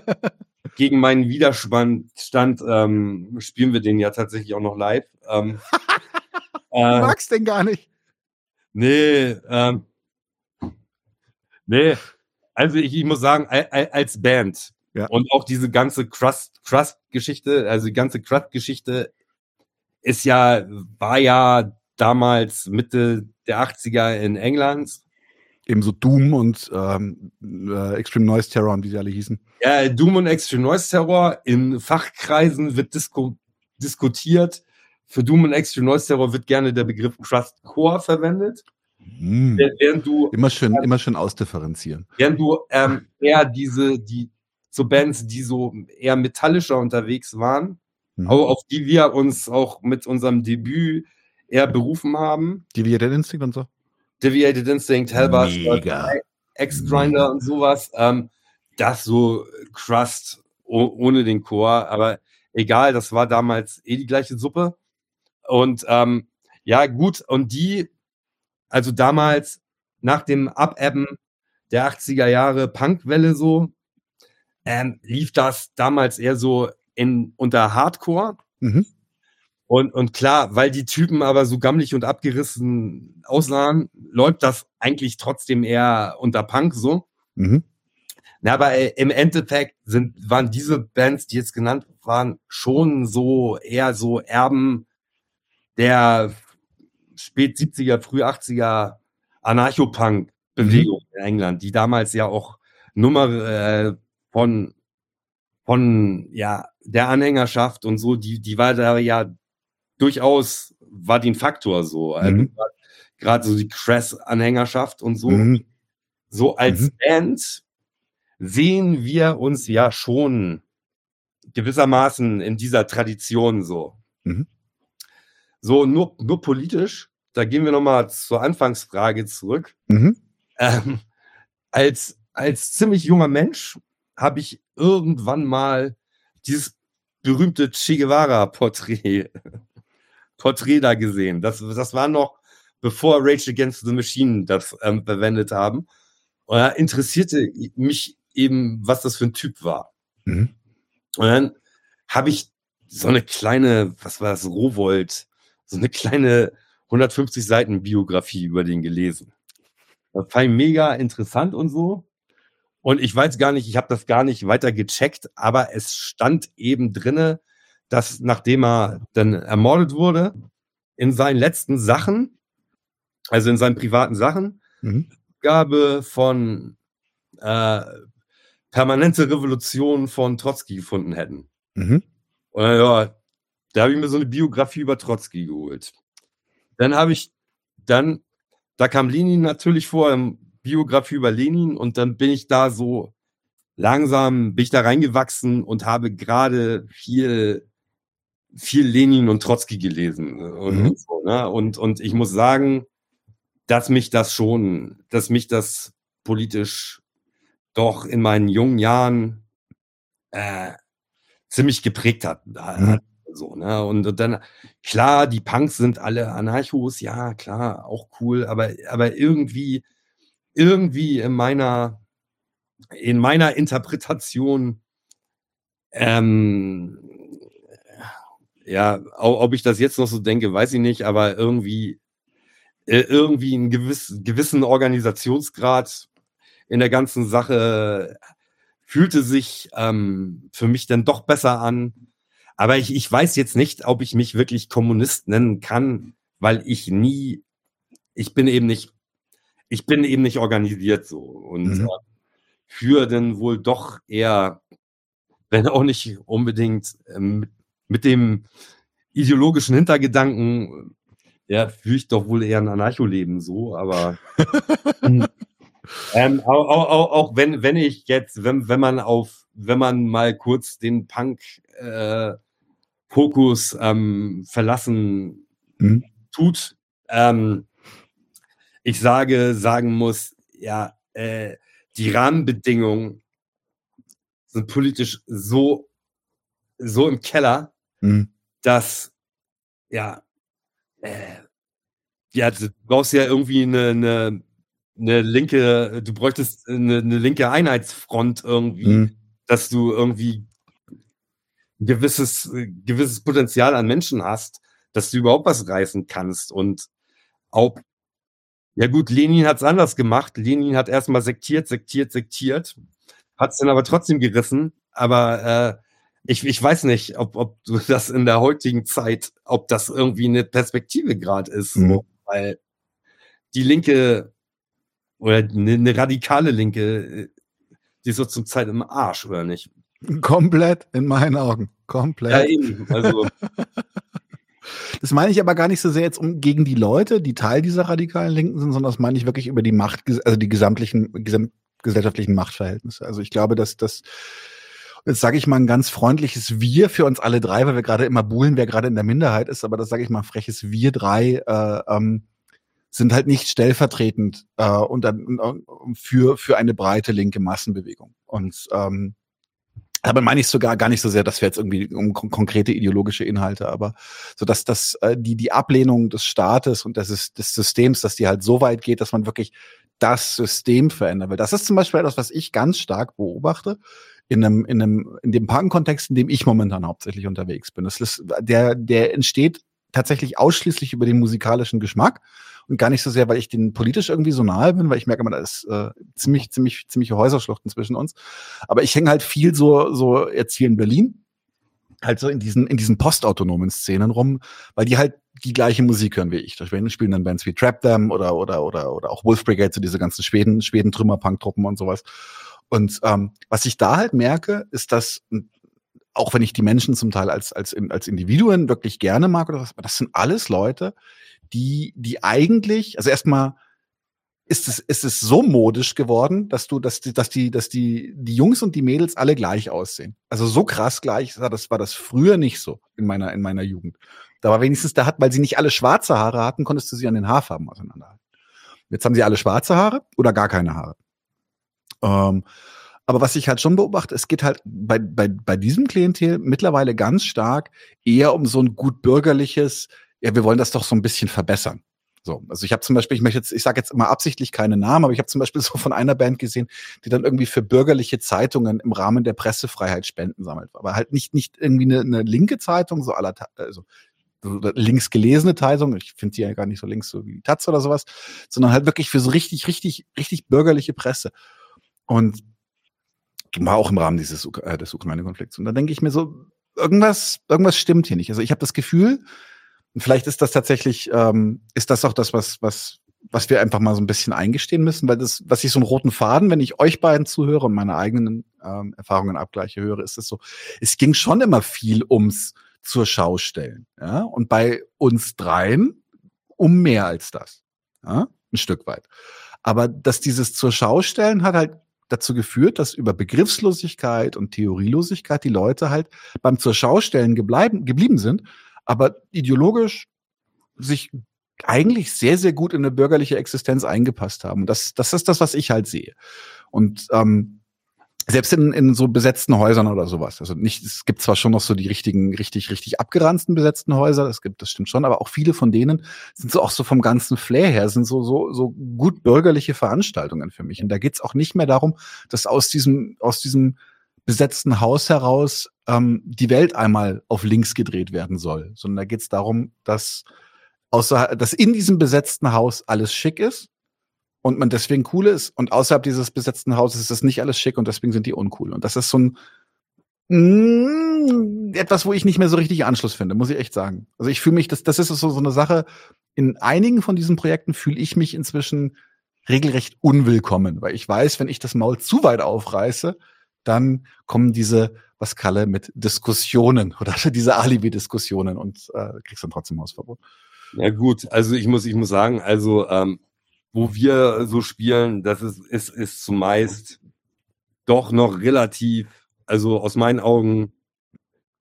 gegen meinen Widerstand ähm, spielen wir den ja tatsächlich auch noch live. Ähm, du äh, magst den gar nicht. Nee, ähm, nee. Also ich, ich muss sagen, als Band ja. und auch diese ganze Crust, Crust-Geschichte, also die ganze Crust-Geschichte ist ja, war ja damals Mitte der 80er in England ebenso Doom und ähm, äh, Extreme Noise Terror und wie sie alle hießen. Ja, Doom und Extreme Noise Terror. In Fachkreisen wird disku diskutiert. Für Doom und Extreme Noise Terror wird gerne der Begriff Trust Core verwendet. Hm. Während du immer schön, äh, immer schön ausdifferenzieren. Während du ähm, eher diese, die so Bands, die so eher metallischer unterwegs waren, mhm. auf die wir uns auch mit unserem Debüt eher berufen haben. Wir Instinct und so. Deviated Instinct, Hellbuster, X-Grinder und sowas. Ähm, das so Crust ohne den Chor, aber egal, das war damals eh die gleiche Suppe. Und ähm, ja, gut, und die, also damals nach dem Abebben der 80er Jahre Punkwelle so, ähm, lief das damals eher so in unter Hardcore. Mhm. Und, und klar, weil die Typen aber so gammelig und abgerissen aussahen, läuft das eigentlich trotzdem eher unter Punk so. Mhm. Na, aber äh, im Endeffekt sind, waren diese Bands, die jetzt genannt waren, schon so eher so Erben der spät 70er, früh 80er Anarcho-Punk-Bewegung mhm. in England, die damals ja auch Nummer äh, von von ja der Anhängerschaft und so, die die war da ja durchaus war die ein Faktor so. Also mhm. Gerade so die Crass-Anhängerschaft und so. Mhm. So als mhm. Band sehen wir uns ja schon gewissermaßen in dieser Tradition so. Mhm. So, nur, nur politisch, da gehen wir nochmal zur Anfangsfrage zurück. Mhm. Ähm, als, als ziemlich junger Mensch habe ich irgendwann mal dieses berühmte Che Guevara-Porträt Porträt da gesehen. Das, das war noch bevor Rage Against the Machine das ähm, verwendet haben. Und da interessierte mich eben, was das für ein Typ war. Mhm. Und dann habe ich so eine kleine, was war das, Rowold, so eine kleine 150 Seiten Biografie über den gelesen. Das fand ich mega interessant und so. Und ich weiß gar nicht, ich habe das gar nicht weiter gecheckt, aber es stand eben drinne, dass nachdem er dann ermordet wurde, in seinen letzten Sachen, also in seinen privaten Sachen, mhm. Gabe von äh, permanente Revolution von Trotzki gefunden hätten. Mhm. Und dann, ja, da habe ich mir so eine Biografie über Trotzki geholt. Dann habe ich, dann, da kam Lenin natürlich vor, im Biografie über Lenin und dann bin ich da so langsam, bin ich da reingewachsen und habe gerade viel viel Lenin und Trotzki gelesen äh, und, mhm. und, so, ne? und, und ich muss sagen, dass mich das schon, dass mich das politisch doch in meinen jungen Jahren äh, ziemlich geprägt hat. Mhm. So, ne? Und, und dann, klar, die Punks sind alle Anarchos, ja, klar, auch cool, aber, aber irgendwie, irgendwie in meiner, in meiner Interpretation ähm, ja, ob ich das jetzt noch so denke, weiß ich nicht, aber irgendwie, äh, irgendwie einen gewiss, gewissen Organisationsgrad in der ganzen Sache fühlte sich ähm, für mich dann doch besser an. Aber ich, ich weiß jetzt nicht, ob ich mich wirklich Kommunist nennen kann, weil ich nie, ich bin eben nicht, ich bin eben nicht organisiert so. Und mhm. äh, für dann wohl doch eher, wenn auch nicht unbedingt ähm, mit dem ideologischen Hintergedanken, ja, führe ich doch wohl eher ein Anarcho-Leben so, aber ähm, auch, auch, auch, wenn, wenn ich jetzt, wenn, wenn man auf, wenn man mal kurz den Punk äh, ähm, verlassen mhm. tut, ähm, ich sage, sagen muss, ja, äh, die Rahmenbedingungen sind politisch so, so im Keller, mhm. dass, ja, äh, ja, du brauchst ja irgendwie eine, eine, eine linke, du bräuchtest eine, eine linke Einheitsfront irgendwie, mhm. dass du irgendwie gewisses, gewisses Potenzial an Menschen hast, dass du überhaupt was reißen kannst. Und auch ja gut, Lenin hat es anders gemacht. Lenin hat erstmal sektiert, sektiert, sektiert, hat es dann aber trotzdem gerissen. Aber äh, ich, ich weiß nicht, ob, ob du das in der heutigen Zeit, ob das irgendwie eine Perspektive gerade ist, mhm. so, weil die Linke oder eine, eine radikale Linke, die ist so zum Zeit im Arsch, oder nicht? Komplett, in meinen Augen. Komplett. Ja, eben. Also, Das meine ich aber gar nicht so sehr jetzt um gegen die Leute, die Teil dieser radikalen Linken sind, sondern das meine ich wirklich über die Macht, also die gesamtlichen, gesam gesellschaftlichen Machtverhältnisse. Also ich glaube, dass das jetzt sage ich mal ein ganz freundliches Wir für uns alle drei, weil wir gerade immer buhlen, wer gerade in der Minderheit ist, aber das sage ich mal freches Wir drei äh, ähm, sind halt nicht stellvertretend äh, und dann für für eine breite linke Massenbewegung. Und ähm, Dabei meine ich sogar gar nicht so sehr, dass wir jetzt irgendwie um konkrete ideologische Inhalte, aber so dass das äh, die die Ablehnung des Staates und des, des Systems, dass die halt so weit geht, dass man wirklich das System verändern will. Das ist zum Beispiel etwas, was ich ganz stark beobachte in einem in einem in dem Parkenkontext, in dem ich momentan hauptsächlich unterwegs bin. Das ist der der entsteht tatsächlich ausschließlich über den musikalischen Geschmack und gar nicht so sehr, weil ich den politisch irgendwie so nahe bin, weil ich merke immer, da ist äh, ziemlich, ziemlich, ziemliche Häuserschluchten zwischen uns. Aber ich hänge halt viel so, so jetzt hier in Berlin, halt so in diesen, in diesen postautonomen Szenen rum, weil die halt die gleiche Musik hören wie ich. Da spielen dann Bands wie Trap Them oder, oder, oder, oder auch Wolf Brigade, so diese ganzen Schweden, Schweden Trümmer-Punk-Truppen und sowas. Und ähm, was ich da halt merke, ist, dass auch wenn ich die Menschen zum Teil als, als, als Individuen wirklich gerne mag oder was, aber das sind alles Leute, die, die eigentlich, also erstmal ist es, ist es so modisch geworden, dass du, dass die, dass die, dass die, die Jungs und die Mädels alle gleich aussehen. Also so krass gleich, das war das früher nicht so in meiner, in meiner Jugend. Da war wenigstens, da hat, weil sie nicht alle schwarze Haare hatten, konntest du sie an den Haarfarben auseinanderhalten. Jetzt haben sie alle schwarze Haare oder gar keine Haare. Ähm, aber was ich halt schon beobachte, es geht halt bei, bei, bei diesem Klientel mittlerweile ganz stark eher um so ein gut bürgerliches, ja, wir wollen das doch so ein bisschen verbessern. So, also ich habe zum Beispiel, ich möchte jetzt, ich sage jetzt immer absichtlich keine Namen, aber ich habe zum Beispiel so von einer Band gesehen, die dann irgendwie für bürgerliche Zeitungen im Rahmen der Pressefreiheit Spenden sammelt. Aber halt nicht nicht irgendwie eine, eine linke Zeitung, so aller, also links gelesene Zeitung, ich finde die ja gar nicht so links so wie die Taz oder sowas, sondern halt wirklich für so richtig, richtig, richtig bürgerliche Presse. Und war auch im Rahmen dieses äh, des Ukraine-Konflikts. Und da denke ich mir so, irgendwas, irgendwas stimmt hier nicht. Also ich habe das Gefühl, vielleicht ist das tatsächlich, ähm, ist das auch das, was, was, was wir einfach mal so ein bisschen eingestehen müssen, weil das, was ich so einen roten Faden, wenn ich euch beiden zuhöre und meine eigenen ähm, Erfahrungen abgleiche, höre, ist es so, es ging schon immer viel ums zur Schau stellen. Ja? Und bei uns dreien um mehr als das. Ja? Ein Stück weit. Aber dass dieses zur Schau stellen hat halt dazu geführt, dass über Begriffslosigkeit und Theorielosigkeit die Leute halt beim zur Schau stellen gebleiben, geblieben sind aber ideologisch sich eigentlich sehr, sehr gut in eine bürgerliche Existenz eingepasst haben. Das, das ist das, was ich halt sehe. Und ähm, selbst in, in so besetzten Häusern oder sowas. Also nicht, es gibt zwar schon noch so die richtigen, richtig, richtig abgeranzten besetzten Häuser, das gibt, das stimmt schon, aber auch viele von denen sind so auch so vom ganzen Flair her, sind so, so, so gut bürgerliche Veranstaltungen für mich. Und da geht's auch nicht mehr darum, dass aus diesem, aus diesem besetzten Haus heraus ähm, die Welt einmal auf links gedreht werden soll, sondern da geht es darum, dass außer, dass in diesem besetzten Haus alles schick ist und man deswegen cool ist und außerhalb dieses besetzten Hauses ist das nicht alles schick und deswegen sind die uncool. Und das ist so ein mm, etwas, wo ich nicht mehr so richtig Anschluss finde, muss ich echt sagen. Also ich fühle mich, das, das ist so, so eine Sache, in einigen von diesen Projekten fühle ich mich inzwischen regelrecht unwillkommen, weil ich weiß, wenn ich das Maul zu weit aufreiße, dann kommen diese, was Kalle mit Diskussionen oder diese Alibi-Diskussionen und äh, kriegst dann trotzdem Hausverbot. Ja gut, also ich muss, ich muss sagen, also ähm, wo wir so spielen, das ist, ist, ist zumeist doch noch relativ, also aus meinen Augen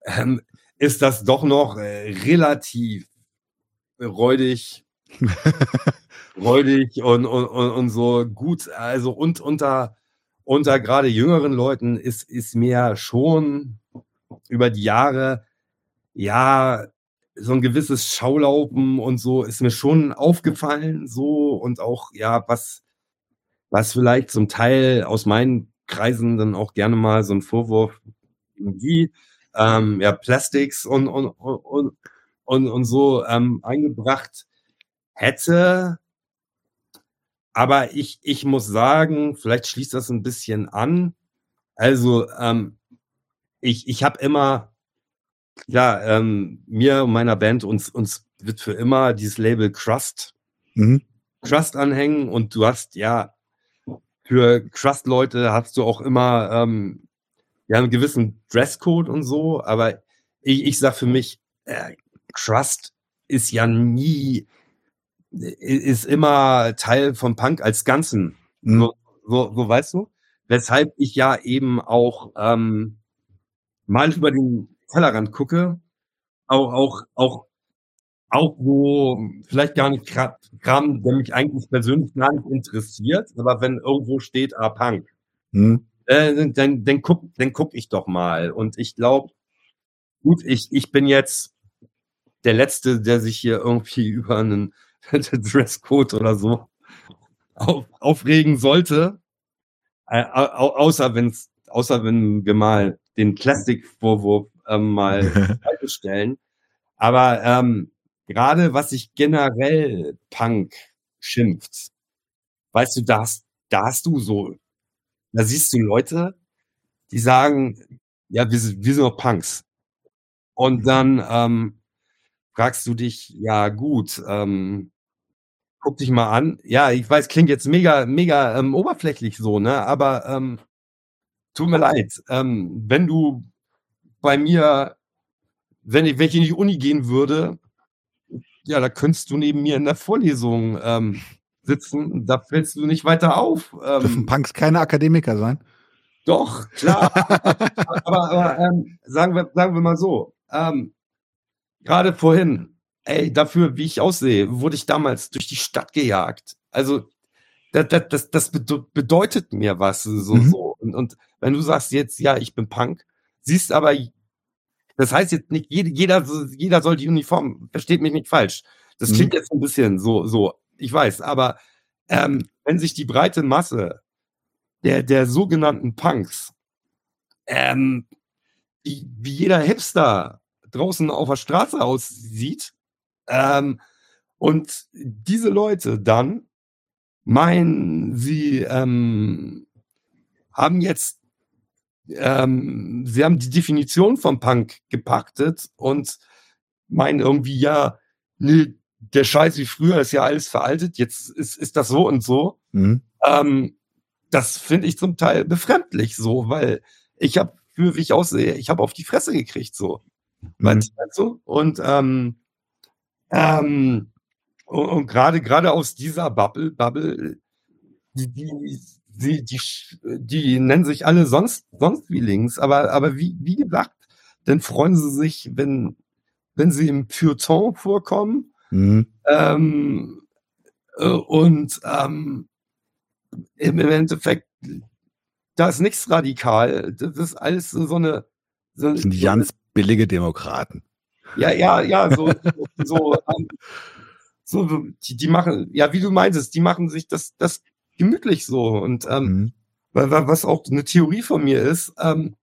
ähm, ist das doch noch äh, relativ räudig, räudig und, und, und, und so gut, also und unter unter gerade jüngeren Leuten ist, ist mir schon über die Jahre, ja, so ein gewisses Schaulaufen und so ist mir schon aufgefallen, so und auch, ja, was, was vielleicht zum Teil aus meinen Kreisen dann auch gerne mal so ein Vorwurf wie, ähm, ja, Plastics und, und, und, und, und so ähm, eingebracht hätte, aber ich, ich muss sagen, vielleicht schließt das ein bisschen an. Also, ähm, ich, ich habe immer, ja, ähm, mir und meiner Band uns, uns wird für immer dieses Label Crust, mhm. Crust anhängen und du hast ja für Crust-Leute hast du auch immer ähm, ja einen gewissen Dresscode und so, aber ich, ich sag für mich, äh, Crust ist ja nie ist immer Teil von Punk als Ganzen. Mhm. So, so, so weißt du? Weshalb ich ja eben auch ähm, mal über den Tellerrand gucke, auch, auch, auch, auch wo vielleicht gar nicht Kram, der mich eigentlich persönlich gar nicht interessiert, aber wenn irgendwo steht, ah, Punk, mhm. äh, dann, dann guck, dann guck ich doch mal. Und ich glaube, gut, ich, ich bin jetzt der Letzte, der sich hier irgendwie über einen Dresscode oder so auf, aufregen sollte. Äh, au, außer wenn's, außer wenn wir mal den Classic-Vorwurf ähm, mal stellen. Aber ähm, gerade was sich generell Punk schimpft, weißt du, da hast, da hast du so, da siehst du Leute, die sagen, ja, wir, wir sind doch Punks. Und dann ähm, fragst du dich, ja gut, ähm, guck dich mal an. Ja, ich weiß, klingt jetzt mega, mega ähm, oberflächlich so, ne? Aber ähm, tut mir leid, ähm, wenn du bei mir, wenn ich, wenn ich in die Uni gehen würde, ja, da könntest du neben mir in der Vorlesung ähm, sitzen, da fällst du nicht weiter auf. Ähm, Dürfen Punks keine Akademiker sein? Doch, klar. aber, aber ähm, sagen, wir, sagen wir mal so, ähm, gerade vorhin, ey, dafür, wie ich aussehe, wurde ich damals durch die Stadt gejagt. Also, das, das, das bedeutet mir was, so, mhm. so. Und, und wenn du sagst jetzt, ja, ich bin Punk, siehst aber, das heißt jetzt nicht, jeder, jeder, soll die Uniform, versteht mich nicht falsch. Das mhm. klingt jetzt ein bisschen so, so, ich weiß, aber ähm, wenn sich die breite Masse der, der sogenannten Punks, ähm, wie, wie jeder Hipster draußen auf der Straße aussieht, ähm, und diese Leute dann meinen, sie ähm, haben jetzt, ähm, sie haben die Definition von Punk gepachtet und meinen irgendwie, ja, nee, der Scheiß wie früher ist ja alles veraltet, jetzt ist, ist das so und so. Mhm. Ähm, das finde ich zum Teil befremdlich so, weil ich habe, für wie ich aussehe, ich habe auf die Fresse gekriegt so. Mhm. Du? Und ähm, ähm, und, und gerade gerade aus dieser Bubble, Bubble, die, die, die, die, die nennen sich alle sonst, sonst wie links, aber, aber wie, wie gesagt, dann freuen sie sich, wenn, wenn sie im Feuilleton vorkommen. Mhm. Ähm, äh, und ähm, im Endeffekt, da ist nichts radikal. Das ist alles so eine. So, das sind ganz billige Demokraten. Ja, ja, ja, so, so, ähm, so die, die machen, ja, wie du meintest, die machen sich das, das gemütlich so. Und ähm, mhm. was auch eine Theorie von mir ist, ähm,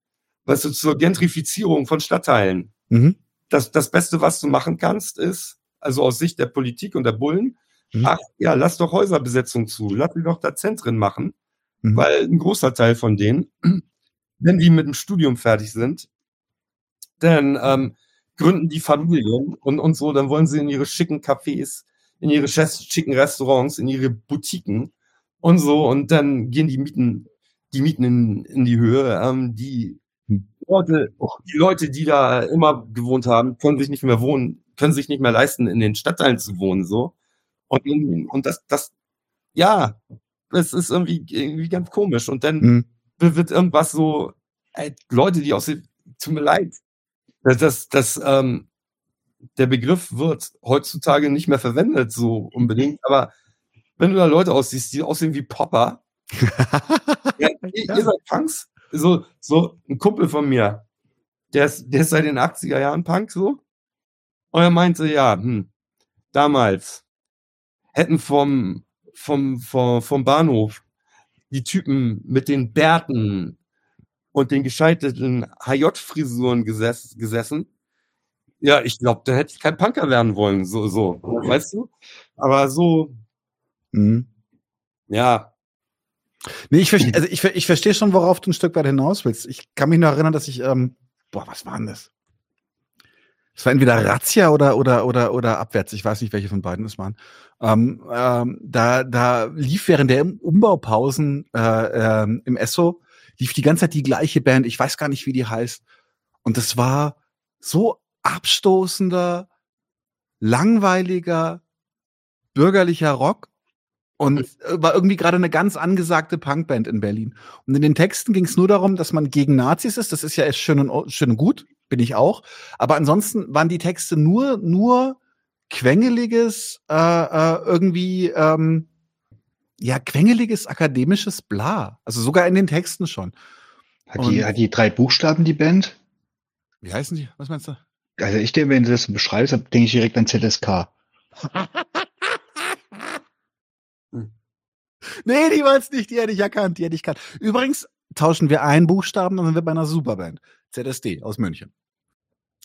was du zur Gentrifizierung von Stadtteilen. Mhm. Das, das Beste, was du machen kannst, ist, also aus Sicht der Politik und der Bullen, mhm. ach ja, lass doch Häuserbesetzung zu, lass die doch da Zentren machen, mhm. weil ein großer Teil von denen, wenn die mit dem Studium fertig sind, dann ähm, gründen die Familien und, und so, dann wollen sie in ihre schicken Cafés, in ihre schicken Restaurants, in ihre Boutiquen und so. Und dann gehen die Mieten, die Mieten in, in die Höhe. Ähm, die hm. Leute, die Leute, die da immer gewohnt haben, können sich nicht mehr wohnen, können sich nicht mehr leisten, in den Stadtteilen zu wohnen, so. Und, und das, das, ja, das ist irgendwie, irgendwie ganz komisch. Und dann mhm. wird irgendwas so, ey, Leute, die aus tut mir leid, das, das, das ähm, der Begriff wird heutzutage nicht mehr verwendet, so unbedingt, aber wenn du da Leute aussiehst, die aussehen wie Popper, ja, ihr, ihr seid Punks, so, so ein Kumpel von mir, der ist, der ist seit den 80er Jahren Punk, so, und er meinte, ja, hm, damals hätten vom, vom, vom, vom Bahnhof die Typen mit den Bärten und den gescheiterten HJ-Frisuren gesessen, gesessen. Ja, ich glaube, da hätte ich kein Punker werden wollen, so, so, weißt du? Aber so, mhm. ja. Nee, ich verstehe, also ich, ich verstehe schon, worauf du ein Stück weit hinaus willst. Ich kann mich noch erinnern, dass ich, ähm, boah, was war denn das? Es war entweder Razzia oder, oder, oder, oder abwärts. Ich weiß nicht, welche von beiden es waren. Ähm, ähm, da, da lief während der Umbaupausen äh, ähm, im Esso, lief die ganze Zeit die gleiche Band. Ich weiß gar nicht, wie die heißt. Und das war so abstoßender, langweiliger, bürgerlicher Rock und äh, war irgendwie gerade eine ganz angesagte Punkband in Berlin. Und in den Texten ging es nur darum, dass man gegen Nazis ist. Das ist ja schön und, schön und gut bin ich auch. Aber ansonsten waren die Texte nur, nur quengeliges, äh, äh, irgendwie, ähm, ja, quengeliges akademisches Bla. Also sogar in den Texten schon. Hat die, hat die drei Buchstaben, die Band? Wie heißen die? Was meinst du? Also ich denke, wenn du das beschreibst, denke ich direkt an ZSK. nee, die war es nicht, die hätte ich erkannt, die hätte ich erkannt. Übrigens tauschen wir einen Buchstaben, dann sind wir bei einer Superband. ZSD aus München.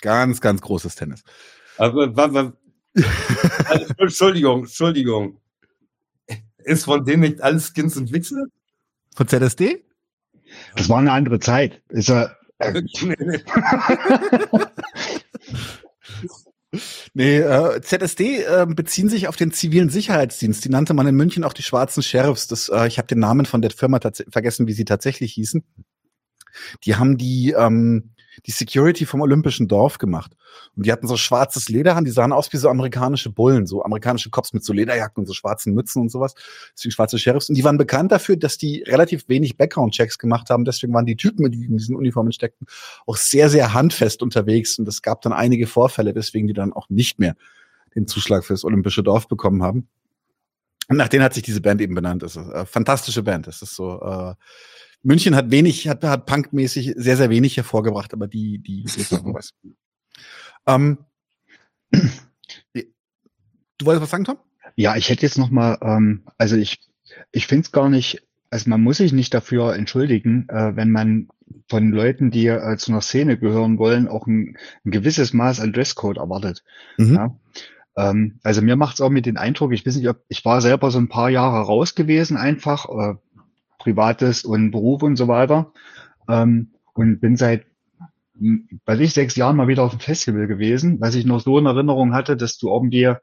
Ganz, ganz großes Tennis. Aber, aber, also, Entschuldigung, Entschuldigung. Ist von denen nicht alles Skins und Witze? Von ZSD? Das war eine andere Zeit. Ist er. Äh, nee, äh, ZSD äh, beziehen sich auf den zivilen Sicherheitsdienst. Die nannte man in München auch die schwarzen Sheriffs. Das, äh, ich habe den Namen von der Firma vergessen, wie sie tatsächlich hießen. Die haben die ähm, die Security vom Olympischen Dorf gemacht. Und die hatten so schwarzes Leder an, die sahen aus wie so amerikanische Bullen, so amerikanische Cops mit so Lederjacken und so schwarzen Mützen und sowas. Deswegen schwarze Sheriffs. Und die waren bekannt dafür, dass die relativ wenig Background-Checks gemacht haben. Deswegen waren die Typen, die in diesen Uniformen steckten, auch sehr, sehr handfest unterwegs. Und es gab dann einige Vorfälle, weswegen die dann auch nicht mehr den Zuschlag fürs Olympische Dorf bekommen haben. Und nach denen hat sich diese Band eben benannt. Das ist eine fantastische Band. Das ist so, äh, München hat wenig, hat, hat punkmäßig sehr, sehr wenig hervorgebracht, aber die, die, was. ähm, du wolltest was sagen, Tom? Ja, ich hätte jetzt noch mal, ähm, also ich, ich finde es gar nicht, also man muss sich nicht dafür entschuldigen, äh, wenn man von Leuten, die äh, zu einer Szene gehören wollen, auch ein, ein gewisses Maß an Dresscode erwartet. Mhm. Ja? Ähm, also mir macht es auch mit den Eindruck, ich weiß nicht, ob ich war selber so ein paar Jahre raus gewesen, einfach, äh, Privates und Beruf und so weiter. Ähm, und bin seit, weiß ich, sechs Jahren mal wieder auf dem Festival gewesen, was ich noch so in Erinnerung hatte, dass du irgendwie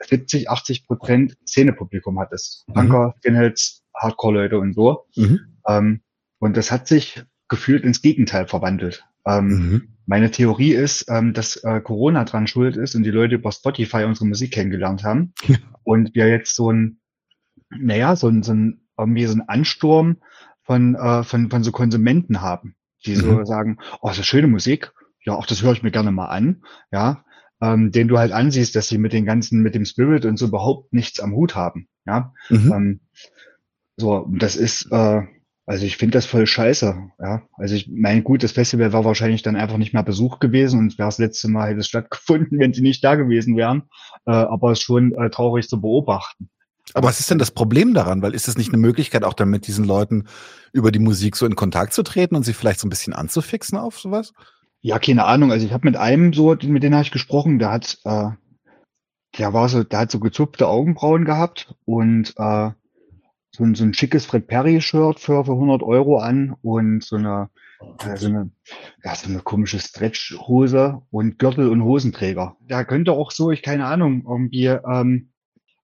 70, 80 Prozent Szenepublikum hattest. Mhm. Punker, Skinheads, Hardcore-Leute und so. Mhm. Ähm, und das hat sich gefühlt ins Gegenteil verwandelt. Ähm, mhm. Meine Theorie ist, ähm, dass äh, Corona dran schuld ist und die Leute über Spotify unsere Musik kennengelernt haben. und wir jetzt so ein, naja, so ein, so ein irgendwie so einen Ansturm von, äh, von, von so Konsumenten haben, die so mhm. sagen, oh, das ist schöne Musik, ja, auch das höre ich mir gerne mal an, ja, ähm, den du halt ansiehst, dass sie mit den ganzen, mit dem Spirit und so überhaupt nichts am Hut haben, ja. Mhm. Ähm, so, das ist, äh, also ich finde das voll scheiße, ja. Also ich meine, gut, das Festival war wahrscheinlich dann einfach nicht mehr Besuch gewesen und wäre das letzte Mal hätte es stattgefunden, wenn sie nicht da gewesen wären. Äh, aber es ist schon äh, traurig zu beobachten. Aber was ist denn das Problem daran? Weil ist es nicht eine Möglichkeit, auch dann mit diesen Leuten über die Musik so in Kontakt zu treten und sie vielleicht so ein bisschen anzufixen auf sowas? Ja, keine Ahnung. Also ich habe mit einem so, mit dem habe ich gesprochen, der hat, äh, der war so, der hat so gezupfte Augenbrauen gehabt und äh, so, ein, so ein schickes Fred Perry-Shirt für, für 100 Euro an und so eine, äh, so eine, ja, so eine komische Stretch-Hose und Gürtel und Hosenträger. Der könnte auch so, ich keine Ahnung, irgendwie ähm,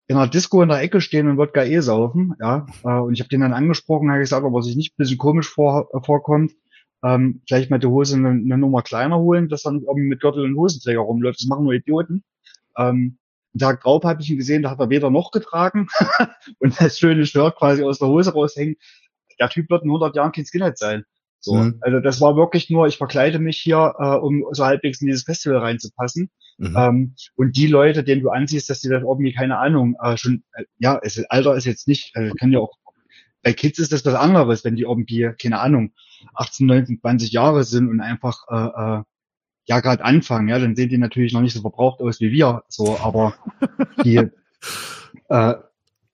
in einer Disco in der Ecke stehen und Wodka eh saufen, ja. Äh, und ich habe den dann angesprochen, habe gesagt, ob er sich nicht ein bisschen komisch vor, äh, vorkommt, ähm, vielleicht mal die Hose eine, eine Nummer kleiner holen, dass dann irgendwie mit Gürtel und Hosenträger rumläuft. Das machen nur Idioten. Ähm, einen Tag drauf habe ich ihn gesehen, da hat er weder noch getragen und das schöne Shirt quasi aus der Hose raushängen. Der Typ wird in 100 Jahren kein Skinhead sein. So, mhm. also das war wirklich nur, ich verkleide mich hier, äh, um so halbwegs in dieses Festival reinzupassen. Mhm. Ähm, und die Leute, denen du ansiehst, dass die das irgendwie, keine Ahnung, äh, schon, äh, ja, es, Alter ist jetzt nicht, äh, kann ja auch, bei Kids ist das was anderes, wenn die irgendwie, keine Ahnung, 18, 19, 20 Jahre sind und einfach, äh, äh, ja, gerade anfangen, ja, dann sehen die natürlich noch nicht so verbraucht aus wie wir, so, aber die, äh,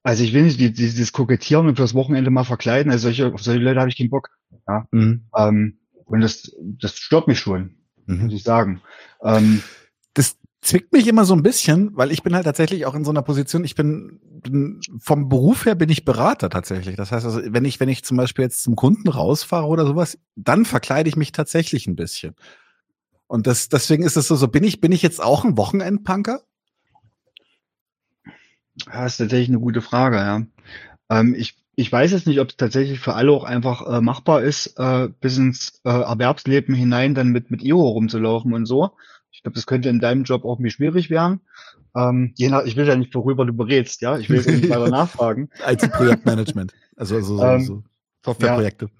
also ich will nicht die, dieses Kokettieren und fürs Wochenende mal verkleiden, also solche, auf solche Leute habe ich keinen Bock, ja, mhm. ähm, und das, das stört mich schon, mhm. muss ich sagen. Ähm, zwickt mich immer so ein bisschen, weil ich bin halt tatsächlich auch in so einer Position, ich bin, bin vom Beruf her bin ich Berater tatsächlich. Das heißt also, wenn ich, wenn ich zum Beispiel jetzt zum Kunden rausfahre oder sowas, dann verkleide ich mich tatsächlich ein bisschen. Und das, deswegen ist es so, so bin ich, bin ich jetzt auch ein Wochenendpunker? Das ist tatsächlich eine gute Frage, ja. Ähm, ich, ich weiß jetzt nicht, ob es tatsächlich für alle auch einfach äh, machbar ist, äh, bis ins äh, Erwerbsleben hinein dann mit, mit Iro rumzulaufen und so. Ich glaube, das könnte in deinem Job auch irgendwie schwierig werden. Ähm, je nach, ich will ja nicht, worüber du berätst, ja. Ich will jetzt nicht weiter nachfragen. Als Projektmanagement. Also, also so, ähm, so Softwareprojekte. Ja.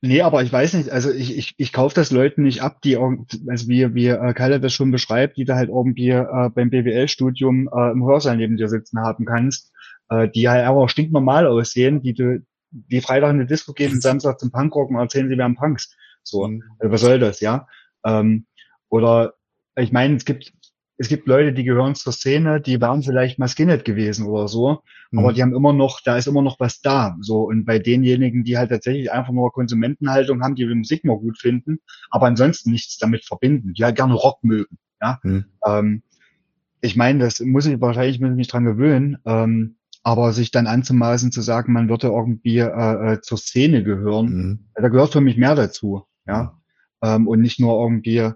Nee, aber ich weiß nicht, also ich, ich, ich kaufe das Leuten nicht ab, die, also wie, wie äh, Kalle das schon beschreibt, die da halt irgendwie äh, beim BWL-Studium äh, im Hörsaal neben dir sitzen haben kannst, äh, die halt aber stinknormal aussehen, die du, die Freitag in die Disco gehen und Samstag zum Punkrock und erzählen, sie wären Punks. So, mhm. also was soll das, ja? Ähm, oder ich meine, es gibt, es gibt Leute, die gehören zur Szene, die waren vielleicht mal Skinhead gewesen oder so, mhm. aber die haben immer noch, da ist immer noch was da. So, und bei denjenigen, die halt tatsächlich einfach nur Konsumentenhaltung haben, die die Musik mal gut finden, aber ansonsten nichts damit verbinden, die halt gerne Rock mögen. Ja. Mhm. Ähm, ich meine, das muss ich wahrscheinlich muss ich mich dran gewöhnen, ähm, aber sich dann anzumaßen zu sagen, man würde irgendwie äh, äh, zur Szene gehören, mhm. da gehört für mich mehr dazu, ja. Ähm, und nicht nur irgendwie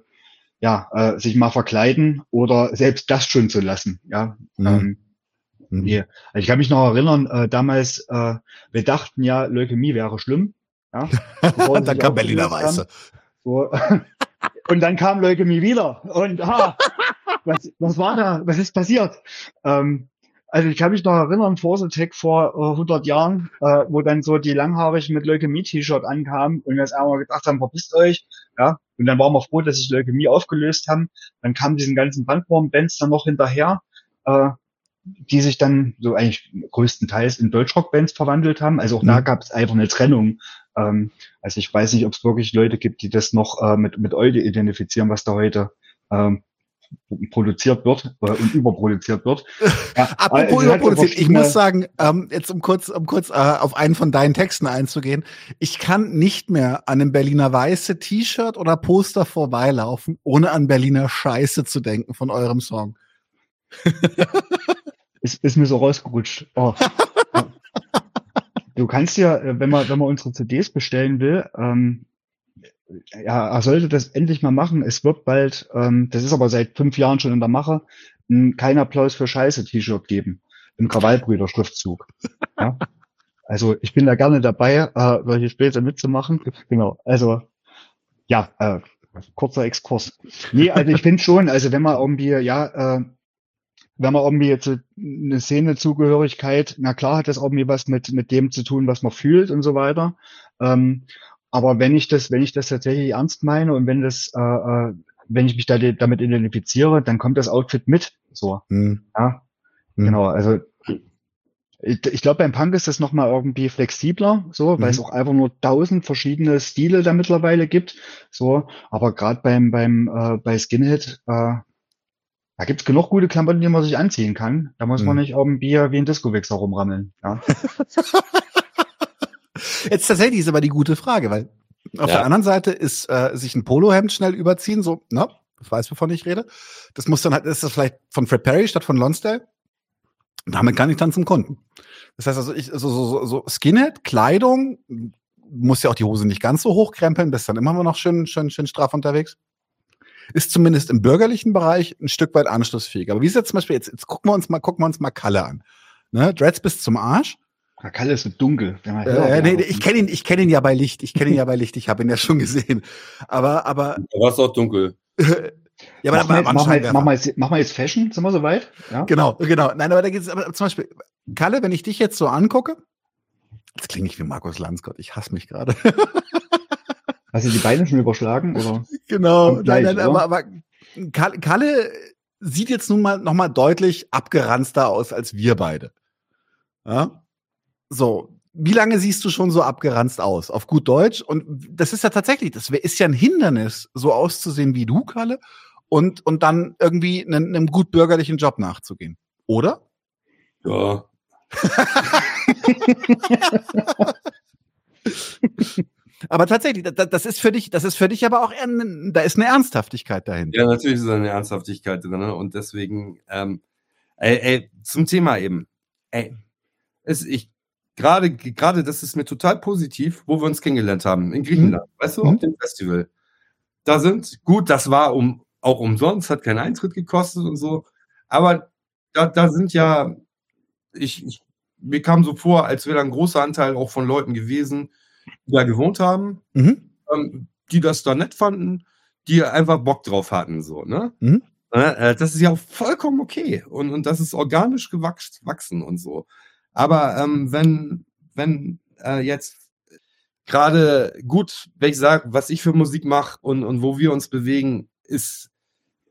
ja, äh, sich mal verkleiden oder selbst das schon zu lassen. Ja. Mhm. Ähm, mhm. nee. also ich kann mich noch erinnern, äh, damals, äh, wir dachten ja, Leukämie wäre schlimm. Ja. dann kam Berliner Weiße. So. und dann kam Leukämie wieder. Und ah, was, was war da? Was ist passiert? Ähm, also ich kann mich noch erinnern, Force vor äh, 100 Jahren, äh, wo dann so die Langhaarigen mit Leukämie-T-Shirt ankamen und wir jetzt einmal gedacht haben, verpisst euch, ja. Und dann waren wir froh, dass sich Leukämie aufgelöst haben. Dann kamen diesen ganzen Bandwurm-Bands dann noch hinterher, äh, die sich dann so eigentlich größtenteils in Deutschrock-Bands verwandelt haben. Also auch mhm. da gab es einfach eine Trennung. Ähm, also ich weiß nicht, ob es wirklich Leute gibt, die das noch äh, mit, mit Eude identifizieren, was da heute ähm, produziert wird äh, und überproduziert wird. Ja, Apropos überproduziert, ich muss sagen, ähm, jetzt um kurz, um kurz äh, auf einen von deinen Texten einzugehen, ich kann nicht mehr an einem Berliner Weiße T-Shirt oder Poster vorbeilaufen, ohne an Berliner Scheiße zu denken von eurem Song. ist, ist mir so rausgerutscht. Oh. Du kannst ja, äh, wenn man, wenn man unsere CDs bestellen will, ähm, ja, er sollte das endlich mal machen. Es wird bald, ähm, das ist aber seit fünf Jahren schon in der Mache, ein kein Applaus für Scheiße T-Shirt geben. Im Krawallbrüder Schriftzug. Ja? Also ich bin da gerne dabei, äh, solche später mitzumachen. Genau. Also ja, äh, kurzer Exkurs. Nee, also ich finde schon, also wenn man irgendwie, ja, äh, wenn man irgendwie jetzt eine Szenezugehörigkeit, na klar hat das irgendwie was mit, mit dem zu tun, was man fühlt und so weiter. Ähm, aber wenn ich das, wenn ich das tatsächlich ernst meine und wenn das, äh, äh wenn ich mich da damit identifiziere, dann kommt das Outfit mit. So. Hm. Ja. Hm. Genau. Also ich, ich glaube, beim Punk ist das nochmal irgendwie flexibler, so, weil mhm. es auch einfach nur tausend verschiedene Stile da mittlerweile gibt. So, aber gerade beim, beim äh, bei Skinhead, äh, da gibt's genug gute Klamotten, die man sich anziehen kann. Da muss mhm. man nicht irgendwie wie ein Disco-Wichser rumrammeln. Ja. Jetzt tatsächlich ist aber die gute Frage, weil auf ja. der anderen Seite ist äh, sich ein Polohemd schnell überziehen, so, na, ich weiß, wovon ich rede. Das muss dann halt, ist das vielleicht von Fred Perry statt von Lonsdale? Damit kann ich dann zum Kunden. Das heißt also, ich, so, so, so Skinhead, Kleidung, muss ja auch die Hose nicht ganz so hochkrempeln, bist dann immer noch schön, schön, schön straff unterwegs. ist zumindest im bürgerlichen Bereich ein Stück weit anschlussfähig. Aber wie ist jetzt zum Beispiel, jetzt, jetzt gucken wir uns mal, gucken wir uns mal Kalle an. Ne? Dreads bis zum Arsch. Kalle ist so dunkel. Äh, nee, ich kenne ihn, ich kenne ihn ja bei Licht. Ich kenne ihn ja bei Licht. Ich habe ihn ja schon gesehen. Aber, aber. Da war es auch dunkel. ja, aber mach, mal, mach, mal, mach, mal jetzt, mach mal jetzt Fashion. Sind wir soweit? Ja. Genau, genau. Nein, aber da geht es, aber zum Beispiel, Kalle, wenn ich dich jetzt so angucke, jetzt klinge ich wie Markus Landsgott. Ich hasse mich gerade. Hast du die Beine schon überschlagen? Oder? Genau. Gleich, nein, nein, aber, aber Kalle sieht jetzt nun mal noch mal deutlich abgeranzter aus als wir beide. Ja? So, wie lange siehst du schon so abgeranzt aus? Auf gut Deutsch. Und das ist ja tatsächlich, das ist ja ein Hindernis, so auszusehen wie du, Kalle, und, und dann irgendwie einem, einem gut bürgerlichen Job nachzugehen. Oder? Ja. aber tatsächlich, das ist für dich, das ist für dich aber auch, da ist eine Ernsthaftigkeit dahinter. Ja, natürlich ist da eine Ernsthaftigkeit drin. Und deswegen, ähm, ey, ey, zum Thema eben. Ey, es, ich, gerade, gerade, das ist mir total positiv, wo wir uns kennengelernt haben, in Griechenland, mhm. weißt du, auf mhm. dem Festival. Da sind, gut, das war um, auch umsonst, hat keinen Eintritt gekostet und so, aber da, da sind ja, ich, ich, mir kam so vor, als wäre da ein großer Anteil auch von Leuten gewesen, die da gewohnt haben, mhm. ähm, die das da nett fanden, die einfach Bock drauf hatten, so, ne? Mhm. Äh, das ist ja auch vollkommen okay und, und das ist organisch gewachsen und so. Aber ähm, wenn, wenn äh, jetzt gerade gut, wenn ich sage, was ich für Musik mache und, und wo wir uns bewegen, ist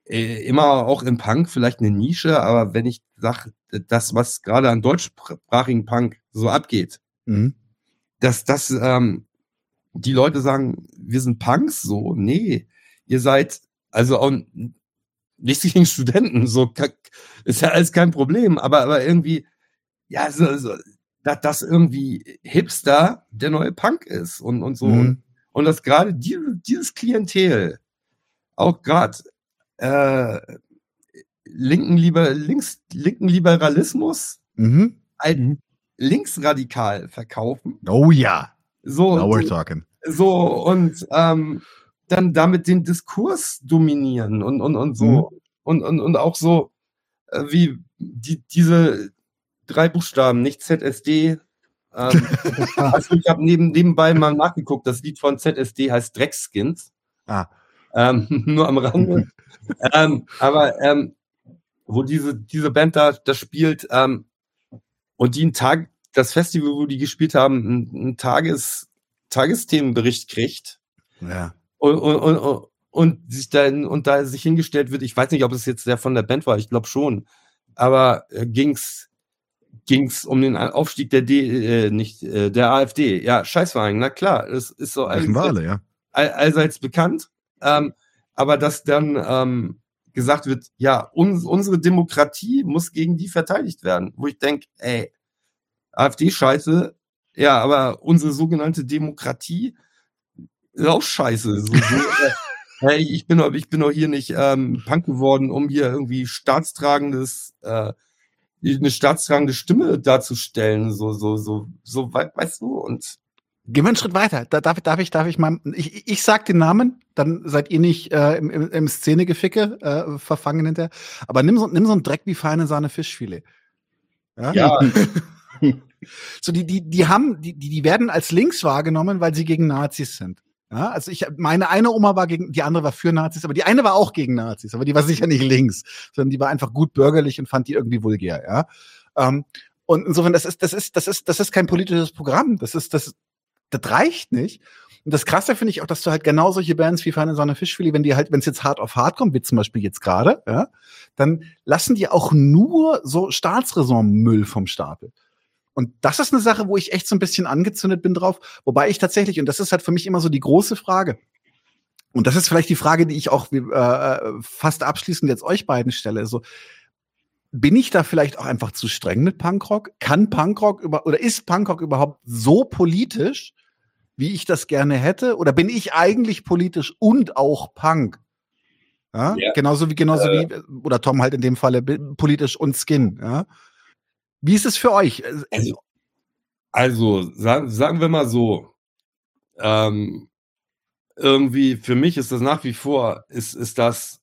äh, immer auch im Punk vielleicht eine Nische, aber wenn ich sage, das, was gerade an deutschsprachigen Punk so abgeht, mhm. dass das ähm, die Leute sagen, wir sind Punks, so, nee, ihr seid also auch nichts gegen Studenten, so ist ja alles kein Problem, aber, aber irgendwie ja, so, so, dass das irgendwie Hipster der neue Punk ist und, und so. Mhm. Und, und dass gerade die, dieses Klientel auch gerade äh, linken, Liber, links, linken Liberalismus mhm. als mhm. linksradikal verkaufen. Oh ja. So, Now we're talking. So, und ähm, dann damit den Diskurs dominieren und, und, und so. Mhm. Und, und, und auch so, äh, wie die, diese, drei Buchstaben, nicht ZSD. Ähm, also ich habe neben, nebenbei mal nachgeguckt, das Lied von ZSD heißt Dreckskins. Ah. Ähm, nur am Rande. ähm, aber ähm, wo diese, diese Band da das spielt ähm, und die einen Tag, das Festival, wo die gespielt haben, einen Tages, Tagesthemenbericht kriegt. Ja. Und, und, und, und sich dann und da sich hingestellt wird, ich weiß nicht, ob es jetzt der von der Band war, ich glaube schon, aber äh, ging's ging es um den Aufstieg der D, äh, nicht äh, der AfD. Ja, Scheißverein, na klar, das ist so allseits, ja. all, allseits bekannt. Ähm, aber dass dann ähm, gesagt wird, ja, uns, unsere Demokratie muss gegen die verteidigt werden. Wo ich denke, ey, AfD-Scheiße, ja, aber unsere sogenannte Demokratie ist auch scheiße. So, so, äh, hey, ich bin ich bin doch hier nicht ähm, Punk geworden, um hier irgendwie staatstragendes äh, eine staatstragende Stimme darzustellen, so, so, so, so, weißt du, und Gehen wir einen Schritt weiter. Da, darf, darf ich, darf ich mal, ich, ich sag den Namen, dann seid ihr nicht äh, im, im, im Szenegeficke äh, verfangen hinterher. Aber nimm so, nimm so einen Dreck wie feine Sahne Fischfilet. Ja. ja. so, die, die, die haben, die, die werden als links wahrgenommen, weil sie gegen Nazis sind. Ja, also ich, meine eine Oma war gegen, die andere war für Nazis, aber die eine war auch gegen Nazis, aber die war sicher nicht links, sondern die war einfach gut bürgerlich und fand die irgendwie vulgär, ja. Ähm, und insofern, das ist, das ist, das ist, das ist kein politisches Programm. Das ist, das, das reicht nicht. Und das Krasse finde ich auch, dass du halt genau solche Bands wie Feine Sonne Fischfilet, wenn die halt, wenn es jetzt hart auf hart kommt, wie zum Beispiel jetzt gerade, ja, dann lassen die auch nur so Staatsräson-Müll vom Stapel. Und das ist eine Sache, wo ich echt so ein bisschen angezündet bin drauf. Wobei ich tatsächlich, und das ist halt für mich immer so die große Frage, und das ist vielleicht die Frage, die ich auch äh, fast abschließend jetzt euch beiden stelle. So, bin ich da vielleicht auch einfach zu streng mit Punkrock? Kann Punkrock über oder ist Punkrock überhaupt so politisch, wie ich das gerne hätte? Oder bin ich eigentlich politisch und auch Punk? Ja? ja. Genauso wie, genauso äh, wie, oder Tom halt in dem Falle politisch und Skin. Ja? Wie ist es für euch? Also, also sagen, sagen wir mal so, ähm, irgendwie, für mich ist das nach wie vor, ist, ist das,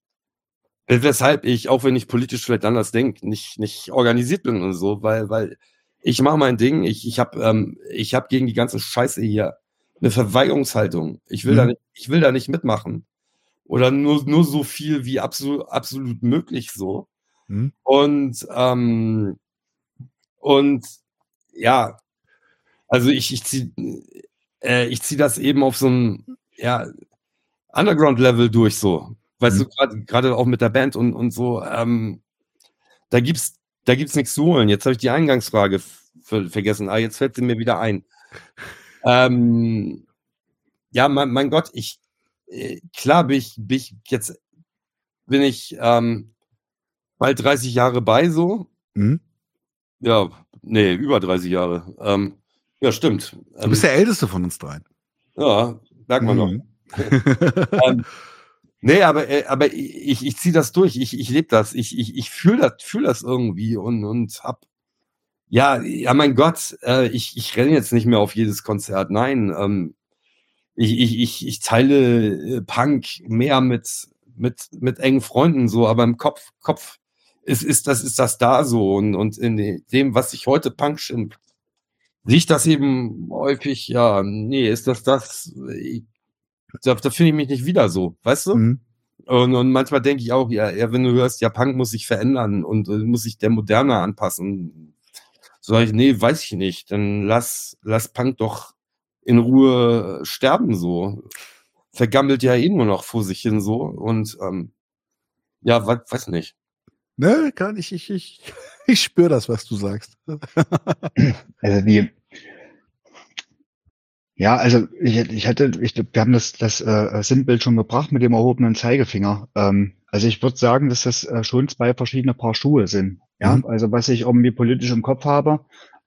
weshalb ich, auch wenn ich politisch vielleicht anders denke, nicht, nicht organisiert bin und so, weil, weil ich mache mein Ding, ich, ich habe ähm, ich hab gegen die ganze Scheiße hier eine Verweigerungshaltung. Ich will, mhm. da nicht, ich will da nicht mitmachen. Oder nur, nur so viel wie absolut, absolut möglich so. Mhm. Und, ähm, und ja, also ich, ich ziehe äh, ich zieh das eben auf so ein ja, Underground-Level durch so. Weißt mhm. du, gerade auch mit der Band und, und so, ähm, da gibt's, da gibt's nichts zu holen. Jetzt habe ich die Eingangsfrage vergessen. Ah, jetzt fällt sie mir wieder ein. Ähm, ja, mein, mein Gott, ich, äh, klar bin ich, bin ich jetzt, bin ich ähm, bald 30 Jahre bei so. Mhm. Ja, nee, über 30 Jahre. Ähm, ja, stimmt. Du bist ähm, der Älteste von uns dreien. Ja, merkt man mhm. noch. ähm, nee, aber, äh, aber ich, ich ziehe das durch. Ich, ich lebe das. Ich, ich, ich fühle das, fühl das irgendwie und, und hab. Ja, ja, mein Gott, äh, ich, ich renne jetzt nicht mehr auf jedes Konzert. Nein, ähm, ich, ich, ich, ich teile äh, Punk mehr mit, mit, mit engen Freunden so, aber im Kopf, Kopf ist, ist das, ist das da so. Und, und in dem, was ich heute Punk schimpft, sehe ich das eben häufig, ja, nee, ist das das, ich, da, da finde ich mich nicht wieder so, weißt du? Mhm. Und, und manchmal denke ich auch, ja, ja, wenn du hörst, ja, Punk muss sich verändern und muss sich der Moderne anpassen. Sag ich, nee, weiß ich nicht. Dann lass, lass Punk doch in Ruhe sterben so. Vergammelt ja eh nur noch vor sich hin so. Und ähm, ja, weiß, weiß nicht. Ne, kann ich, ich, ich, ich spüre das, was du sagst. also die, ja, also ich, ich hatte, ich, wir haben das, das äh, Sinnbild schon gebracht mit dem erhobenen Zeigefinger. Ähm, also ich würde sagen, dass das äh, schon zwei verschiedene Paar Schuhe sind. Ja, mhm. also was ich irgendwie politisch im Kopf habe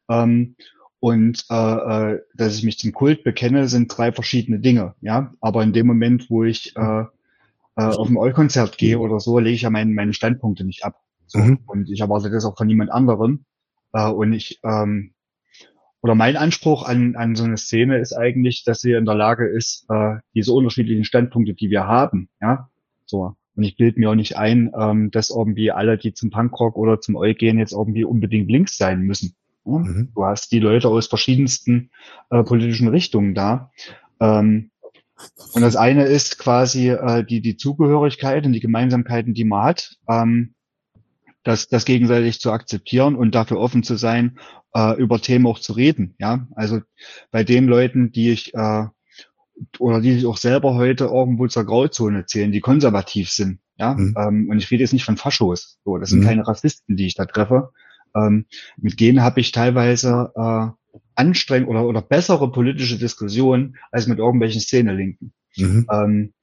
ähm, und äh, äh, dass ich mich zum Kult bekenne, sind drei verschiedene Dinge. Ja, aber in dem Moment, wo ich äh, äh, auf ein All-Konzert gehe oder so, lege ich ja meine, meine Standpunkte nicht ab. So. Mhm. Und ich erwarte das auch von niemand anderem. Äh, und ich, ähm, oder mein Anspruch an, an so eine Szene ist eigentlich, dass sie in der Lage ist, äh, diese unterschiedlichen Standpunkte, die wir haben, ja, so. Und ich bilde mir auch nicht ein, ähm, dass irgendwie alle, die zum Punkrock oder zum Eu gehen, jetzt irgendwie unbedingt links sein müssen. Mhm. Du hast die Leute aus verschiedensten äh, politischen Richtungen da. Ähm, und das eine ist quasi äh, die, die Zugehörigkeit und die Gemeinsamkeiten, die man hat, ähm, das, das gegenseitig zu akzeptieren und dafür offen zu sein, äh, über Themen auch zu reden. Ja, also bei den Leuten, die ich äh, oder die sich auch selber heute irgendwo zur Grauzone zählen, die konservativ sind. Ja, mhm. ähm, und ich rede jetzt nicht von Faschos. So, das sind mhm. keine Rassisten, die ich da treffe. Ähm, mit denen habe ich teilweise äh, anstrengend oder, oder bessere politische Diskussionen als mit irgendwelchen Szene-Linken. Mhm. Ähm,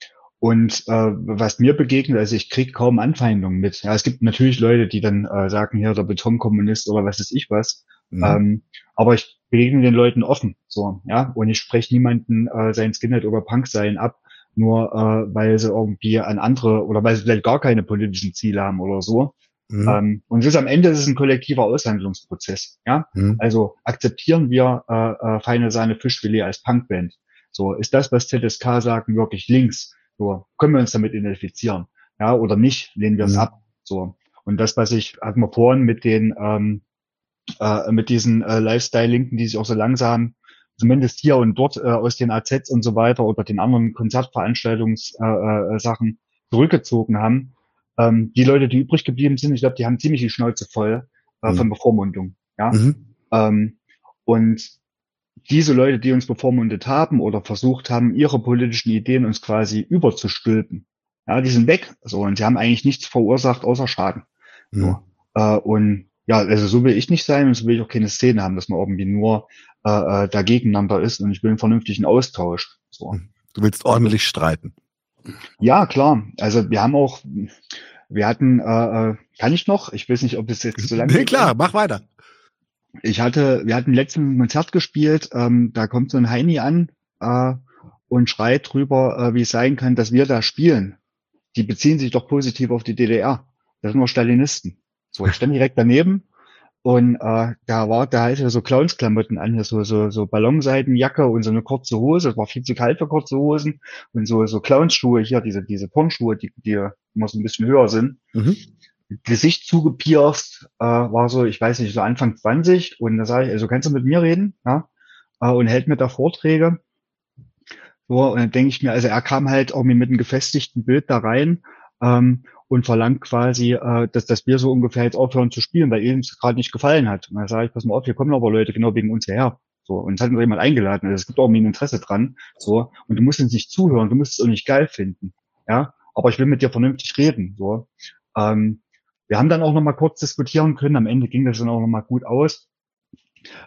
und äh, was mir begegnet, also ich krieg kaum Anfeindungen mit. Ja, es gibt natürlich Leute, die dann äh, sagen, hier der Betonkommunist oder was ist ich was. Mhm. Ähm, aber ich begegne den Leuten offen, so, ja, und ich spreche niemanden äh, sein Skinhead oder Punk sein ab, nur äh, weil sie irgendwie an andere oder weil sie vielleicht gar keine politischen Ziele haben oder so. Mhm. Ähm, und es ist am Ende ist es ein kollektiver Aushandlungsprozess. Ja, mhm. also akzeptieren wir äh, äh, feine Sahne Fischfilet als Punkband. So ist das, was ZSK sagen, wirklich links. So können wir uns damit identifizieren. Ja, oder nicht, lehnen wir es mhm. ab. So und das, was ich hatten wir vorhin mit den ähm, äh, mit diesen äh, Lifestyle-Linken, die sich auch so langsam zumindest hier und dort äh, aus den AZs und so weiter oder den anderen Konzertveranstaltungssachen äh, äh, zurückgezogen haben ähm, die Leute, die übrig geblieben sind, ich glaube, die haben ziemlich die Schnauze voll äh, mhm. von Bevormundung. Ja. Mhm. Ähm, und diese Leute, die uns bevormundet haben oder versucht haben, ihre politischen Ideen uns quasi überzustülpen, ja, die sind weg. So, und sie haben eigentlich nichts verursacht außer Schaden. Mhm. So. Äh, und ja, also so will ich nicht sein und so will ich auch keine Szene haben, dass man irgendwie nur äh, äh da gegeneinander ist und ich will einen vernünftigen Austausch. So. Du willst ordentlich streiten. Ja, klar. Also wir haben auch, wir hatten, äh, äh, kann ich noch? Ich weiß nicht, ob es jetzt so lange. Nee, klar, mach weiter. Ich hatte, wir hatten letzten Konzert gespielt, ähm, da kommt so ein Heini an äh, und schreit drüber, äh, wie es sein kann, dass wir da spielen. Die beziehen sich doch positiv auf die DDR. Das sind nur Stalinisten. So, ich stand direkt daneben Und äh, da war, da hatte so Clownsklamotten an, so, so, so Ballonseidenjacke und so eine kurze Hose. Es war viel zu kalt für kurze Hosen. Und so, so Clownsschuhe hier, diese, diese Pornschuhe, die, die immer so ein bisschen höher sind. Mhm. Gesicht zugepierst, äh, war so, ich weiß nicht, so Anfang 20. Und da sage ich, also kannst du mit mir reden? Ja? Äh, und hält mir da Vorträge. So, und dann denke ich mir, also er kam halt auch mit einem gefestigten Bild da rein. Ähm, und verlangt quasi, äh, dass, dass wir so ungefähr jetzt aufhören zu spielen, weil ihnen es gerade nicht gefallen hat. Und dann sage ich, pass mal auf, hier kommen aber Leute genau wegen uns her. So, und es hat uns jemand eingeladen. Also es gibt auch mir ein Interesse dran. So, und du musst uns nicht zuhören, du musst es auch nicht geil finden. Ja, aber ich will mit dir vernünftig reden. So, ähm, wir haben dann auch noch mal kurz diskutieren können. Am Ende ging das dann auch noch mal gut aus.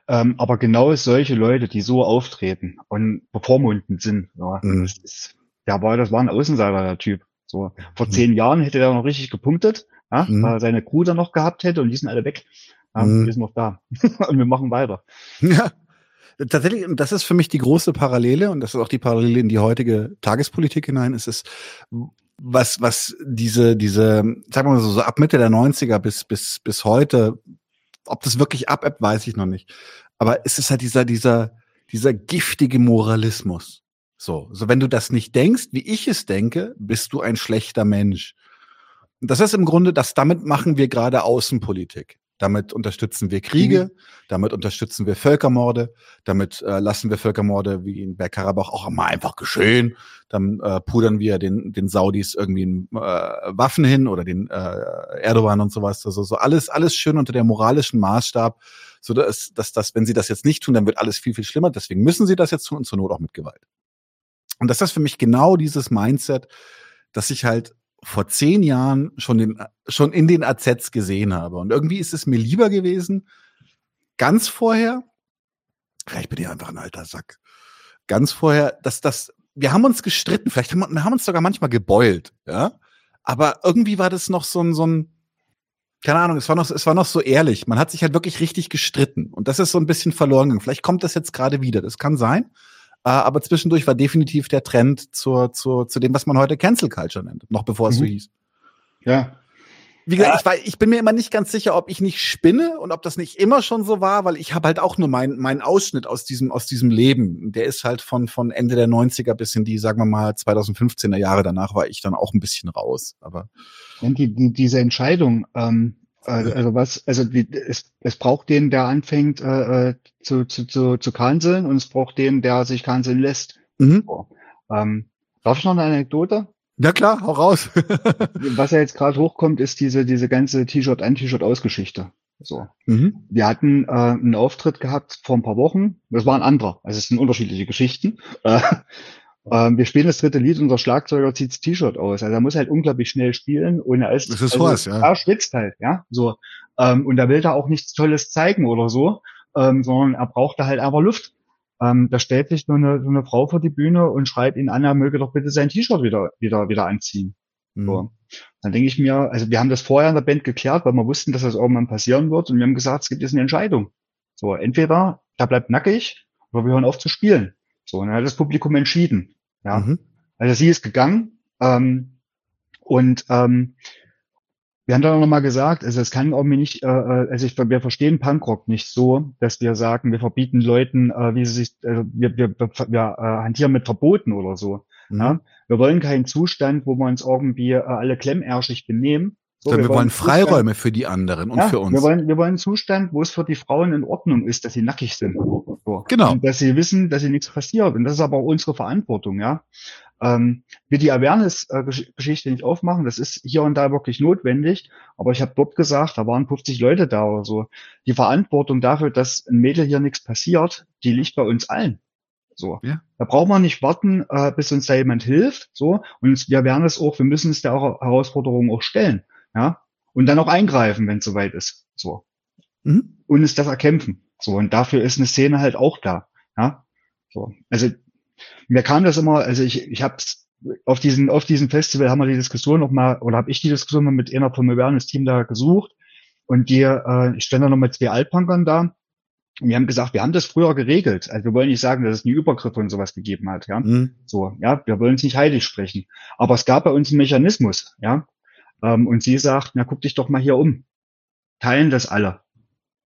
Ähm, aber genau solche Leute, die so auftreten und bevormundend sind, ja, mhm. das ist, der war, das war ein Außenseiter, der Typ. So, vor mhm. zehn Jahren hätte er noch richtig gepunktet, ja, mhm. weil er seine Crew dann noch gehabt hätte und die sind alle weg. Ja, mhm. Wir sind noch da. und wir machen weiter. Ja. Tatsächlich, und das ist für mich die große Parallele, und das ist auch die Parallele in die heutige Tagespolitik hinein, ist es, was, was diese, diese, sagen wir mal so, so ab Mitte der 90er bis, bis, bis heute, ob das wirklich abebbt, weiß ich noch nicht. Aber es ist halt dieser, dieser, dieser giftige Moralismus. So, so wenn du das nicht denkst, wie ich es denke, bist du ein schlechter Mensch. Und das ist im Grunde, das damit machen wir gerade Außenpolitik. Damit unterstützen wir Kriege, mhm. damit unterstützen wir Völkermorde, damit äh, lassen wir Völkermorde wie in Bergkarabach auch mal einfach geschehen. Dann äh, pudern wir den, den Saudis irgendwie äh, Waffen hin oder den äh, Erdogan und sowas. Also so alles, alles schön unter der moralischen Maßstab, so dass, dass, dass, wenn sie das jetzt nicht tun, dann wird alles viel, viel schlimmer. Deswegen müssen sie das jetzt tun und zur Not auch mit Gewalt. Und das ist für mich genau dieses Mindset, das ich halt vor zehn Jahren schon, den, schon in den AZs gesehen habe. Und irgendwie ist es mir lieber gewesen, ganz vorher, ich bin ja einfach ein alter Sack, ganz vorher, dass das, wir haben uns gestritten, vielleicht haben wir haben uns sogar manchmal gebeult, ja. Aber irgendwie war das noch so ein, so ein, keine Ahnung, es war noch, es war noch so ehrlich. Man hat sich halt wirklich richtig gestritten. Und das ist so ein bisschen verloren gegangen. Vielleicht kommt das jetzt gerade wieder. Das kann sein. Äh, aber zwischendurch war definitiv der Trend zur, zur, zu dem, was man heute Cancel Culture nennt, noch bevor es mhm. so hieß. Ja. Wie gesagt, ich, war, ich bin mir immer nicht ganz sicher, ob ich nicht spinne und ob das nicht immer schon so war, weil ich habe halt auch nur meinen mein Ausschnitt aus diesem, aus diesem Leben. Der ist halt von, von Ende der 90er bis in die, sagen wir mal, 2015er Jahre. Danach war ich dann auch ein bisschen raus. Aber und die, die, diese Entscheidung, ähm, also, also was, also die, es, es braucht den, der anfängt äh, äh, zu, zu, zu, zu kanzeln und es braucht den, der sich kanzeln lässt. Mhm. So. Ähm, darf ich noch eine Anekdote? Ja klar, hau raus. was ja jetzt gerade hochkommt, ist diese, diese ganze T-Shirt an, T-Shirt aus Geschichte. So. Mhm. Wir hatten äh, einen Auftritt gehabt vor ein paar Wochen. Das war ein anderer. Also es sind unterschiedliche Geschichten. Äh, ähm, wir spielen das dritte Lied, unser Schlagzeuger zieht das T-Shirt aus. Also er muss halt unglaublich schnell spielen und er ist, das ist also, was, ja. er schwitzt halt, ja. So. Ähm, und er will da auch nichts Tolles zeigen oder so, ähm, sondern er braucht da halt einfach Luft. Ähm, da stellt sich so eine, so eine Frau vor die Bühne und schreit ihn an, er möge doch bitte sein T-Shirt wieder, wieder, wieder anziehen. Mhm. So. Dann denke ich mir, also wir haben das vorher in der Band geklärt, weil wir wussten, dass das irgendwann passieren wird und wir haben gesagt, es gibt jetzt eine Entscheidung. So, entweder er bleibt nackig oder wir hören auf zu spielen. So, und dann hat das Publikum entschieden. Ja. Mhm. Also sie ist gegangen ähm, und ähm, wir haben dann noch mal gesagt, also es kann auch mir nicht, äh, äh, also ich, wir verstehen Punkrock nicht so, dass wir sagen, wir verbieten Leuten, äh, wie sie sich, äh, wir, wir, wir äh, hantieren mit Verboten oder so. Mhm. Ja? Wir wollen keinen Zustand, wo wir uns irgendwie äh, alle klemmerschig benehmen, so, wir, wir, wollen Freiräume Zustand, für die anderen und ja, für uns. Wir wollen, wir wollen einen Zustand, wo es für die Frauen in Ordnung ist, dass sie nackig sind. So. Genau. Und dass sie wissen, dass sie nichts passiert. Und das ist aber auch unsere Verantwortung, ja. Ähm, wir die Awareness-Geschichte nicht aufmachen, das ist hier und da wirklich notwendig. Aber ich habe dort gesagt, da waren 50 Leute da oder so. Die Verantwortung dafür, dass ein Mädel hier nichts passiert, die liegt bei uns allen. So. Ja. Da braucht man nicht warten, äh, bis uns da jemand hilft. So. Und wir werden es auch, wir müssen es der Herausforderung auch stellen. Ja. Und dann auch eingreifen, wenn es soweit ist. So. Mhm. Und es das erkämpfen. So. Und dafür ist eine Szene halt auch da. Ja. So. Also, mir kam das immer, also ich, ich hab's auf diesen, auf diesem Festival haben wir die Diskussion noch mal, oder habe ich die Diskussion mal mit einer vom Awareness-Team da gesucht. Und die, äh, ich stand da noch mit zwei Altpunkern da. Und wir haben gesagt, wir haben das früher geregelt. Also wir wollen nicht sagen, dass es nie Übergriffe und sowas gegeben hat, ja. Mhm. So, ja, wir wollen es nicht heilig sprechen. Aber es gab bei uns einen Mechanismus, ja. Ähm, und sie sagt, na guck dich doch mal hier um. Teilen das alle.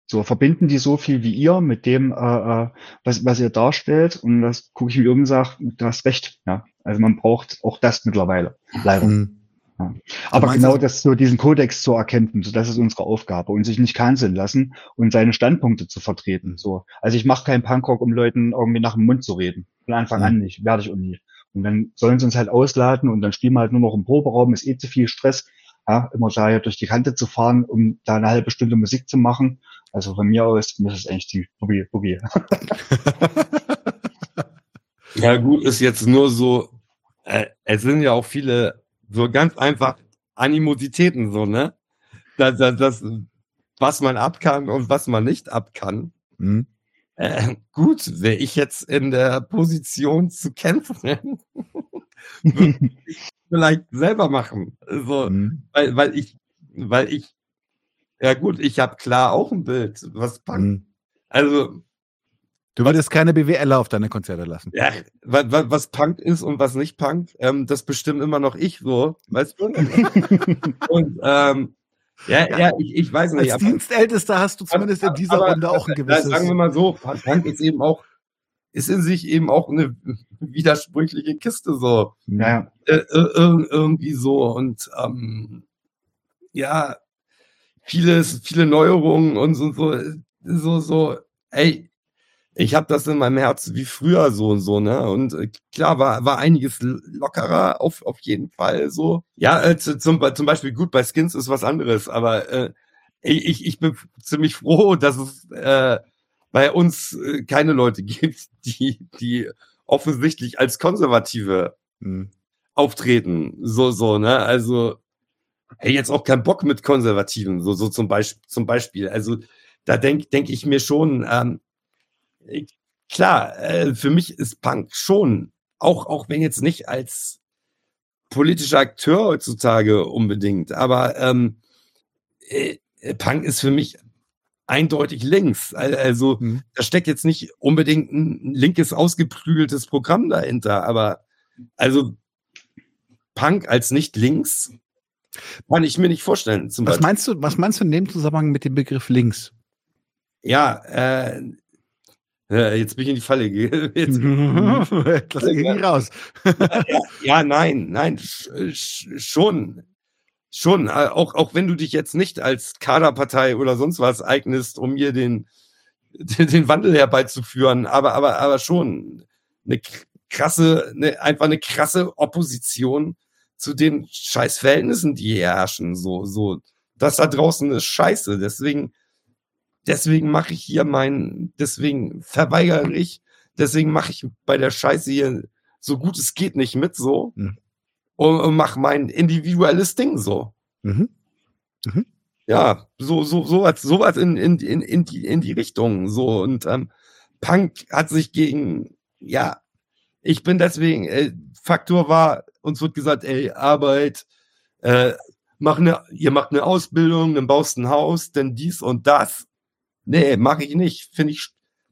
So verbinden die so viel wie ihr mit dem, äh, äh was, was ihr darstellt. Und das gucke ich mir um und sage, du hast recht. Ja. Also man braucht auch das mittlerweile. Leider. Mhm. Ja. Aber genau das, so diesen Kodex zu erkennen, so das ist unsere Aufgabe und sich nicht canceln lassen und seine Standpunkte zu vertreten. So, also ich mache keinen Punkrock, um Leuten irgendwie nach dem Mund zu reden. Von Anfang mhm. an nicht, werde ich auch nie. Und dann sollen sie uns halt ausladen und dann spielen wir halt nur noch im Proberaum, ist eh zu viel Stress, ja, immer da ja durch die Kante zu fahren, um da eine halbe Stunde Musik zu machen. Also von mir aus muss es eigentlich die Boogie Boogie. ja gut, ist jetzt nur so, äh, es sind ja auch viele so ganz einfach Animositäten, so, ne? Das, das, das, was man ab kann und was man nicht ab kann. Mhm. Äh, gut, wäre ich jetzt in der Position zu kämpfen, würde ich vielleicht selber machen. So, mhm. weil, weil ich, weil ich, ja gut, ich habe klar auch ein Bild, was Punk. Mhm. Also Du würdest keine BWLer auf deine Konzerte lassen. Ja, was, was Punk ist und was nicht Punk, ähm, das bestimmt immer noch ich so, weißt du? und ähm, ja, ja, ja ich, ich weiß nicht. Als aber, Dienstältester hast du zumindest aber, in dieser aber, Runde auch ein gewisses. Sagen wir mal so, Punk ist eben auch, ist in sich eben auch eine widersprüchliche Kiste so. Ja. Äh, äh, irgendwie so und ähm, ja, vieles, viele Neuerungen und so, so, so, so, ey, ich habe das in meinem Herz wie früher so und so, ne? Und äh, klar war, war einiges lockerer, auf, auf jeden Fall so. Ja, äh, zum, zum Beispiel gut, bei Skins ist was anderes, aber äh, ich, ich bin ziemlich froh, dass es äh, bei uns äh, keine Leute gibt, die, die offensichtlich als Konservative mhm. auftreten. So, so, ne? Also, hey, jetzt auch kein Bock mit Konservativen, so, so zum Beispiel, zum Beispiel. Also, da denke denk ich mir schon, ähm, klar, äh, für mich ist Punk schon, auch, auch wenn jetzt nicht als politischer Akteur heutzutage unbedingt, aber ähm, äh, Punk ist für mich eindeutig links. Also mhm. da steckt jetzt nicht unbedingt ein linkes, ausgeprügeltes Programm dahinter, aber also Punk als nicht links kann ich mir nicht vorstellen. was meinst du, was meinst du in dem Zusammenhang mit dem Begriff links? Ja, äh, jetzt bin ich in die Falle gegangen. Lass ihn raus. ja, ja, nein, nein, schon. Schon, äh, auch, auch wenn du dich jetzt nicht als Kaderpartei oder sonst was eignest, um hier den, den Wandel herbeizuführen, aber, aber, aber schon eine krasse, eine, einfach eine krasse Opposition zu den Scheißverhältnissen, die hier herrschen. So, so, das da draußen ist scheiße. Deswegen, deswegen mache ich hier mein, deswegen verweigere ich, deswegen mache ich bei der Scheiße hier so gut es geht nicht mit so mhm. Und, und mache mein individuelles Ding so. Mhm. Mhm. Ja, so, so, so was, so was in, in, in, in, die, in die Richtung. So, und ähm, Punk hat sich gegen, ja, ich bin deswegen, äh, Faktor war, uns wird gesagt, ey, Arbeit, äh, mach eine, ihr macht eine Ausbildung, dann baust ein Haus, denn dies und das. Nee, mache ich nicht. Finde ich,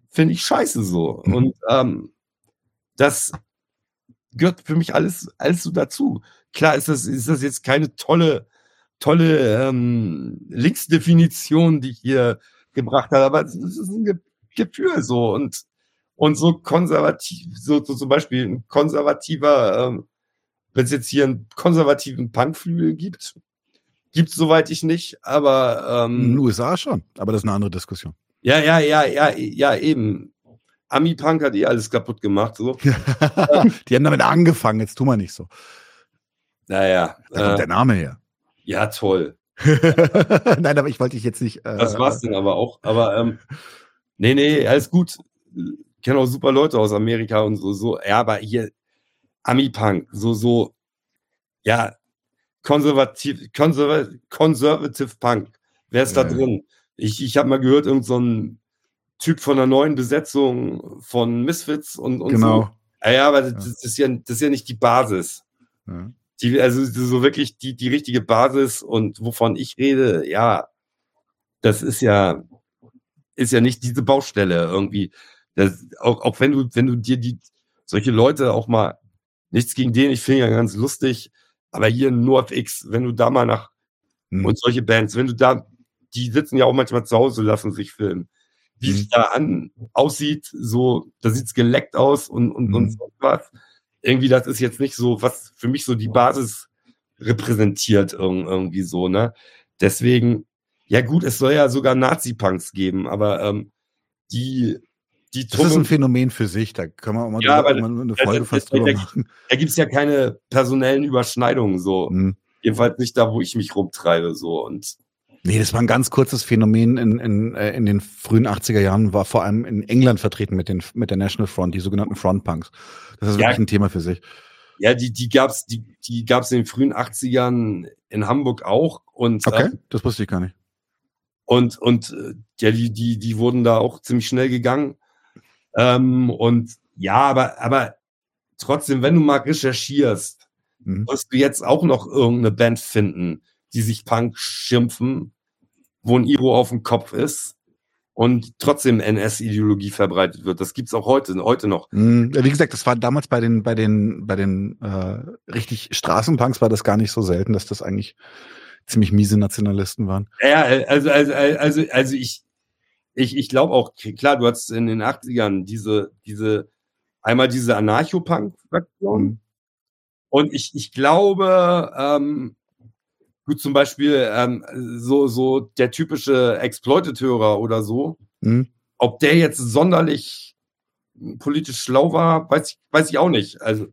finde ich scheiße so. Mhm. Und ähm, das gehört für mich alles, alles so dazu. Klar ist das, ist das jetzt keine tolle, tolle ähm, Linksdefinition, die ich hier gebracht habe, aber es ist ein Ge Gefühl so und und so konservativ, so, so zum Beispiel ein konservativer, ähm, wenn es jetzt hier einen konservativen Punkflügel gibt, Gibt es soweit ich nicht, aber ähm, in den USA schon, aber das ist eine andere Diskussion. Ja, ja, ja, ja, ja, eben. Ami-Punk hat eh alles kaputt gemacht. So. Die haben damit angefangen, jetzt tun wir nicht so. Naja. Da kommt äh, der Name her. Ja, toll. Nein, aber ich wollte dich jetzt nicht. Äh, das war's denn aber auch. Aber ähm, nee, nee, alles gut. Ich kenne auch super Leute aus Amerika und so, so. Ja, aber hier Ami-Punk, so, so, ja, konservativ, konserv conservative Punk. Wer ist ja. da drin? Ich, ich habe mal gehört, irgendein so Typ von einer neuen Besetzung von Misfits und, und genau. so. Ah ja, aber das, das, ist ja, das ist ja nicht die Basis. Ja. Die, also so wirklich die, die richtige Basis und wovon ich rede, ja, das ist ja, ist ja nicht diese Baustelle irgendwie. Das, auch, auch wenn du, wenn du dir die, solche Leute auch mal, nichts gegen den, ich finde ja ganz lustig, aber hier in NoFX, wenn du da mal nach, hm. und solche Bands, wenn du da die sitzen ja auch manchmal zu Hause, lassen sich filmen. Wie mhm. es da an aussieht, so, da sieht's geleckt aus und, und, mhm. und so was. Irgendwie, das ist jetzt nicht so, was für mich so die Basis repräsentiert, irgendwie so, ne? Deswegen, ja gut, es soll ja sogar Nazi-Punks geben, aber ähm, die die das ist ein Phänomen für sich, da können wir auch mal, ja, aber, eine Folge das, fast drüber da, machen. Da gibt es ja keine personellen Überschneidungen so. Hm. Jedenfalls nicht da, wo ich mich rumtreibe so und Nee, das war ein ganz kurzes Phänomen in, in, äh, in den frühen 80er Jahren, war vor allem in England vertreten mit, den, mit der National Front, die sogenannten Front Punks. Das ist ja, wirklich ein Thema für sich. Ja, die, die gab's, die, die gab's in den frühen 80ern in Hamburg auch. Und, okay, äh, das wusste ich gar nicht. Und, und äh, ja, die, die, die wurden da auch ziemlich schnell gegangen. Ähm, und ja, aber, aber trotzdem, wenn du mal recherchierst, mhm. wirst du jetzt auch noch irgendeine Band finden, die sich Punk schimpfen, wo ein Iro auf dem Kopf ist und trotzdem NS-Ideologie verbreitet wird. Das gibt's auch heute, heute noch. Mhm. Wie gesagt, das war damals bei den, bei den, bei den äh, richtig Straßenpunks war das gar nicht so selten, dass das eigentlich ziemlich miese Nationalisten waren. Ja, also, also, also, also ich, ich, ich glaube auch, klar, du hattest in den 80ern diese, diese, einmal diese Anarcho-Punk-Fraktion. Mhm. Und ich, ich glaube, ähm, gut, zum Beispiel ähm, so, so der typische Exploited-Hörer oder so, mhm. ob der jetzt sonderlich politisch schlau war, weiß ich, weiß ich auch nicht. Also,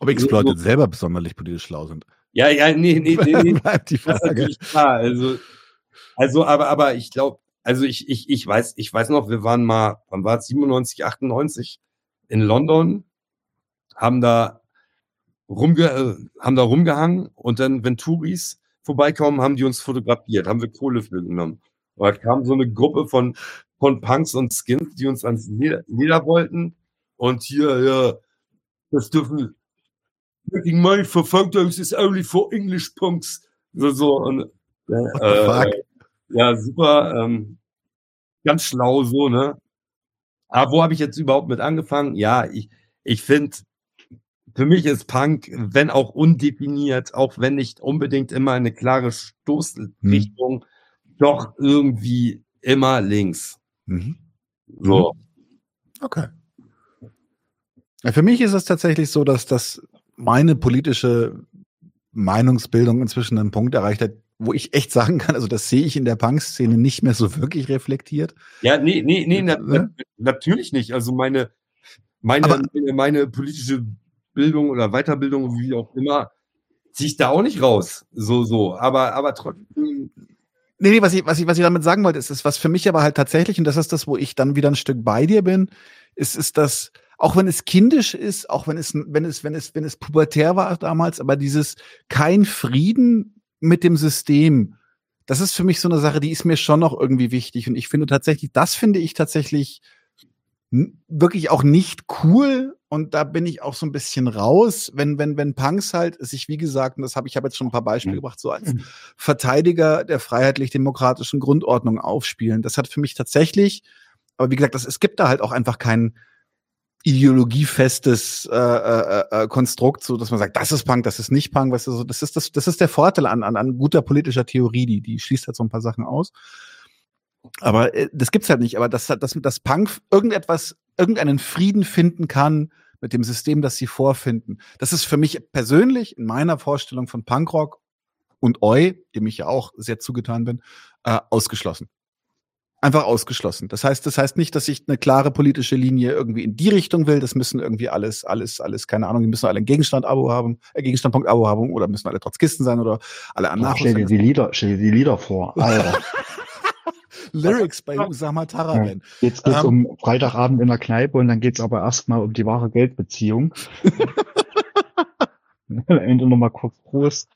ob Exploited so, selber sonderlich politisch schlau sind. Ja, ja, nee, nee, nee. nee. Bleibt die Frage. Das ist klar. Also, also, aber, aber ich glaube, also ich, ich, ich weiß, ich weiß noch, wir waren mal, wann war es, 97, 98 in London, haben da rumge, äh, haben da rumgehangen und dann, wenn Touris vorbeikommen, haben die uns fotografiert, haben wir Kohle für genommen. Und da kam so eine Gruppe von, von Punks und Skins, die uns ans nieder wollten. Und hier, ja, das dürfen, making money for photos is only for English punks. So, so und, äh, ja, super, ähm, ganz schlau so, ne? Aber wo habe ich jetzt überhaupt mit angefangen? Ja, ich, ich finde, für mich ist Punk, wenn auch undefiniert, auch wenn nicht unbedingt immer eine klare Stoßrichtung, hm. doch irgendwie immer links. Mhm. So. Okay. Für mich ist es tatsächlich so, dass das meine politische Meinungsbildung inzwischen einen Punkt erreicht hat, wo ich echt sagen kann, also das sehe ich in der Punk-Szene nicht mehr so wirklich reflektiert. Ja, nee, nee, nee, na, na, natürlich nicht. Also meine, meine, meine, meine politische Bildung oder Weiterbildung, wie auch immer, ziehe ich da auch nicht raus. So, so. Aber, aber trotzdem. Nee, nee, was ich, was ich, was ich damit sagen wollte, ist, ist, was für mich aber halt tatsächlich, und das ist das, wo ich dann wieder ein Stück bei dir bin, ist, ist das, auch wenn es kindisch ist, auch wenn es, wenn es, wenn es, wenn es pubertär war damals, aber dieses kein Frieden mit dem System, das ist für mich so eine Sache, die ist mir schon noch irgendwie wichtig. Und ich finde tatsächlich, das finde ich tatsächlich wirklich auch nicht cool. Und da bin ich auch so ein bisschen raus, wenn, wenn, wenn Punks halt sich, wie gesagt, und das habe ich habe jetzt schon ein paar Beispiele mhm. gebracht, so als mhm. Verteidiger der freiheitlich-demokratischen Grundordnung aufspielen. Das hat für mich tatsächlich, aber wie gesagt, das, es gibt da halt auch einfach keinen, ideologiefestes äh, äh, äh, Konstrukt, so dass man sagt, das ist Punk, das ist nicht Punk, weißt du, so, das ist das, das ist der Vorteil an, an, an guter politischer Theorie, die, die schließt halt so ein paar Sachen aus. Aber äh, das gibt's halt nicht. Aber dass, dass, dass Punk irgendetwas, irgendeinen Frieden finden kann mit dem System, das sie vorfinden, das ist für mich persönlich in meiner Vorstellung von Punkrock und Oi, dem ich ja auch sehr zugetan bin, äh, ausgeschlossen einfach ausgeschlossen. Das heißt, das heißt nicht, dass ich eine klare politische Linie irgendwie in die Richtung will. Das müssen irgendwie alles, alles, alles, keine Ahnung, die müssen alle ein Gegenstand-Abo haben, äh, Gegenstandpunkt-Abo haben oder müssen alle Trotzkisten sein oder alle anderen. Stell dir die Lieder, stell dir die Lieder vor, Alter. Lyrics bei Usama Taraben. Ja, jetzt geht's um, um Freitagabend in der Kneipe und dann geht's aber erstmal um die wahre Geldbeziehung. Am Ende nochmal kurz Prost.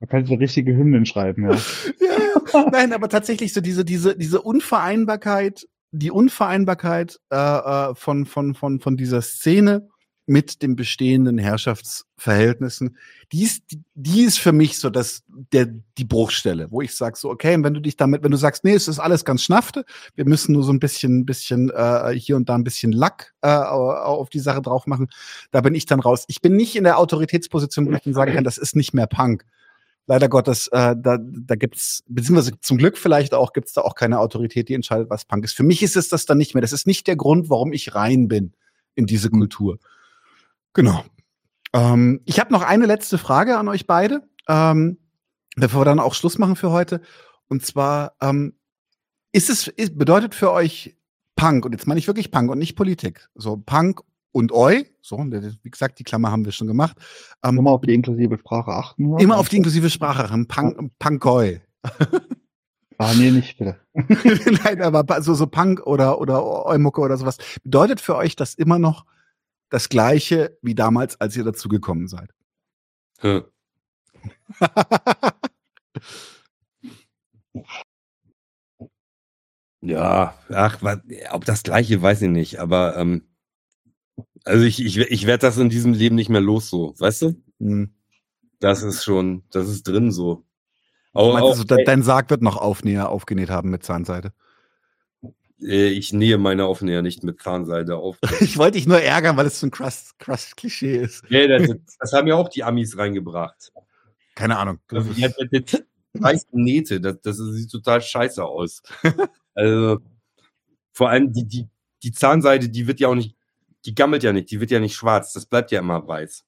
Da kannst du richtige Hymnen schreiben, ja. ja. Nein, aber tatsächlich so diese, diese, diese Unvereinbarkeit, die Unvereinbarkeit äh, äh, von, von, von, von dieser Szene mit den bestehenden Herrschaftsverhältnissen, die ist, die, ist für mich so das, der, die Bruchstelle, wo ich sage so, okay, wenn du dich damit, wenn du sagst, nee, es ist alles ganz schnafte, wir müssen nur so ein bisschen, bisschen äh, hier und da ein bisschen Lack äh, auf die Sache drauf machen, da bin ich dann raus. Ich bin nicht in der Autoritätsposition, wo ich dann sagen kann, das ist nicht mehr Punk leider Gottes, äh, da, da gibt's, beziehungsweise zum Glück vielleicht auch, gibt's da auch keine Autorität, die entscheidet, was Punk ist. Für mich ist es das dann nicht mehr. Das ist nicht der Grund, warum ich rein bin in diese mhm. Genau. Ähm, ich habe noch eine letzte Frage an euch beide, ähm, bevor wir dann auch Schluss machen für heute. Und zwar, ähm, ist es, ist, bedeutet für euch Punk, und jetzt meine ich wirklich Punk und nicht Politik, so Punk und Eu, so, wie gesagt, die Klammer haben wir schon gemacht. Ähm, immer auf die inklusive Sprache achten. Oder? Immer auf die inklusive Sprache achten. Punk, ja. Punkoi. Ah, nee, nicht bitte. Nein, aber so, so Punk oder, oder Eumucke oder sowas. Bedeutet für euch das immer noch das Gleiche wie damals, als ihr dazugekommen seid? Hm. ja, ach, ob das Gleiche, weiß ich nicht, aber ähm, also ich, ich, ich werde das in diesem Leben nicht mehr los, so, weißt du? Hm. Das ist schon, das ist drin so. Auch, meinst, auch, also, dein Sarg wird noch Aufnäher aufgenäht haben mit Zahnseide? Äh, ich nähe meine Aufnäher nicht mit Zahnseide auf. ich wollte dich nur ärgern, weil es so ein Crust-Klischee ist. Nee, das, das, haben ja auch die Amis reingebracht. Keine Ahnung. Ja, das, Nähte, das, das sieht total scheiße aus. also, vor allem die, die, die Zahnseide, die wird ja auch nicht die gammelt ja nicht, die wird ja nicht schwarz, das bleibt ja immer weiß.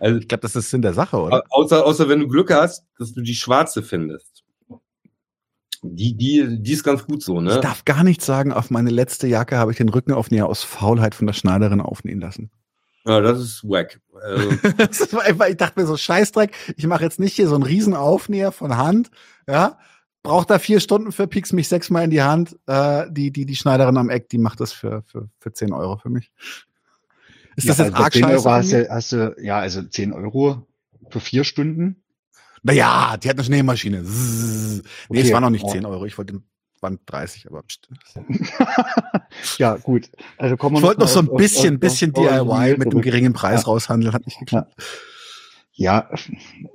Also, ich glaube, das ist Sinn der Sache, oder? Außer, außer wenn du Glück hast, dass du die schwarze findest. Die, die, die ist ganz gut so, ne? Ich darf gar nichts sagen, auf meine letzte Jacke habe ich den Rückenaufnäher aus Faulheit von der Schneiderin aufnähen lassen. Ja, das ist wack. Also. ich dachte mir so, Scheißdreck, ich mache jetzt nicht hier so einen riesen Aufnäher von Hand, ja, braucht da vier Stunden für, pieks mich sechsmal in die Hand. Äh, die, die, die Schneiderin am Eck, die macht das für, für, für 10 Euro für mich. Ist das ja, jetzt also arg 10 Euro hast du, hast du, ja, also 10 Euro für vier Stunden? Naja, die hat eine Schneemaschine. Nee, okay. es war noch nicht 10 Euro. Ich wollte waren 30, aber ja, gut. Also kommen wir ich wollte noch so ein bisschen, auf, bisschen auf, DIY mit einem geringen Preis ja. raushandeln, hat nicht geklappt. Ja,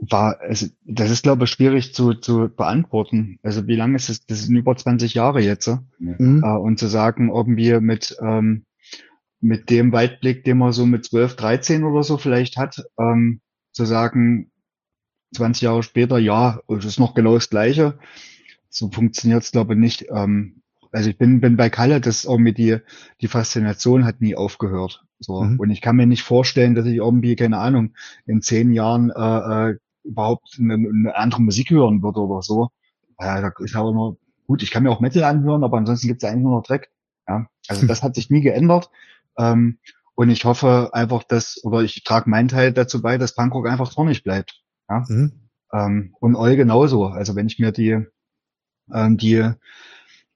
war, also, das ist, glaube ich, schwierig zu, zu beantworten. Also, wie lange ist es? Das sind über 20 Jahre jetzt. Mhm. Äh, und zu sagen, irgendwie mit, ähm, mit dem Weitblick, den man so mit 12, 13 oder so vielleicht hat, ähm, zu sagen, 20 Jahre später, ja, es ist noch genau das Gleiche. So funktioniert es, glaube ich, nicht. Ähm, also ich bin, bin bei Kalle, das irgendwie die, die Faszination hat nie aufgehört. So. Mhm. Und ich kann mir nicht vorstellen, dass ich irgendwie, keine Ahnung, in zehn Jahren äh, äh, überhaupt eine, eine andere Musik hören würde oder so. Ja, ich habe nur, gut, ich kann mir auch Metal anhören, aber ansonsten gibt es eigentlich nur noch Dreck. Ja. Also das hat sich nie geändert. Ähm, und ich hoffe einfach, dass, oder ich trage meinen Teil dazu bei, dass Punkrock einfach zornig bleibt. Ja? Mhm. Ähm, und Eu genauso. Also wenn ich mir die, ähm, die,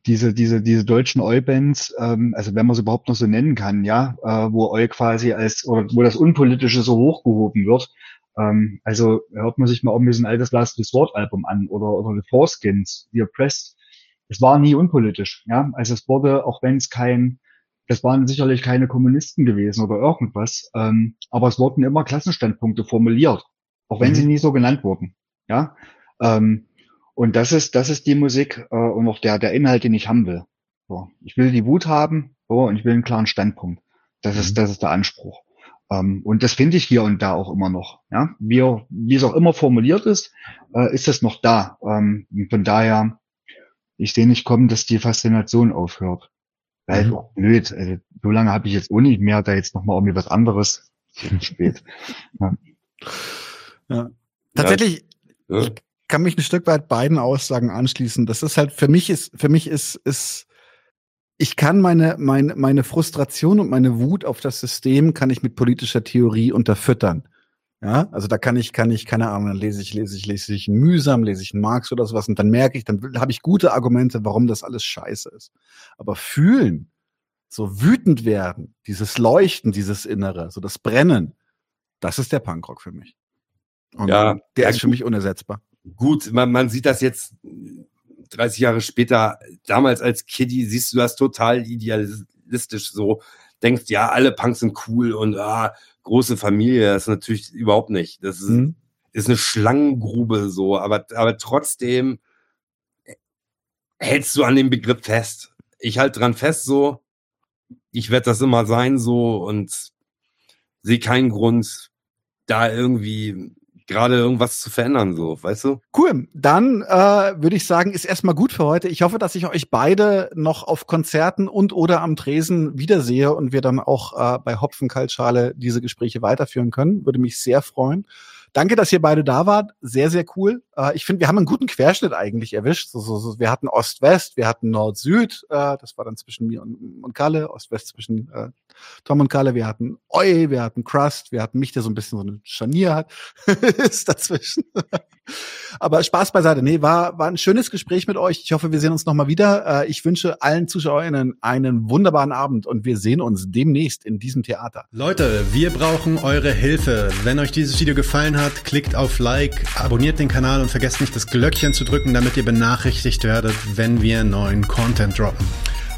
diese, diese, diese deutschen Eu-Bands, ähm, also wenn man es überhaupt noch so nennen kann, ja, äh, wo Eu quasi als, oder wo das Unpolitische so hochgehoben wird, ähm, also hört man sich mal so ein altes Last Resort Album an oder, oder The Foreskins, The Oppressed. Es war nie unpolitisch, ja. Also es wurde, auch wenn es kein, das waren sicherlich keine Kommunisten gewesen oder irgendwas, ähm, aber es wurden immer Klassenstandpunkte formuliert, auch wenn mhm. sie nie so genannt wurden. Ja, ähm, und das ist das ist die Musik äh, und auch der der Inhalt, den ich haben will. So, ich will die Wut haben so, und ich will einen klaren Standpunkt. Das mhm. ist das ist der Anspruch. Ähm, und das finde ich hier und da auch immer noch. Ja, wie wie es auch immer formuliert ist, äh, ist es noch da. Ähm, von daher, ich sehe nicht kommen, dass die Faszination aufhört. Weil mhm. blöd. Also, so lange habe ich jetzt auch nicht mehr, da jetzt nochmal irgendwie was anderes spät. Ja. Ja. Tatsächlich, ja. ich kann mich ein Stück weit beiden Aussagen anschließen. Das ist halt, für mich ist, für mich ist, ist, ich kann meine, meine, meine Frustration und meine Wut auf das System kann ich mit politischer Theorie unterfüttern. Ja, also da kann ich, kann ich, keine Ahnung, dann lese ich, lese ich, lese ich mühsam, lese ich einen Marx oder sowas und dann merke ich, dann habe ich gute Argumente, warum das alles scheiße ist. Aber fühlen, so wütend werden, dieses Leuchten, dieses Innere, so das Brennen, das ist der Punkrock für mich. Und ja, der ist für mich unersetzbar. Gut, man, man sieht das jetzt 30 Jahre später, damals als Kiddie siehst du das total idealistisch so, denkst, ja, alle Punks sind cool und ah, große Familie, das ist natürlich überhaupt nicht. Das ist, mhm. ist eine Schlangengrube so, aber, aber trotzdem hältst du an dem Begriff fest. Ich halte dran fest so, ich werde das immer sein so und sehe keinen Grund, da irgendwie gerade irgendwas zu verändern, so, weißt du? Cool. Dann äh, würde ich sagen, ist erstmal gut für heute. Ich hoffe, dass ich euch beide noch auf Konzerten und oder am Tresen wiedersehe und wir dann auch äh, bei Hopfenkaltschale diese Gespräche weiterführen können. Würde mich sehr freuen. Danke, dass ihr beide da wart. Sehr, sehr cool. Äh, ich finde, wir haben einen guten Querschnitt eigentlich erwischt. So, so, so, wir hatten Ost-West, wir hatten Nord-Süd. Äh, das war dann zwischen mir und, und Kalle. Ost-West zwischen äh, Tom und Kalle. Wir hatten Oi, wir hatten Crust, wir hatten mich, der so ein bisschen so eine Scharnier hat. ist dazwischen. Aber Spaß beiseite. Nee, war, war ein schönes Gespräch mit euch. Ich hoffe, wir sehen uns nochmal wieder. Äh, ich wünsche allen ZuschauerInnen einen wunderbaren Abend und wir sehen uns demnächst in diesem Theater. Leute, wir brauchen eure Hilfe. Wenn euch dieses Video gefallen hat, klickt auf Like, abonniert den Kanal und vergesst nicht das Glöckchen zu drücken, damit ihr benachrichtigt werdet, wenn wir neuen Content droppen.